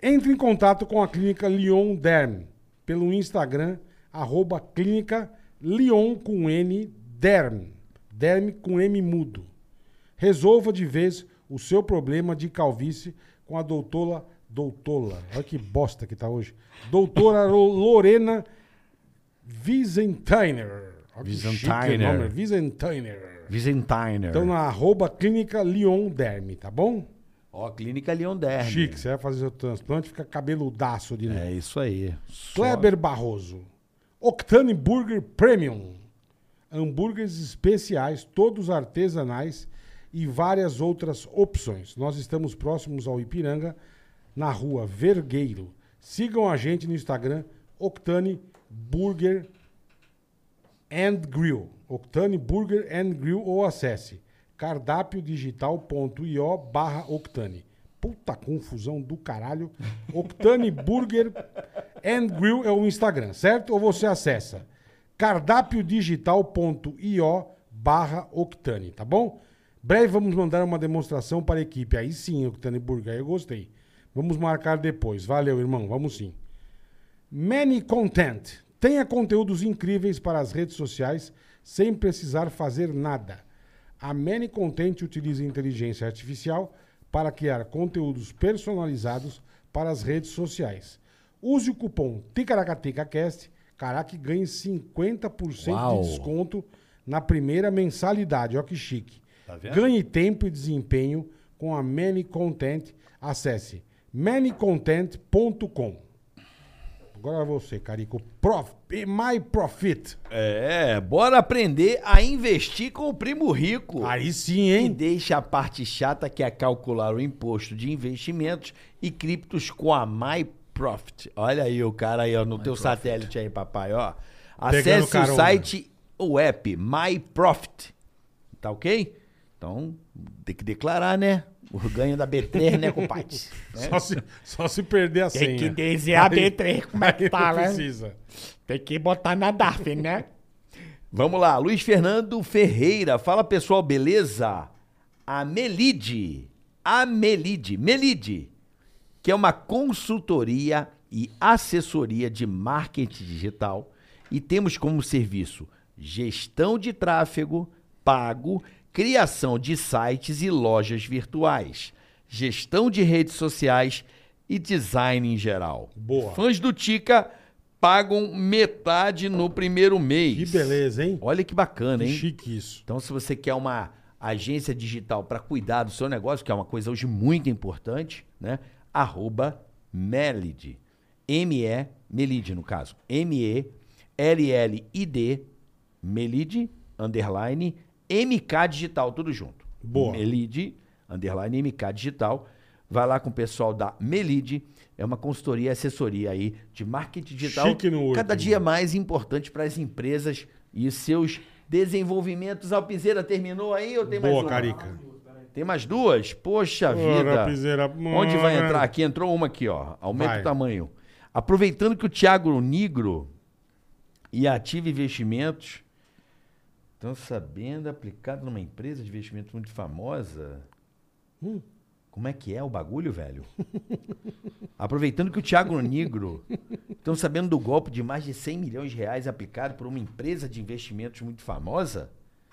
Speaker 2: Entre em contato com a clínica Lyon Derm pelo Instagram, arroba clínica Lyon com N Derm. Derm com M mudo. Resolva de vez o seu problema de calvície com a doutora. Doutora, olha que bosta que tá hoje. Doutora Lorena nome, Wiesenthiner.
Speaker 3: Visentiner.
Speaker 2: Então na arroba clínica Lyon Derm, tá bom?
Speaker 3: Ó, Clínica Leon Derme.
Speaker 2: Chique, você vai fazer o transplante, fica cabeludaço de novo.
Speaker 3: É isso aí. Só-
Speaker 2: Kleber Barroso. Octane Burger Premium. Hambúrgueres especiais, todos artesanais e várias outras opções. Nós estamos próximos ao Ipiranga, na rua Vergueiro. Sigam a gente no Instagram, Octane Burger and Grill. Octane Burger and Grill ou acesse cardápiodigital.io barra Octane. Puta confusão do caralho. <laughs> Octane Burger and Grill é o Instagram, certo? Ou você acessa cardápiodigital.io barra Octane, tá bom? Breve vamos mandar uma demonstração para a equipe. Aí sim, Octane Burger, eu gostei. Vamos marcar depois. Valeu, irmão, vamos sim. Many Content. Tenha conteúdos incríveis para as redes sociais sem precisar fazer nada. A Many Content utiliza inteligência artificial para criar conteúdos personalizados para as redes sociais. Use o cupom TICARACATICACAST, caraca, e ganhe 50%
Speaker 3: Uau.
Speaker 2: de desconto na primeira mensalidade. Olha que chique.
Speaker 3: Tá?
Speaker 2: Ganhe tempo e desempenho com a Many Content. Acesse manycontent.com. Agora você, Carico. Prof, My Profit.
Speaker 3: É, bora aprender a investir com o primo rico.
Speaker 2: Aí sim,
Speaker 3: E
Speaker 2: hein?
Speaker 3: deixa a parte chata que é calcular o imposto de investimentos e criptos com a MyProfit. Olha aí o cara aí, ó, no teu satélite aí, papai, ó. Acesse o site, o app MyProfit. Tá ok? Então, tem que declarar, né? O ganho da B3, né, <laughs> compadre?
Speaker 2: Só, se, só se perder a senha.
Speaker 7: Tem que dizer a B3 como é que tá,
Speaker 2: não
Speaker 7: né?
Speaker 2: precisa.
Speaker 7: Tem que botar na DAF, né?
Speaker 3: Vamos lá, Luiz Fernando Ferreira. Fala pessoal, beleza? A Melide, a Melide, Melide, que é uma consultoria e assessoria de marketing digital e temos como serviço gestão de tráfego pago, criação de sites e lojas virtuais, gestão de redes sociais e design em geral.
Speaker 2: Boa.
Speaker 3: Fãs do Tica pagam metade no primeiro mês.
Speaker 2: Que beleza, hein?
Speaker 3: Olha que bacana,
Speaker 2: Que
Speaker 3: hein?
Speaker 2: chique isso.
Speaker 3: Então, se você quer uma agência digital para cuidar do seu negócio, que é uma coisa hoje muito importante, né? Arroba Melid. M-E, Melid no caso. M-E-L-L-I-D, Melid, underline, MK Digital, tudo junto.
Speaker 2: Boa.
Speaker 3: Melid, underline, MK Digital. Vai lá com o pessoal da Melid. É uma consultoria e assessoria aí de marketing digital.
Speaker 2: Chique no
Speaker 3: cada
Speaker 2: último.
Speaker 3: dia mais importante para as empresas e seus desenvolvimentos. Alpizeira terminou aí ou tem mais
Speaker 2: Boa,
Speaker 3: uma?
Speaker 2: Carica.
Speaker 3: Tem mais duas? Poxa
Speaker 2: Ora,
Speaker 3: vida.
Speaker 2: Piseira,
Speaker 3: Onde vai entrar aqui? Entrou uma aqui, ó. Aumenta
Speaker 2: Vai.
Speaker 3: o tamanho. Aproveitando que o Thiago Nigro e a Ativa Investimentos estão sabendo aplicado numa empresa de investimento muito famosa.
Speaker 2: Hum.
Speaker 3: Como é que é o bagulho, velho? <laughs> Aproveitando que o Thiago Nigro estão sabendo do golpe de mais de 100 milhões de reais aplicado por uma empresa de investimentos muito famosa.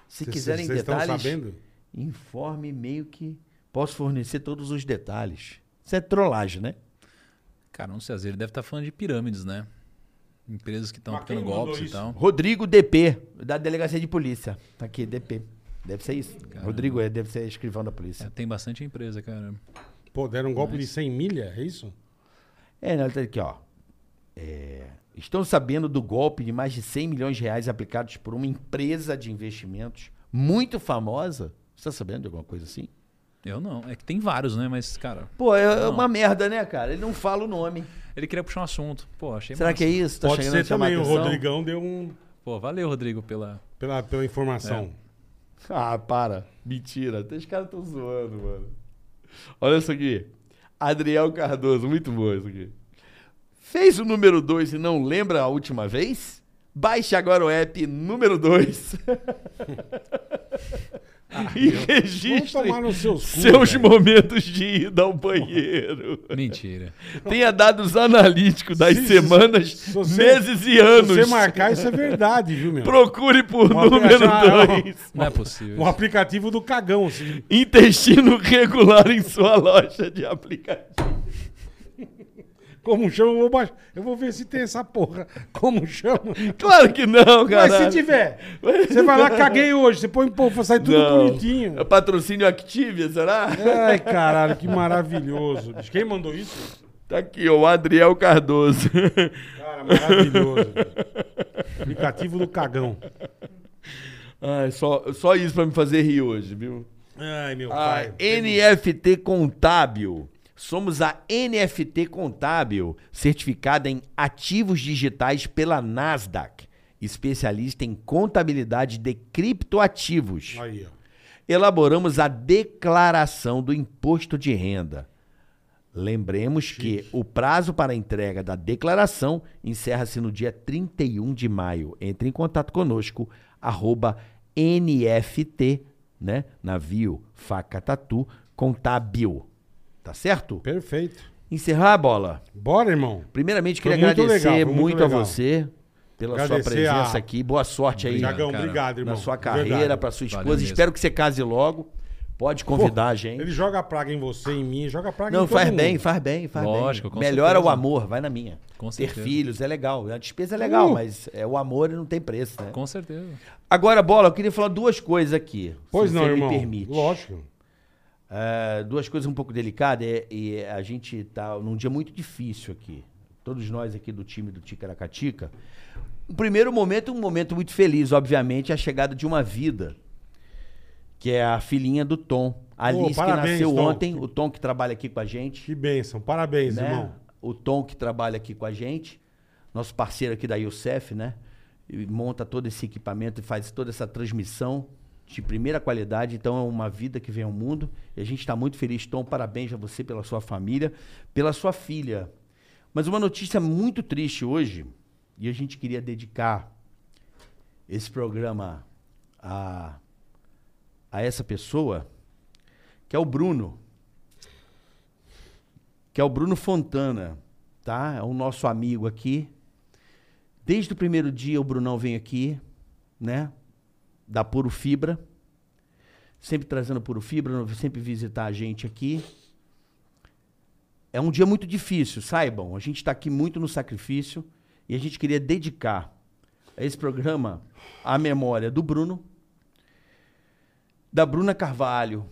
Speaker 3: Se
Speaker 2: Cês-
Speaker 3: quiserem
Speaker 2: estão
Speaker 3: detalhes,
Speaker 2: sabendo?
Speaker 3: informe meio que posso fornecer todos os detalhes. Isso é trollagem, né?
Speaker 4: Cara, não sei, às vezes ele deve estar falando de pirâmides, né? Empresas que estão
Speaker 2: mandou
Speaker 4: golpes e tal.
Speaker 3: Rodrigo DP, da Delegacia de Polícia. Tá aqui, DP. Deve ser isso. Rodrigo é, deve ser escrivão da
Speaker 4: É,
Speaker 3: polícia.
Speaker 4: tem bastante empresa, cara.
Speaker 2: Pô, deram um golpe de 100 milha, é isso?
Speaker 3: É, não, ele tá aqui, ó. É, estão sabendo do golpe de mais de 100 milhões de reais aplicados por uma empresa de investimentos muito famosa. Você tá sabendo de alguma coisa assim?
Speaker 4: Eu não. É que tem vários, né? Mas, cara,
Speaker 3: Pô, é é
Speaker 4: Não.
Speaker 3: uma merda, né, cara? Ele não fala o nome.
Speaker 4: Ele queria puxar um assunto. Pô, achei
Speaker 3: Será
Speaker 4: massa.
Speaker 3: que é isso? Tá
Speaker 2: Pode
Speaker 3: chegando
Speaker 2: ser também. O? Rodrigão deu um.
Speaker 4: Pô, valeu, Rodrigo, pela.
Speaker 2: Pela, pela informação.
Speaker 3: Ah, para. Mentira. Os caras estão zoando, mano. Olha isso aqui. Adriel Cardoso, muito bom isso aqui. Fez o número 2 e não lembra a última vez? Baixe agora o app número 2. <laughs> <laughs> e
Speaker 2: Vamos
Speaker 3: registre
Speaker 2: seus cu,
Speaker 3: momentos de ida ao banheiro. <laughs>
Speaker 4: Mentira.
Speaker 3: Tenha dados analíticos das
Speaker 2: Se-
Speaker 3: semanas,
Speaker 2: se você-
Speaker 3: meses e anos.
Speaker 2: Se você marcar, isso é verdade, viu, meu?
Speaker 3: Procure por
Speaker 2: Um
Speaker 3: número
Speaker 2: aplicativo-
Speaker 3: 2.
Speaker 4: Não é possível. <laughs>
Speaker 2: Um aplicativo do cagão. assim.
Speaker 3: Intestino regular em sua loja de aplicativo.
Speaker 2: Como chama, eu vou baixar. Eu vou ver se tem essa porra. Como chama?
Speaker 3: Claro que não,
Speaker 2: Mas
Speaker 3: cara.
Speaker 2: se tiver, você vai lá, caguei hoje. Você põe, pô, sai tudo bonitinho.
Speaker 3: É patrocínio Activia, será?
Speaker 2: Ai, caralho, que maravilhoso. Quem mandou isso?
Speaker 3: Tá aqui, o Adriel Cardoso.
Speaker 2: Cara, maravilhoso. Aplicativo do cagão.
Speaker 3: Ai, só, só isso pra me fazer rir hoje, viu?
Speaker 2: Ai, meu
Speaker 3: A
Speaker 2: pai.
Speaker 3: NFT Contábil. Somos a NFT Contábil, certificada em ativos digitais pela Nasdaq, especialista em contabilidade de criptoativos.
Speaker 2: Aí, ó.
Speaker 3: Elaboramos a declaração do imposto de renda. Lembremos que o prazo para a entrega da declaração encerra-se no dia 31 de maio. Entre em contato conosco, arroba NFT, né? Navio, faca, tatu, contábil. Tá certo?
Speaker 2: Perfeito.
Speaker 3: Encerrar a bola.
Speaker 2: Bora, irmão.
Speaker 3: Primeiramente, queria
Speaker 2: muito
Speaker 3: agradecer
Speaker 2: legal,
Speaker 3: muito,
Speaker 2: muito
Speaker 3: a você pela sua
Speaker 2: Agradecer
Speaker 3: presença
Speaker 2: a-
Speaker 3: aqui. Boa sorte aí
Speaker 2: Jagão,
Speaker 4: cara.
Speaker 2: obrigado, irmão.
Speaker 3: na sua carreira, para sua
Speaker 4: Valeu
Speaker 3: esposa.
Speaker 4: mesmo.
Speaker 3: Espero que você case logo. Pode convidar a gente.
Speaker 2: Ele joga praga em você, em mim, joga praga
Speaker 3: Não,
Speaker 2: em todo
Speaker 3: faz
Speaker 2: mundo.
Speaker 3: bem, faz bem, faz
Speaker 4: Lógico,
Speaker 3: bem.
Speaker 4: com
Speaker 3: Melhora
Speaker 4: certeza.
Speaker 3: o amor, vai na minha.
Speaker 4: Com
Speaker 3: Ter
Speaker 4: certeza.
Speaker 3: filhos é legal. A despesa é legal,
Speaker 2: Uh.
Speaker 3: mas é, o amor não tem preço, né?
Speaker 4: Com certeza.
Speaker 3: Agora, Bola, eu queria falar duas coisas aqui.
Speaker 2: Pois
Speaker 3: se
Speaker 2: não,
Speaker 3: você
Speaker 2: irmão.
Speaker 3: me permite.
Speaker 2: Lógico.
Speaker 3: É, duas coisas um pouco delicadas é, e a gente tá num dia muito difícil aqui. Todos nós aqui do time do Ticaracatica. O primeiro momento, um momento muito feliz, obviamente, é a chegada de uma vida, que é a filhinha do Tom. A Alice, que
Speaker 2: parabéns,
Speaker 3: nasceu
Speaker 2: Tom.
Speaker 3: ontem, o Tom que trabalha aqui com a gente.
Speaker 2: Que bênção. Parabéns,
Speaker 3: né?
Speaker 2: irmão.
Speaker 3: O Tom que trabalha aqui com a gente, nosso parceiro aqui da Youssef, né? E monta todo esse equipamento e faz toda essa transmissão de primeira qualidade. Então é uma vida que vem ao mundo. E a gente está muito feliz. Tom, parabéns a você pela sua família, pela sua filha. Mas uma notícia muito triste hoje, e a gente queria dedicar esse programa a, a essa pessoa, que é o Bruno que é o Bruno Fontana, tá? É o nosso amigo aqui. Desde o primeiro dia o Brunão vem aqui, né? Da Puro Fibra. Sempre trazendo Puro Fibra, sempre visitar a gente aqui. É um dia muito difícil, saibam. A gente está aqui muito no sacrifício e a gente queria dedicar esse programa a memória do Bruno, da Bruna Carvalho,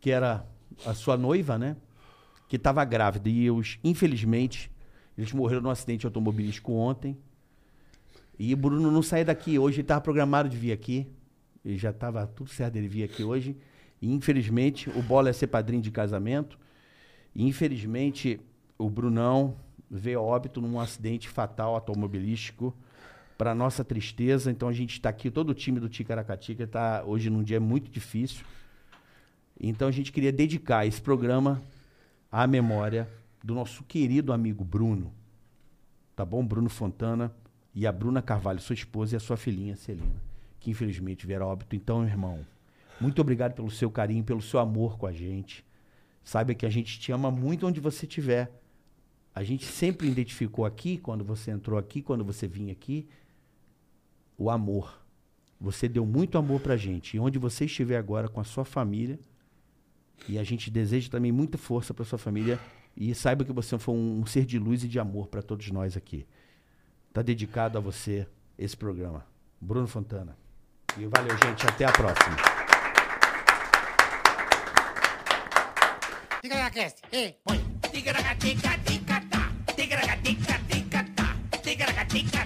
Speaker 3: que era a sua noiva, né? que estava grávida e eu, infelizmente, eles morreram num acidente automobilístico ontem. E o Bruno não saiu daqui. Hoje ele estava programado de vir aqui. Ele já estava tudo certo dele vir aqui hoje. E infelizmente, o Bola é ser padrinho de casamento. E infelizmente, o Brunão veio óbito num acidente fatal automobilístico. Para nossa tristeza, então a gente está aqui, todo o time do Ticaracatica está hoje num dia muito difícil. Então a gente queria dedicar esse programa à memória do nosso querido amigo Bruno. Tá bom? Bruno Fontana e a Bruna Carvalho, sua esposa, e a sua filhinha Celina, que infelizmente vieram a óbito. Então, irmão, muito obrigado pelo seu carinho, pelo seu amor com a gente. Saiba que a gente te ama muito onde você estiver. A gente sempre identificou aqui, quando você entrou aqui, quando você vinha aqui, o amor. Você deu muito amor pra gente. E onde você estiver agora com a sua família, e a gente deseja também muita força para sua família e saiba que você foi um, um ser de luz e de amor para todos nós aqui. Tá dedicado a você esse programa. Bruno Fontana. E valeu, gente. Até a próxima.
Speaker 8: Ticaracast, ei, põe. Ticaracatica-ticatá, ticaracatica-ticatá, ticaracatica-ticatá. Ticaracati, ticaracatá, ticaracatica-ticatá.